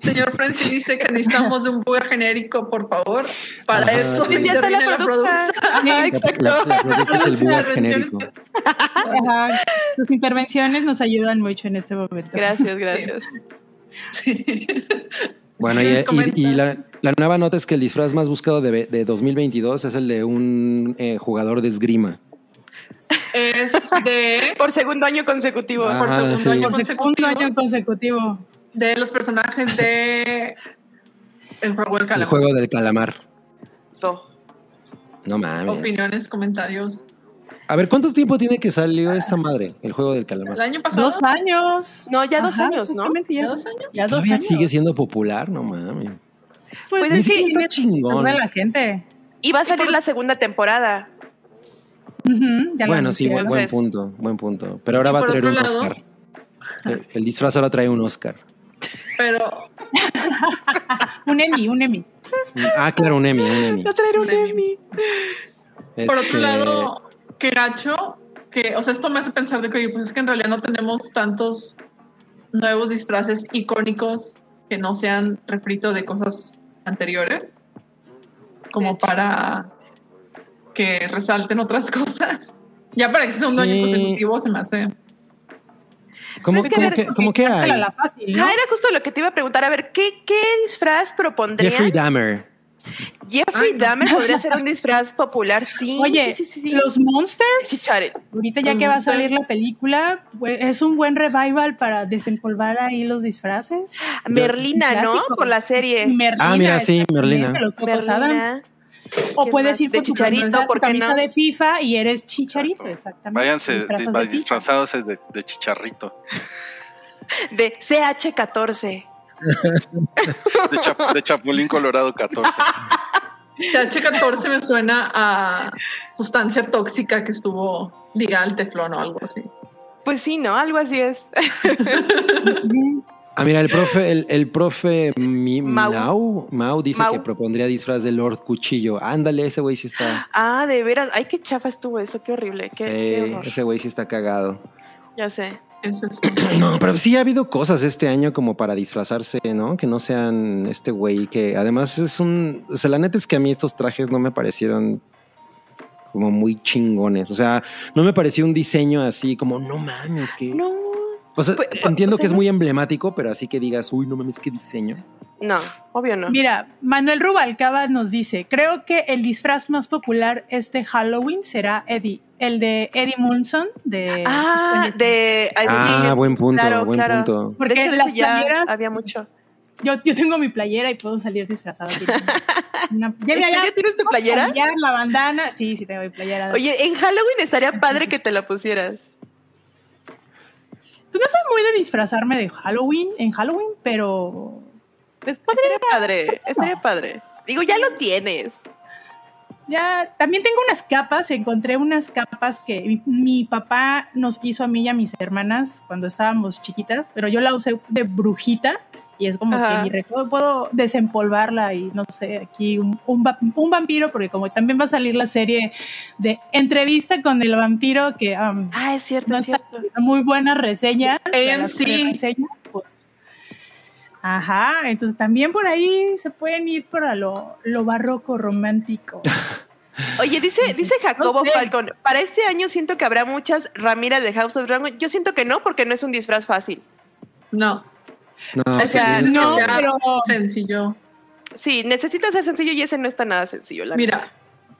[SPEAKER 2] Señor Francis dice que necesitamos de un booger genérico, por favor. Para
[SPEAKER 5] Ajá,
[SPEAKER 2] eso
[SPEAKER 5] sí.
[SPEAKER 4] Ya está la produza. Ajá, exacto.
[SPEAKER 5] la, la produce es el
[SPEAKER 2] Las
[SPEAKER 5] genérico.
[SPEAKER 3] Ajá. Sus intervenciones nos ayudan mucho en este momento.
[SPEAKER 4] Gracias, gracias.
[SPEAKER 2] Sí.
[SPEAKER 5] Bueno, y, y-
[SPEAKER 2] comenta.
[SPEAKER 5] y la, la nueva nota es que el disfraz más buscado de, de 2022 es el de un eh, jugador de esgrima.
[SPEAKER 2] Es de,
[SPEAKER 4] Por segundo año consecutivo.
[SPEAKER 5] Ah.
[SPEAKER 2] por segundo
[SPEAKER 5] sí.
[SPEAKER 2] año
[SPEAKER 3] Por segundo
[SPEAKER 2] consecutivo
[SPEAKER 3] año consecutivo.
[SPEAKER 2] de los personajes de El juego del
[SPEAKER 5] El
[SPEAKER 2] calamar.
[SPEAKER 5] juego del calamar.
[SPEAKER 4] So.
[SPEAKER 5] No mames.
[SPEAKER 2] Opiniones, comentarios.
[SPEAKER 5] A ver, ¿cuánto tiempo tiene que salió esta madre, el juego del
[SPEAKER 2] El
[SPEAKER 5] calamar?
[SPEAKER 2] año pasado.
[SPEAKER 3] Dos años.
[SPEAKER 4] No, ya dos años, ¿no?
[SPEAKER 2] ¿Ya
[SPEAKER 3] Ya,
[SPEAKER 2] dos años?
[SPEAKER 3] ya dos
[SPEAKER 5] Todavía
[SPEAKER 3] años.
[SPEAKER 5] sigue siendo popular, no mames.
[SPEAKER 3] Pues,
[SPEAKER 4] Pues es que
[SPEAKER 5] está chingón.
[SPEAKER 3] de la gente.
[SPEAKER 4] Y va a salir la segunda temporada.
[SPEAKER 3] Ya
[SPEAKER 5] Bueno, sí, buen, punto, buen punto. Pero ahora va a traer un
[SPEAKER 2] lado-
[SPEAKER 5] Oscar. El, el disfraz ahora trae un Oscar.
[SPEAKER 2] Pero
[SPEAKER 3] Un Emmy, un Emmy.
[SPEAKER 5] Ah, claro, un Emmy, un Emmy.
[SPEAKER 4] Va a traer un
[SPEAKER 2] Un Emmy.
[SPEAKER 4] Emmy.
[SPEAKER 2] por
[SPEAKER 5] Este,
[SPEAKER 2] otro lado, que gacho, que, o sea, esto me hace pensar de que, oye, pues es que en realidad no tenemos tantos nuevos disfraces icónicos que no sean refrito de cosas anteriores, como para que resalten otras cosas. Ya para que sea un
[SPEAKER 5] Sí.
[SPEAKER 2] año consecutivo se me hace.
[SPEAKER 5] ¿Cómo,
[SPEAKER 4] es que
[SPEAKER 5] cómo que, cómo que hay?
[SPEAKER 3] la fácil, ¿no?
[SPEAKER 4] Ah, era justo lo que te iba a preguntar. A ver, ¿qué, qué disfraz propondrían?
[SPEAKER 5] Jeffrey Dahmer.
[SPEAKER 4] Jeffrey
[SPEAKER 2] Ay, no.
[SPEAKER 4] Dahmer podría ser un disfraz popular, sí.
[SPEAKER 3] Oye,
[SPEAKER 4] sí, sí, sí, sí.
[SPEAKER 3] los Monsters,
[SPEAKER 4] Chicharito.
[SPEAKER 3] ahorita ya que va a salir la película, pues, es un buen revival para desempolvar ahí los disfraces.
[SPEAKER 4] Merlina, ¿no? Por la serie.
[SPEAKER 3] Merlina,
[SPEAKER 5] Ah, mira, sí, Merlina.
[SPEAKER 3] Los Adams. O
[SPEAKER 4] ¿Quién
[SPEAKER 3] puedes ir
[SPEAKER 4] De
[SPEAKER 3] con tu
[SPEAKER 4] Chicharito,
[SPEAKER 3] camisa, tu
[SPEAKER 4] ¿por qué
[SPEAKER 3] camisa
[SPEAKER 4] no?
[SPEAKER 3] de FIFA y eres Chicharito, exactamente.
[SPEAKER 6] Váyanse
[SPEAKER 3] de
[SPEAKER 6] disfrazados de, de chicharrito.
[SPEAKER 4] De CH14.
[SPEAKER 6] De, Chap- de Chapulín Colorado 14.
[SPEAKER 2] TH14 me suena a sustancia tóxica que estuvo ligada al teflón o algo así.
[SPEAKER 4] Pues sí, ¿no? Algo así es.
[SPEAKER 5] Ah, mira, el profe, el, el profe Mi-
[SPEAKER 4] Mau.
[SPEAKER 5] Mau, Mau dice
[SPEAKER 4] Mau.
[SPEAKER 5] que propondría disfraz de Lord Cuchillo. Ándale, ese güey sí está.
[SPEAKER 4] Ah, de veras. Ay, qué chafa estuvo eso. Qué horrible. Qué,
[SPEAKER 5] sí, ese güey sí está cagado.
[SPEAKER 4] Ya sé.
[SPEAKER 5] No, pero sí ha habido cosas este año como para disfrazarse, ¿no? Que no sean este güey que además es un... O sea, la neta es que a mí estos trajes no me parecieron como muy chingones. O sea, no me pareció un diseño así como, no mames, que...
[SPEAKER 4] No.
[SPEAKER 5] o sea,
[SPEAKER 4] pues, pues,
[SPEAKER 5] entiendo
[SPEAKER 4] o sea,
[SPEAKER 5] que es muy emblemático, pero así que digas, uy, no mames, qué diseño.
[SPEAKER 4] No, obvio no.
[SPEAKER 3] Mira, Manuel Rubalcaba nos dice, creo que el disfraz más popular este Halloween será Eddie, el de Eddie Munson de
[SPEAKER 4] Ah, de.
[SPEAKER 5] Ah, buen punto,
[SPEAKER 4] claro,
[SPEAKER 5] buen
[SPEAKER 4] claro.
[SPEAKER 5] punto.
[SPEAKER 3] Porque
[SPEAKER 4] de hecho,
[SPEAKER 3] las
[SPEAKER 4] ya
[SPEAKER 3] playeras-
[SPEAKER 4] había mucho.
[SPEAKER 3] Yo, yo tengo mi playera y puedo salir disfrazada. Una- ya,
[SPEAKER 4] ¿En
[SPEAKER 3] ya, ya.
[SPEAKER 4] serio tienes tu playera?
[SPEAKER 3] Cambiar la bandana. Sí, sí tengo mi playera.
[SPEAKER 4] Oye, en Halloween estaría padre que te la pusieras.
[SPEAKER 3] Pues no soy muy de disfrazarme de Halloween, en Halloween, pero pues podría
[SPEAKER 4] Estaría padre, estaría padre. Digo, ya lo tienes.
[SPEAKER 3] Ya, también tengo unas capas, encontré unas capas que mi, mi papá nos hizo a mí y a mis hermanas cuando estábamos chiquitas, pero yo la usé de brujita y es como
[SPEAKER 4] Ajá.
[SPEAKER 3] que mi recuerdo puedo desempolvarla y no sé, aquí un, un, va- un vampiro, porque como también va a salir la serie de entrevista con el vampiro que um,
[SPEAKER 4] Ah, es cierto,
[SPEAKER 3] no
[SPEAKER 4] es
[SPEAKER 3] está
[SPEAKER 4] cierto.
[SPEAKER 3] muy buena reseña.
[SPEAKER 2] AMC.
[SPEAKER 3] Pues. Ajá, entonces también por ahí se pueden ir para lo, lo barroco romántico.
[SPEAKER 4] Oye, dice, dice Jacobo
[SPEAKER 3] No sé.
[SPEAKER 4] Falcón, para este año siento que habrá muchas Ramiras de House of Dragon. Yo siento que no, porque no es un disfraz fácil.
[SPEAKER 2] No,
[SPEAKER 5] No,
[SPEAKER 2] o sea,
[SPEAKER 5] sí,
[SPEAKER 3] no,
[SPEAKER 2] que sea
[SPEAKER 3] pero-
[SPEAKER 2] sencillo.
[SPEAKER 4] Sí, necesita ser sencillo y ese no está nada sencillo. La
[SPEAKER 2] Mira,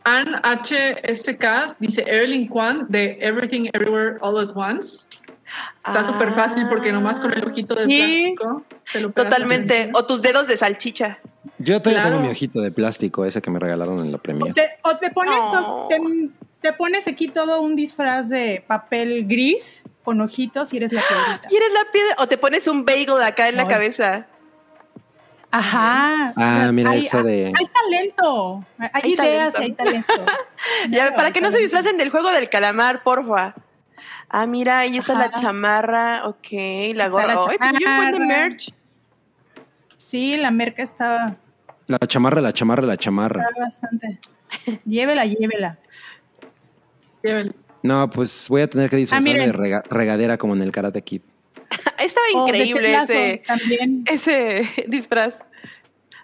[SPEAKER 2] Ann HSK dice Erling Kwan de Everything Everywhere All at Once. Está
[SPEAKER 4] Ah.
[SPEAKER 2] súper fácil porque nomás con el ojito de
[SPEAKER 3] Sí.
[SPEAKER 2] plástico te lo
[SPEAKER 4] Totalmente. O tus dedos de salchicha.
[SPEAKER 5] Yo todavía
[SPEAKER 2] Claro.
[SPEAKER 5] tengo mi ojito de plástico, ese que me regalaron en la
[SPEAKER 3] O
[SPEAKER 5] premia.
[SPEAKER 3] te, o te pones, te, te pones aquí todo un disfraz de papel gris con ojitos y eres la piedrita.
[SPEAKER 4] ¿Quieres la piedra? O te pones un bagel acá en la cabeza.
[SPEAKER 3] Ajá.
[SPEAKER 5] Ah, mira
[SPEAKER 3] hay,
[SPEAKER 5] eso de-
[SPEAKER 3] Hay talento. Hay,
[SPEAKER 4] Hay
[SPEAKER 3] ideas
[SPEAKER 4] talento.
[SPEAKER 3] y hay talento.
[SPEAKER 4] Ya,
[SPEAKER 3] Claro,
[SPEAKER 4] para
[SPEAKER 3] hay
[SPEAKER 4] que no se disfracen del juego del calamar, porfa. Ah, mira, ahí está la chamarra. Ok, la
[SPEAKER 3] Está
[SPEAKER 4] gorra.
[SPEAKER 3] la
[SPEAKER 4] Ay, pues yo buen de merch.
[SPEAKER 3] Sí, la merca está,
[SPEAKER 5] La chamarra, la chamarra, la chamarra.
[SPEAKER 3] está bastante. Llévela, llévela.
[SPEAKER 2] Llévelo.
[SPEAKER 5] No, pues voy a tener que disfrazarme
[SPEAKER 3] miren.
[SPEAKER 5] de rega- regadera como en el Karate Kid.
[SPEAKER 4] Estaba
[SPEAKER 3] O de
[SPEAKER 4] increíble ese,
[SPEAKER 3] También.
[SPEAKER 4] ese disfraz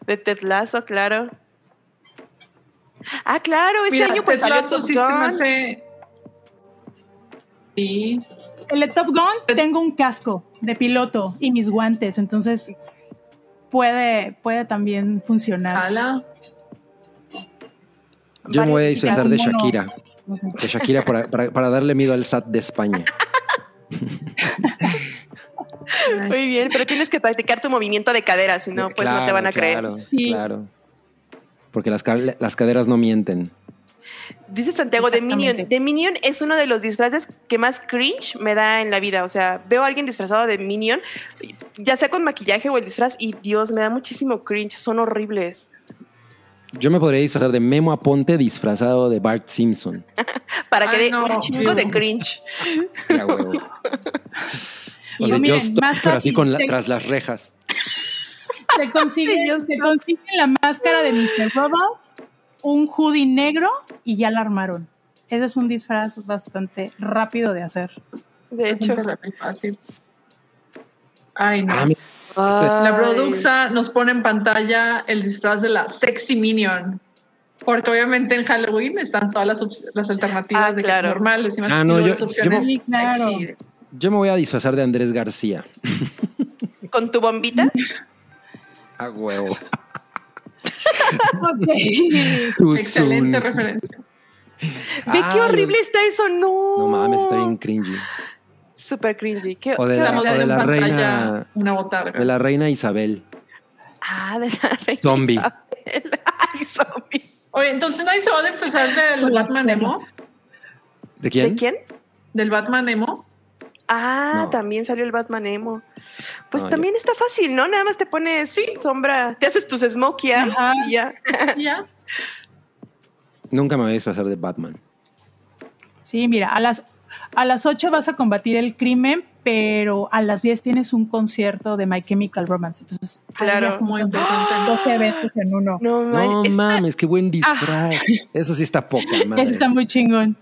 [SPEAKER 4] de tetlazo, claro. Ah, claro, este
[SPEAKER 2] Mira,
[SPEAKER 4] año pues salió Top
[SPEAKER 2] sí se me
[SPEAKER 4] Gun.
[SPEAKER 2] hace... Sí.
[SPEAKER 3] El de Top Gun tengo un casco de piloto y mis guantes, entonces puede, puede también funcionar.
[SPEAKER 2] Ala.
[SPEAKER 5] Yo me voy a disfrazar de. Shakira.
[SPEAKER 3] No sé.
[SPEAKER 5] De Shakira para, para- para darle miedo al SAT de España.
[SPEAKER 4] Muy bien, pero tienes que practicar tu movimiento de cadera, si no, pues no te van a creer.
[SPEAKER 5] Claro,
[SPEAKER 3] Sí.
[SPEAKER 5] claro. Porque las, las caderas no mienten.
[SPEAKER 4] Dice Santiago, de Minion. De Minion es uno de los disfraces que más cringe me da en la vida. O sea, veo a alguien disfrazado de Minion, ya sea con maquillaje o el disfraz, y Dios, me da muchísimo cringe. Son horribles.
[SPEAKER 5] Yo me podría disfrazar de Memo Aponte disfrazado de Bart Simpson.
[SPEAKER 4] Para que
[SPEAKER 2] Ay,
[SPEAKER 4] dé
[SPEAKER 2] no,
[SPEAKER 4] un chingo de cringe.
[SPEAKER 5] Ya, huevo. O
[SPEAKER 3] Y
[SPEAKER 5] de
[SPEAKER 3] miren,
[SPEAKER 5] Just
[SPEAKER 3] más
[SPEAKER 5] pero así con la- tras las rejas.
[SPEAKER 3] Se consigue, se consigue la máscara de Mr. Robot, un hoodie negro y ya la armaron. Ese es un disfraz bastante rápido de hacer.
[SPEAKER 4] De hecho.
[SPEAKER 2] Fácil. Ay, no.
[SPEAKER 5] Ah, mira,
[SPEAKER 2] La. Produxa nos pone en pantalla el disfraz de la Sexy Minion. Porque obviamente en Halloween están todas las, las alternativas
[SPEAKER 4] Ah,
[SPEAKER 2] de
[SPEAKER 4] claro.
[SPEAKER 2] normales y más
[SPEAKER 5] Ah, no, yo-
[SPEAKER 2] las opciones
[SPEAKER 5] yo
[SPEAKER 3] me- claro.
[SPEAKER 5] yo me voy a disfrazar de Andrés García.
[SPEAKER 4] Con tu bombita.
[SPEAKER 5] A huevo.
[SPEAKER 3] Ok.
[SPEAKER 2] Excelente referencia.
[SPEAKER 4] Ve qué
[SPEAKER 5] Ah,
[SPEAKER 4] horrible
[SPEAKER 5] los-
[SPEAKER 4] está eso. No.
[SPEAKER 5] No mames, está bien cringy.
[SPEAKER 4] Súper cringy. Qué,
[SPEAKER 5] O de
[SPEAKER 4] qué
[SPEAKER 5] la- o de
[SPEAKER 2] pantalla
[SPEAKER 5] reina-
[SPEAKER 2] una botarga.
[SPEAKER 5] De la reina Isabel.
[SPEAKER 4] Ah, de la reina
[SPEAKER 5] Zombie.
[SPEAKER 4] Isabel. Ay, zombie.
[SPEAKER 2] Oye, entonces nadie se va a disfrazar del Batman Emo.
[SPEAKER 5] ¿De quién?
[SPEAKER 4] ¿De quién?
[SPEAKER 2] Del Batman Emo.
[SPEAKER 4] Ah,
[SPEAKER 5] No.
[SPEAKER 4] también salió el Batman Emo. Pues
[SPEAKER 5] No, yo-
[SPEAKER 4] también está fácil, ¿no? Nada más te pones sombra, te haces tus smokey eyes
[SPEAKER 3] Ajá.
[SPEAKER 4] y ya.
[SPEAKER 2] Ya.
[SPEAKER 5] Nunca me voy a disfrazar de Batman.
[SPEAKER 3] Sí, mira, a las, a las 8 vas a combatir el crimen, pero a las 10 tienes un concierto de My Chemical Romance. Entonces,
[SPEAKER 4] Claro.
[SPEAKER 2] Muy importante.
[SPEAKER 3] 12 eventos en uno.
[SPEAKER 4] No,
[SPEAKER 5] No mames, qué buen disfraz. Eso sí está poca madre.
[SPEAKER 3] Eso está muy chingón.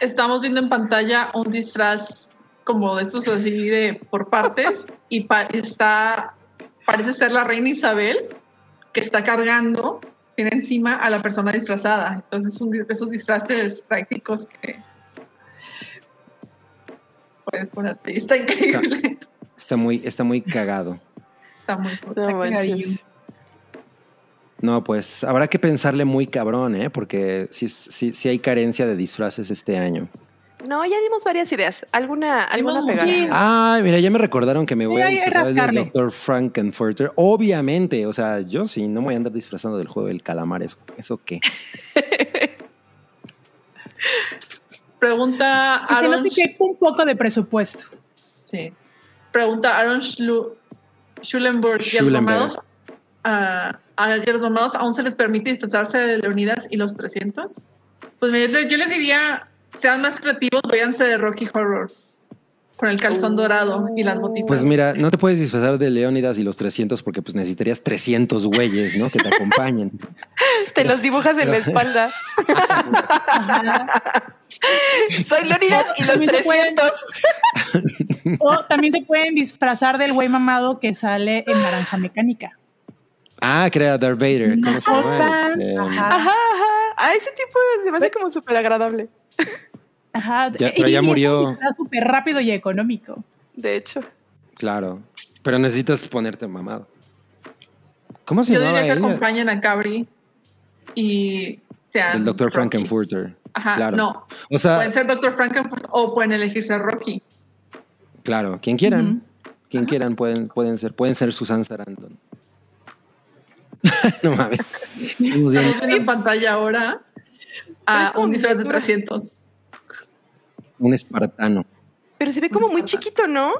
[SPEAKER 2] Estamos viendo en pantalla un disfraz como de estos así de por partes y pa- está parece ser la reina Isabel que está cargando tiene encima a la persona disfrazada entonces di- esos disfraces prácticos que puedes ponerte está increíble
[SPEAKER 5] Está muy, está muy cagado.
[SPEAKER 2] está muy
[SPEAKER 4] no.
[SPEAKER 5] No, pues habrá que pensarle muy cabrón, ¿eh? Porque sí, sí, sí hay carencia de disfraces este año.
[SPEAKER 4] No, ya dimos varias ideas. Alguna, alguna pegada.
[SPEAKER 5] Ay, mira, ya me recordaron que me voy
[SPEAKER 3] Sí,
[SPEAKER 5] a disfrazar del. Dr. Frankenfurter. Obviamente, o sea, yo sí, no me voy a andar disfrazando del juego del calamar. ¿Eso, ¿eso qué?
[SPEAKER 2] pregunta
[SPEAKER 3] se
[SPEAKER 2] Aaron
[SPEAKER 3] nota que un poco de presupuesto.
[SPEAKER 2] sí. pregunta Aaron Schlu- Schulenburg y a los
[SPEAKER 5] Schulenberg.
[SPEAKER 2] mamados a, a los mamados aún se les permite disfrazarse de Leonidas y los 300 pues mira, yo les diría sean más creativos váyanse de Rocky Horror con el calzón dorado y las botitas
[SPEAKER 5] Pues mira, no te puedes disfrazar de Leónidas y los 300 porque pues necesitarías 300 güeyes, ¿no? Que te acompañen.
[SPEAKER 4] Te los dibujas en la espalda. Soy Leonidas y los
[SPEAKER 3] También se pueden-
[SPEAKER 4] 300.
[SPEAKER 3] O también se pueden disfrazar del güey mamado que sale en Naranja Mecánica.
[SPEAKER 5] Ah, era Darth Vader. ¿Cómo se llama? Este,
[SPEAKER 3] ajá.
[SPEAKER 4] Ajá, ajá. A ese tipo se me hace como súper agradable.
[SPEAKER 3] Ajá.
[SPEAKER 5] Ya, pero
[SPEAKER 3] Y
[SPEAKER 5] ya murió.
[SPEAKER 3] disfraz súper rápido y económico.
[SPEAKER 4] De hecho.
[SPEAKER 5] Claro. Pero necesitas ponerte mamado. ¿Cómo se
[SPEAKER 2] yo diría que
[SPEAKER 5] él?
[SPEAKER 2] acompañen a Cabri y sean
[SPEAKER 5] El Dr.
[SPEAKER 2] Rocky.
[SPEAKER 5] Frankenfurter.
[SPEAKER 2] Ajá,
[SPEAKER 5] claro.
[SPEAKER 2] no.
[SPEAKER 5] O sea,
[SPEAKER 2] Pueden ser Dr. Frankenfurter o pueden elegir ser Rocky.
[SPEAKER 5] claro, quien quieran. Quien quieran pueden, pueden ser. Pueden ser Susan Sarandon. no mames.
[SPEAKER 2] En pantalla ahora a
[SPEAKER 4] como
[SPEAKER 2] un disfraz de
[SPEAKER 4] miniatura.
[SPEAKER 2] 300.
[SPEAKER 5] Un espartano.
[SPEAKER 4] Pero se ve como muy chiquito, ¿no?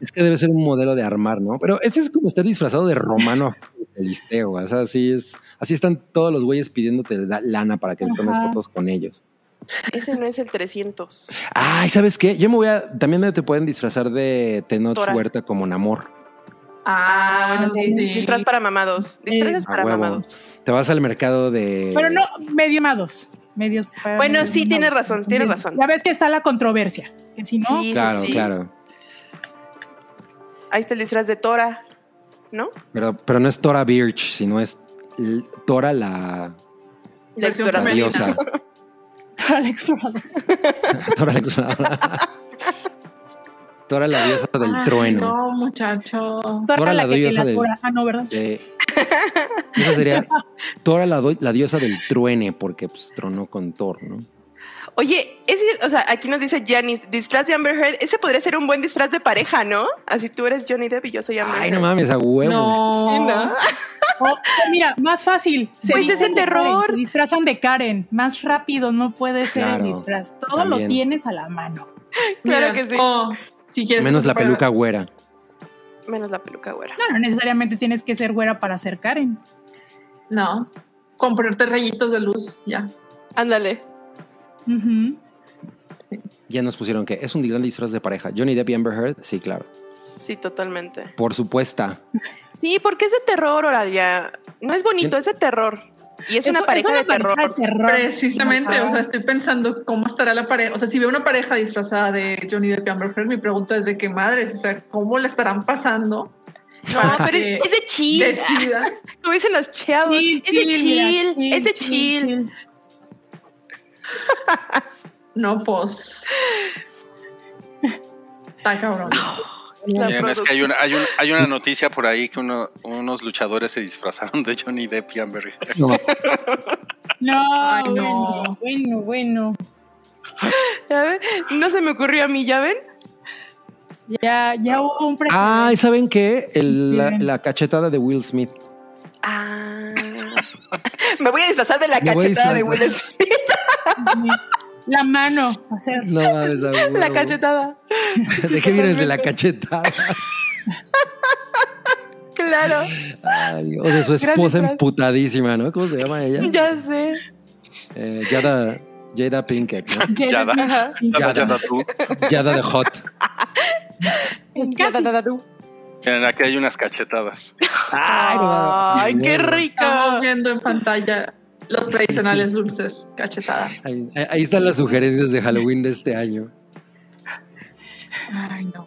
[SPEAKER 5] Es que debe ser un modelo de armar, ¿no? Pero ese es como estar disfrazado de romano filisteo. O sea, así es. Así están todos los güeyes pidiéndote la- lana para que te tomes
[SPEAKER 3] Ajá.
[SPEAKER 5] fotos con ellos.
[SPEAKER 4] Ese no es el 300.
[SPEAKER 5] Ay, ¿sabes qué? Yo me voy a. También te pueden disfrazar de Tenoch
[SPEAKER 4] Tora.
[SPEAKER 5] Huerta como Namor.
[SPEAKER 2] Ah,
[SPEAKER 4] bueno, sí.
[SPEAKER 2] sí.
[SPEAKER 4] Disfraz para mamados. Disfraces
[SPEAKER 5] A
[SPEAKER 4] para
[SPEAKER 5] huevo.
[SPEAKER 4] mamados.
[SPEAKER 5] Te vas al mercado de.
[SPEAKER 3] Pero no, medio mados. medios.
[SPEAKER 4] Bueno, sí, tiene razón, tiene razón.
[SPEAKER 3] Ya ves que está la controversia, que si no...
[SPEAKER 4] Sí,
[SPEAKER 5] Claro,
[SPEAKER 4] sí.
[SPEAKER 5] claro.
[SPEAKER 4] Ahí está el disfraz de Tora, ¿no?
[SPEAKER 5] Pero, pero no es Tora Birch, sino es Tora la,
[SPEAKER 4] La
[SPEAKER 5] la
[SPEAKER 4] exploradora.
[SPEAKER 5] diosa.
[SPEAKER 3] Para el explorador.
[SPEAKER 5] Tora la exploradora. Tora la diosa del
[SPEAKER 2] Ay,
[SPEAKER 5] trueno.
[SPEAKER 2] No, muchacho.
[SPEAKER 3] Tora la
[SPEAKER 5] la diosa
[SPEAKER 3] la
[SPEAKER 5] del-
[SPEAKER 3] tora. Ah, no, ¿verdad?
[SPEAKER 5] Eh, esa sería Tora la, la diosa del truene, porque pues, tronó con Thor, ¿no?
[SPEAKER 4] Oye, ese, o sea, aquí nos dice Janice, disfraz de Amber Heard, ese podría ser un buen disfraz de pareja, ¿no? Así tú eres Johnny Depp y yo soy Amber
[SPEAKER 5] Ay,
[SPEAKER 4] Heard.
[SPEAKER 5] no mames, a huevo.
[SPEAKER 2] No.
[SPEAKER 4] Sí, ¿no?
[SPEAKER 3] O, mira, más fácil. Se
[SPEAKER 4] Pues es de
[SPEAKER 3] Karen,
[SPEAKER 4] terror.
[SPEAKER 3] se disfrazan de Karen. Más rápido no puede ser
[SPEAKER 5] Claro,
[SPEAKER 3] el disfraz. Todo
[SPEAKER 5] también.
[SPEAKER 3] lo tienes a la mano.
[SPEAKER 4] Claro
[SPEAKER 2] Mira,
[SPEAKER 4] que sí.
[SPEAKER 2] o, si quieres
[SPEAKER 5] Menos la
[SPEAKER 2] para-
[SPEAKER 5] peluca güera.
[SPEAKER 4] Menos la peluca, güera.
[SPEAKER 3] No, no necesariamente tienes que ser güera para ser Karen.
[SPEAKER 2] No. Con ponerte rayitos de luz, ya.
[SPEAKER 4] Ándale.
[SPEAKER 3] Ujú.
[SPEAKER 5] Ya nos pusieron que es un gran disfraz de pareja. Johnny Depp y Amber Heard, sí, claro.
[SPEAKER 4] Sí, totalmente.
[SPEAKER 5] Por supuesto.
[SPEAKER 4] Sí, porque es de terror, Oralia. No es bonito, es de terror. Y es, una pareja,
[SPEAKER 3] es una
[SPEAKER 4] de, terror.
[SPEAKER 3] de terror.
[SPEAKER 2] Precisamente, o sea, estoy pensando cómo estará la pareja. O sea, si veo una pareja disfrazada de Johnny Depp y Amber Heard, mi pregunta es de qué madres, o sea, ¿cómo la estarán pasando?
[SPEAKER 4] No, pero es, de chill.
[SPEAKER 2] Decida.
[SPEAKER 4] Como dicen los chavos.
[SPEAKER 3] Chill,
[SPEAKER 4] es de
[SPEAKER 3] chill, mira,
[SPEAKER 4] chill. es de chill.
[SPEAKER 2] No, pues. Está cabrón.
[SPEAKER 6] Es que hay una, hay, una, hay una noticia por ahí que uno- unos luchadores se disfrazaron de Johnny Depp y Amber Heard.
[SPEAKER 5] No,
[SPEAKER 3] No,
[SPEAKER 2] Ay, no.
[SPEAKER 3] bueno, bueno, bueno.
[SPEAKER 4] ¿Ya ven? No se me ocurrió a mí, ¿ya ven?
[SPEAKER 3] Ya, ya hubo un precedente.
[SPEAKER 5] Ah, ¿saben qué? El- la, cachetada de Will Smith.
[SPEAKER 4] Ah. me voy a disfrazar de la
[SPEAKER 5] Me
[SPEAKER 4] cachetada de Will. Smith.
[SPEAKER 3] La mano.
[SPEAKER 5] No huevo.
[SPEAKER 4] La cachetada.
[SPEAKER 5] ¿De qué vienes de la cachetada?
[SPEAKER 4] Claro.
[SPEAKER 5] Ay, o de su esposa emputadísima, ¿no? ¿Cómo se llama ella?
[SPEAKER 4] Ya sé.
[SPEAKER 5] Eh, Jada, Jada Pinkett, ¿no?
[SPEAKER 6] Yada. Yada,
[SPEAKER 5] Yada.
[SPEAKER 6] yada tú.
[SPEAKER 5] Jada de Hot.
[SPEAKER 3] Es
[SPEAKER 4] Ya,
[SPEAKER 3] casi.
[SPEAKER 4] da, da, da, du.
[SPEAKER 6] Miren, aquí hay unas cachetadas.
[SPEAKER 5] Ay.
[SPEAKER 4] Ay, qué
[SPEAKER 5] Bueno.
[SPEAKER 2] Estamos viendo en pantalla los tradicionales dulces cachetada.
[SPEAKER 5] Ahí, ahí están las sugerencias de Halloween de este año.
[SPEAKER 2] Ay, no.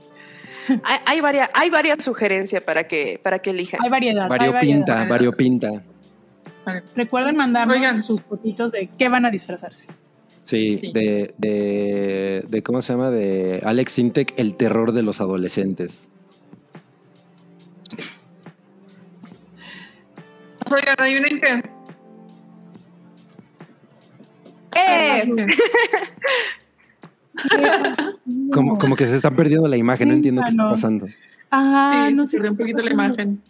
[SPEAKER 4] Hay, hay varias, hay varias sugerencias para que, para que elijan.
[SPEAKER 3] Hay variedad. hay
[SPEAKER 5] Variopinta,
[SPEAKER 3] variedad.
[SPEAKER 5] variopinta.
[SPEAKER 2] Vale.
[SPEAKER 3] Recuerden mandarnos
[SPEAKER 2] Oigan.
[SPEAKER 3] sus fotitos de qué van a disfrazarse.
[SPEAKER 5] Sí,
[SPEAKER 2] Sí.
[SPEAKER 5] De, de, de, ¿cómo se llama? De Alex Sintek, el terror de los adolescentes.
[SPEAKER 2] Oigan, adivinen qué.
[SPEAKER 4] ¡Eh!
[SPEAKER 5] Como, como que se están perdiendo la imagen, no entiendo qué está pasando.
[SPEAKER 3] Ah,
[SPEAKER 2] sí,
[SPEAKER 3] no
[SPEAKER 2] se perdió un poquito la
[SPEAKER 3] está
[SPEAKER 2] imagen.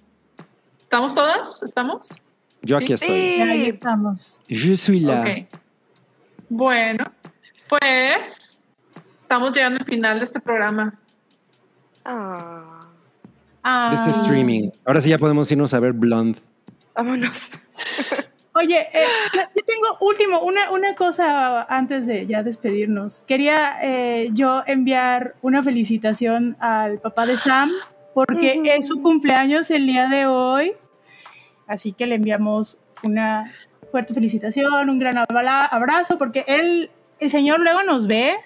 [SPEAKER 2] ¿Estamos todas? ¿Estamos?
[SPEAKER 5] Yo aquí
[SPEAKER 2] Sí.
[SPEAKER 5] estoy.
[SPEAKER 3] Ya, ahí
[SPEAKER 4] Sí.
[SPEAKER 3] estamos.
[SPEAKER 5] Suis là.
[SPEAKER 2] Ok. Bueno, pues estamos llegando al final de este programa.
[SPEAKER 4] Ah,
[SPEAKER 3] Ah.
[SPEAKER 5] De este streaming. Ahora sí ya podemos irnos a ver Blonde.
[SPEAKER 4] vámonos.
[SPEAKER 3] Oye, eh, yo tengo último, una, una cosa antes de ya despedirnos. Quería eh, yo enviar una felicitación al papá de Sam porque es su cumpleaños el día de hoy. Así que le enviamos una fuerte felicitación, un gran abrazo porque él, el señor luego nos ve.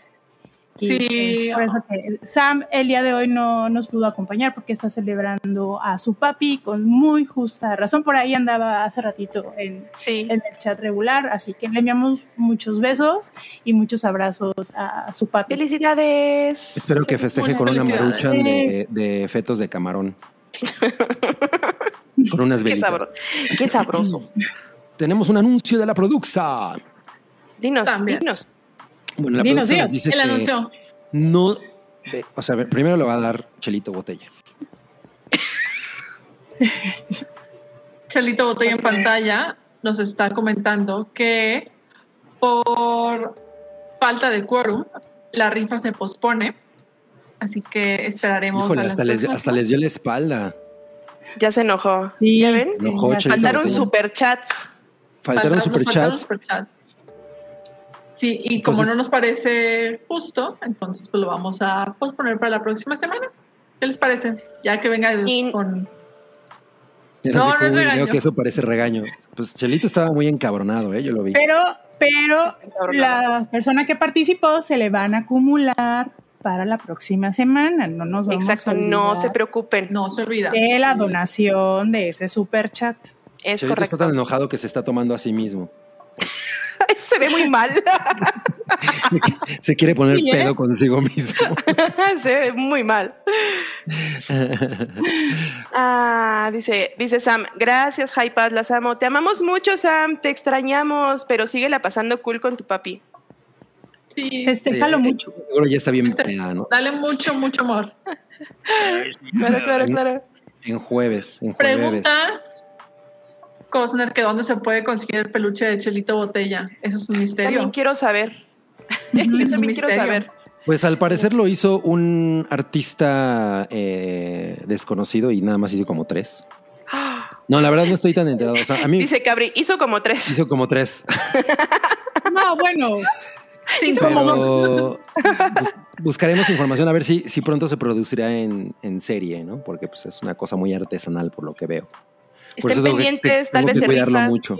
[SPEAKER 3] Y
[SPEAKER 2] Sí.
[SPEAKER 3] es por eso que Sam el día de hoy no nos pudo acompañar porque está celebrando a su papi con muy justa razón. Por ahí andaba hace ratito en,
[SPEAKER 4] Sí.
[SPEAKER 3] en el chat regular, así que le enviamos muchos besos y muchos abrazos a su papi.
[SPEAKER 4] Felicidades.
[SPEAKER 5] Espero que festeje con una maruchan de, de fetos de camarón. con unas
[SPEAKER 4] Qué
[SPEAKER 5] velitas.
[SPEAKER 4] sabroso. Qué sabroso.
[SPEAKER 5] Tenemos un anuncio de la Produxa.
[SPEAKER 4] Dinos,
[SPEAKER 2] También.
[SPEAKER 4] dinos.
[SPEAKER 5] Bueno, la
[SPEAKER 3] Dinos,
[SPEAKER 5] dice
[SPEAKER 2] El
[SPEAKER 5] que
[SPEAKER 2] anuncio.
[SPEAKER 5] no... eh, o sea, primero le va a dar Chelito Botella.
[SPEAKER 2] Chelito Botella en pantalla nos está comentando que por falta de quórum la rifa se pospone. Así que esperaremos.
[SPEAKER 5] Híjole,
[SPEAKER 2] a
[SPEAKER 5] hasta les,
[SPEAKER 2] próximas.
[SPEAKER 5] hasta les dio la espalda.
[SPEAKER 4] Ya se enojó.
[SPEAKER 3] Sí.
[SPEAKER 4] ¿Ya ven?
[SPEAKER 5] Enojó,
[SPEAKER 4] Faltaron superchats.
[SPEAKER 5] Faltaron superchats.
[SPEAKER 2] Sí, y como
[SPEAKER 5] Entonces-
[SPEAKER 2] no nos parece justo, entonces pues lo vamos a posponer para la próxima semana. ¿Qué les parece? Ya que venga
[SPEAKER 4] Y-
[SPEAKER 2] con... No, no es regaño.
[SPEAKER 5] Que eso parece regaño. Pues Chelito estaba muy encabronado, ¿eh? Yo lo vi.
[SPEAKER 3] Pero Pero la persona que participó se le van a acumular para la próxima semana. No nos vamos
[SPEAKER 4] Exacto,
[SPEAKER 3] a
[SPEAKER 4] no se preocupen.
[SPEAKER 2] No se olvida.
[SPEAKER 3] De la donación de ese super chat.
[SPEAKER 4] Es
[SPEAKER 5] Chelito
[SPEAKER 4] correcto.
[SPEAKER 5] está tan enojado que se está tomando a sí mismo.
[SPEAKER 4] se ve muy mal.
[SPEAKER 5] Se quiere poner
[SPEAKER 3] Sí, ¿eh?
[SPEAKER 5] pedo consigo mismo.
[SPEAKER 4] se ve muy mal. Ah, dice, dice Sam, gracias, Hypad, las amo. Te amamos mucho, Sam, te extrañamos, pero síguela pasando cool con tu papi.
[SPEAKER 2] Sí.
[SPEAKER 3] Festéjalo
[SPEAKER 5] Sí,
[SPEAKER 3] mucho.
[SPEAKER 5] Seguro ya está bien
[SPEAKER 2] Este-
[SPEAKER 5] peda, ¿no?
[SPEAKER 2] Dale mucho, mucho amor.
[SPEAKER 4] Claro, claro, claro.
[SPEAKER 5] En jueves, en jueves.
[SPEAKER 2] Pregunta Cosner que dónde se puede conseguir el peluche de Chelito Botella. Eso es un misterio.
[SPEAKER 4] También quiero saber.
[SPEAKER 2] Es
[SPEAKER 4] Yo
[SPEAKER 2] un
[SPEAKER 4] también quiero
[SPEAKER 2] misterio.
[SPEAKER 4] saber.
[SPEAKER 5] Pues al parecer lo hizo un artista eh, desconocido y nada más hizo como tres. No, la verdad no estoy tan enterado. O sea, a mí
[SPEAKER 4] Dice Cabri, hizo como tres.
[SPEAKER 5] hizo como tres.
[SPEAKER 3] No, bueno.
[SPEAKER 2] Cinco
[SPEAKER 5] Pero bus- buscaremos información a ver si, si pronto se producirá en, en serie, ¿no? Porque pues, es una cosa muy artesanal por lo que veo.
[SPEAKER 4] Estén pendientes,
[SPEAKER 5] que-
[SPEAKER 4] tal vez
[SPEAKER 5] que
[SPEAKER 4] se
[SPEAKER 5] cuidarlo
[SPEAKER 4] rifa.
[SPEAKER 5] mucho.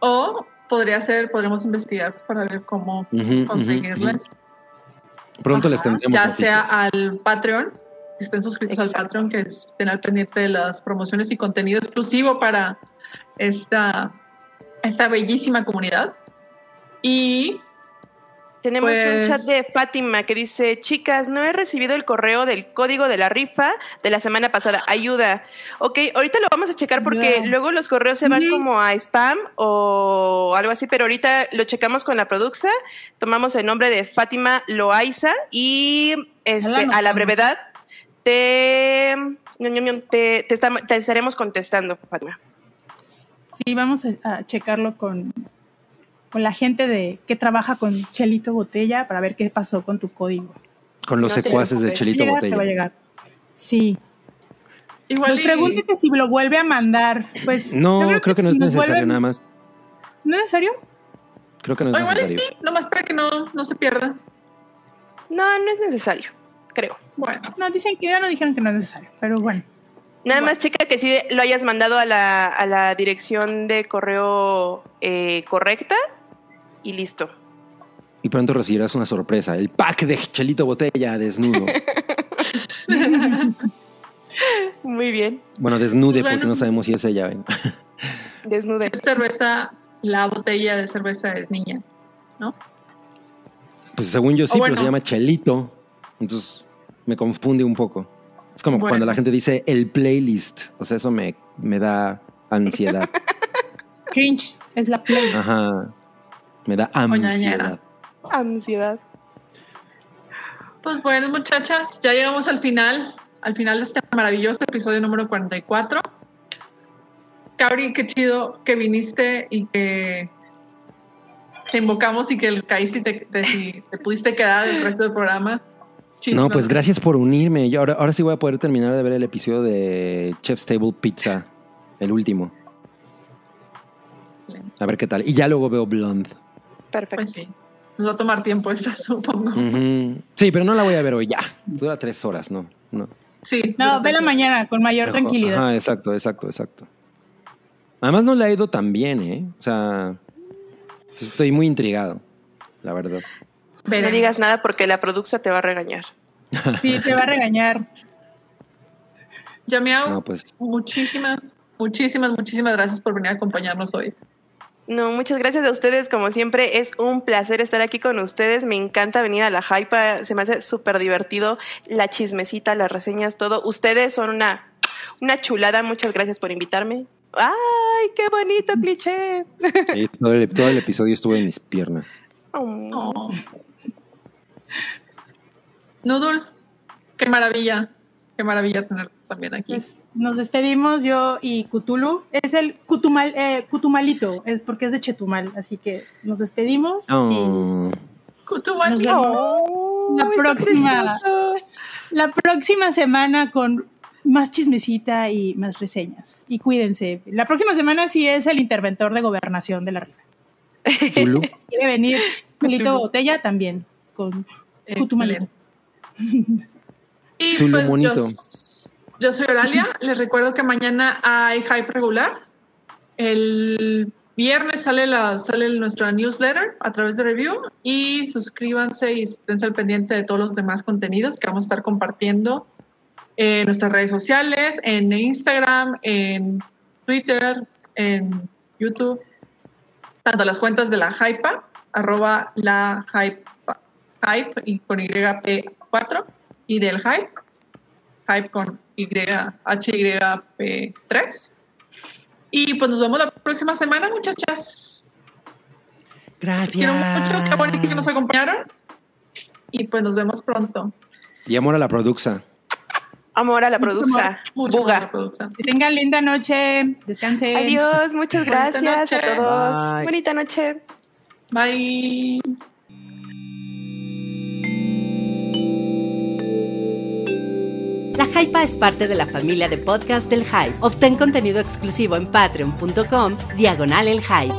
[SPEAKER 2] O podría ser, podremos investigar para ver cómo
[SPEAKER 5] Ujú, ujú,
[SPEAKER 2] conseguirles.
[SPEAKER 5] Pronto les
[SPEAKER 2] Ajá.
[SPEAKER 5] tendremos
[SPEAKER 2] Ya
[SPEAKER 5] noticias.
[SPEAKER 2] sea al Patreon, que estén suscritos
[SPEAKER 4] Exacto.
[SPEAKER 2] al Patreon, que estén al pendiente de las promociones y contenido exclusivo para esta, esta bellísima comunidad. Y
[SPEAKER 4] Tenemos un
[SPEAKER 2] Pues-
[SPEAKER 4] chat de Fátima que dice, chicas, no he recibido el correo del código de la rifa de la semana pasada. Ayuda. Ok, ahorita lo vamos a checar porque luego los correos se van como a spam o algo así, pero ahorita lo checamos con la produxa. Tomamos el nombre de Fátima Loaiza y este, a la brevedad te, te, te estam- te estaremos contestando, Fátima.
[SPEAKER 3] Sí, vamos a, a checarlo con, con la gente de que trabaja con Chelito Botella para ver qué pasó con tu código.
[SPEAKER 5] Con los
[SPEAKER 4] No
[SPEAKER 5] secuaces de. Chelito
[SPEAKER 3] Llega, te va a
[SPEAKER 5] Botella.
[SPEAKER 3] llegar. Sí.
[SPEAKER 2] igual
[SPEAKER 3] Nos
[SPEAKER 2] y-
[SPEAKER 3] que si lo vuelve a mandar. Pues
[SPEAKER 5] No,
[SPEAKER 3] yo
[SPEAKER 5] creo, que, no es necesario
[SPEAKER 3] vuelven-
[SPEAKER 5] nada más.
[SPEAKER 3] ¿No es necesario?
[SPEAKER 5] Creo que no
[SPEAKER 2] o
[SPEAKER 5] es
[SPEAKER 2] igual
[SPEAKER 5] necesario.
[SPEAKER 2] sí, nomás para que no, no se pierda.
[SPEAKER 4] No, no es necesario, creo.
[SPEAKER 2] Bueno,
[SPEAKER 3] No, dicen que ya no dijeron que no es necesario, pero bueno.
[SPEAKER 4] Nada
[SPEAKER 2] Bueno.
[SPEAKER 4] más, chica, que sí lo hayas mandado a la, a la dirección de correo eh, correcta y listo.
[SPEAKER 5] Y pronto recibirás una sorpresa. El pack de Chelito Botella desnudo.
[SPEAKER 4] Muy bien.
[SPEAKER 5] bueno, desnude
[SPEAKER 2] Bueno.
[SPEAKER 5] porque no sabemos si es ella. ¿ven?
[SPEAKER 4] Desnude.
[SPEAKER 2] si es cerveza, la botella de cerveza es niña, ¿no?
[SPEAKER 5] Pues según yo sí, pero se llama Chelito. Entonces me confunde un poco. Es como
[SPEAKER 2] Bueno.
[SPEAKER 5] cuando la gente dice el playlist. O sea, eso me, me da ansiedad.
[SPEAKER 3] Cringe es la play.
[SPEAKER 5] Ajá. Me da ansiedad.
[SPEAKER 4] Ansiedad.
[SPEAKER 2] Pues bueno, muchachas, ya llegamos al final, al final de este maravilloso episodio número 44. Cabri, qué chido que viniste y que te invocamos y que caíste y te, te- y te pudiste quedar el resto del programa.
[SPEAKER 5] No, pues gracias por unirme. Yo ahora, ahora sí voy a poder terminar de ver el episodio de Chef's Table Pizza, el último. A ver qué tal. Y ya luego veo Blonde.
[SPEAKER 4] Perfecto.
[SPEAKER 2] Pues sí, nos va a tomar tiempo esa, supongo.
[SPEAKER 5] Sí, pero no la voy a ver hoy ya. Dura tres horas, ¿no? No.
[SPEAKER 2] Sí.
[SPEAKER 3] No, vela
[SPEAKER 2] pues,
[SPEAKER 3] mañana con mayor
[SPEAKER 5] Mejor-
[SPEAKER 3] tranquilidad.
[SPEAKER 5] Ajá, exacto, exacto, exacto. Además no le ha ido tan bien, ¿eh? O sea, estoy muy intrigado, la verdad.
[SPEAKER 4] No digas nada porque la produxa te va a regañar.
[SPEAKER 3] Sí, te va a regañar.
[SPEAKER 2] Yamiao,
[SPEAKER 5] No, pues
[SPEAKER 2] muchísimas, muchísimas, muchísimas gracias por venir a acompañarnos hoy.
[SPEAKER 4] No, muchas gracias a ustedes. Como siempre, es un placer estar aquí con ustedes. Me encanta venir a la hype. Se me hace súper divertido la chismecita, las reseñas, todo. Ustedes son una, una chulada. Muchas gracias por invitarme. ¡Ay, qué bonito cliché!
[SPEAKER 5] sí, todo, el, todo el episodio estuvo en mis piernas.
[SPEAKER 4] Oh.
[SPEAKER 2] Oh. Noodle, qué maravilla, qué maravilla tener también aquí.
[SPEAKER 3] Pues nos despedimos yo y Cthulhu. Es el Cutumal, eh, Cutumalito, es porque es de Chetumal, así que nos despedimos. y
[SPEAKER 5] Oh.
[SPEAKER 3] Nos vemos.
[SPEAKER 4] Oh,
[SPEAKER 3] La próxima. la próxima semana con más chismecita y más reseñas. Y cuídense. La próxima semana sí es el interventor de gobernación de la rifa. Quiere venir Julito. Botella también con Cutumalito.
[SPEAKER 2] Y
[SPEAKER 5] Tulu
[SPEAKER 2] pues yo. Yo soy Oralia. Les recuerdo que mañana hay hype regular. El viernes sale, la, sale nuestra newsletter a través de review y suscríbanse y estén al pendiente de todos los demás contenidos que vamos a estar compartiendo en nuestras redes sociales, en Instagram, en Twitter, en YouTube, tanto las cuentas de la Hypa, arroba la Hype, hype y con YP4 y del Hype, Hype con Y, HYP3 y pues nos vemos la próxima semana, muchachas.
[SPEAKER 5] Gracias.
[SPEAKER 2] Quiero mucho, qué bonito que nos acompañaron. Y pues nos vemos pronto.
[SPEAKER 5] Y amor a la produxa.
[SPEAKER 4] Amor a la produxa.
[SPEAKER 2] Mucho
[SPEAKER 4] Buga.
[SPEAKER 2] a la producción.
[SPEAKER 3] Que tengan linda noche. Descansen.
[SPEAKER 4] Adiós, muchas gracias a todos.
[SPEAKER 5] Bye.
[SPEAKER 4] Bonita noche.
[SPEAKER 2] Bye.
[SPEAKER 1] La Hypa es parte de la familia de podcast del Hype. Obtén contenido exclusivo en patreon.com, diagonal el Hype.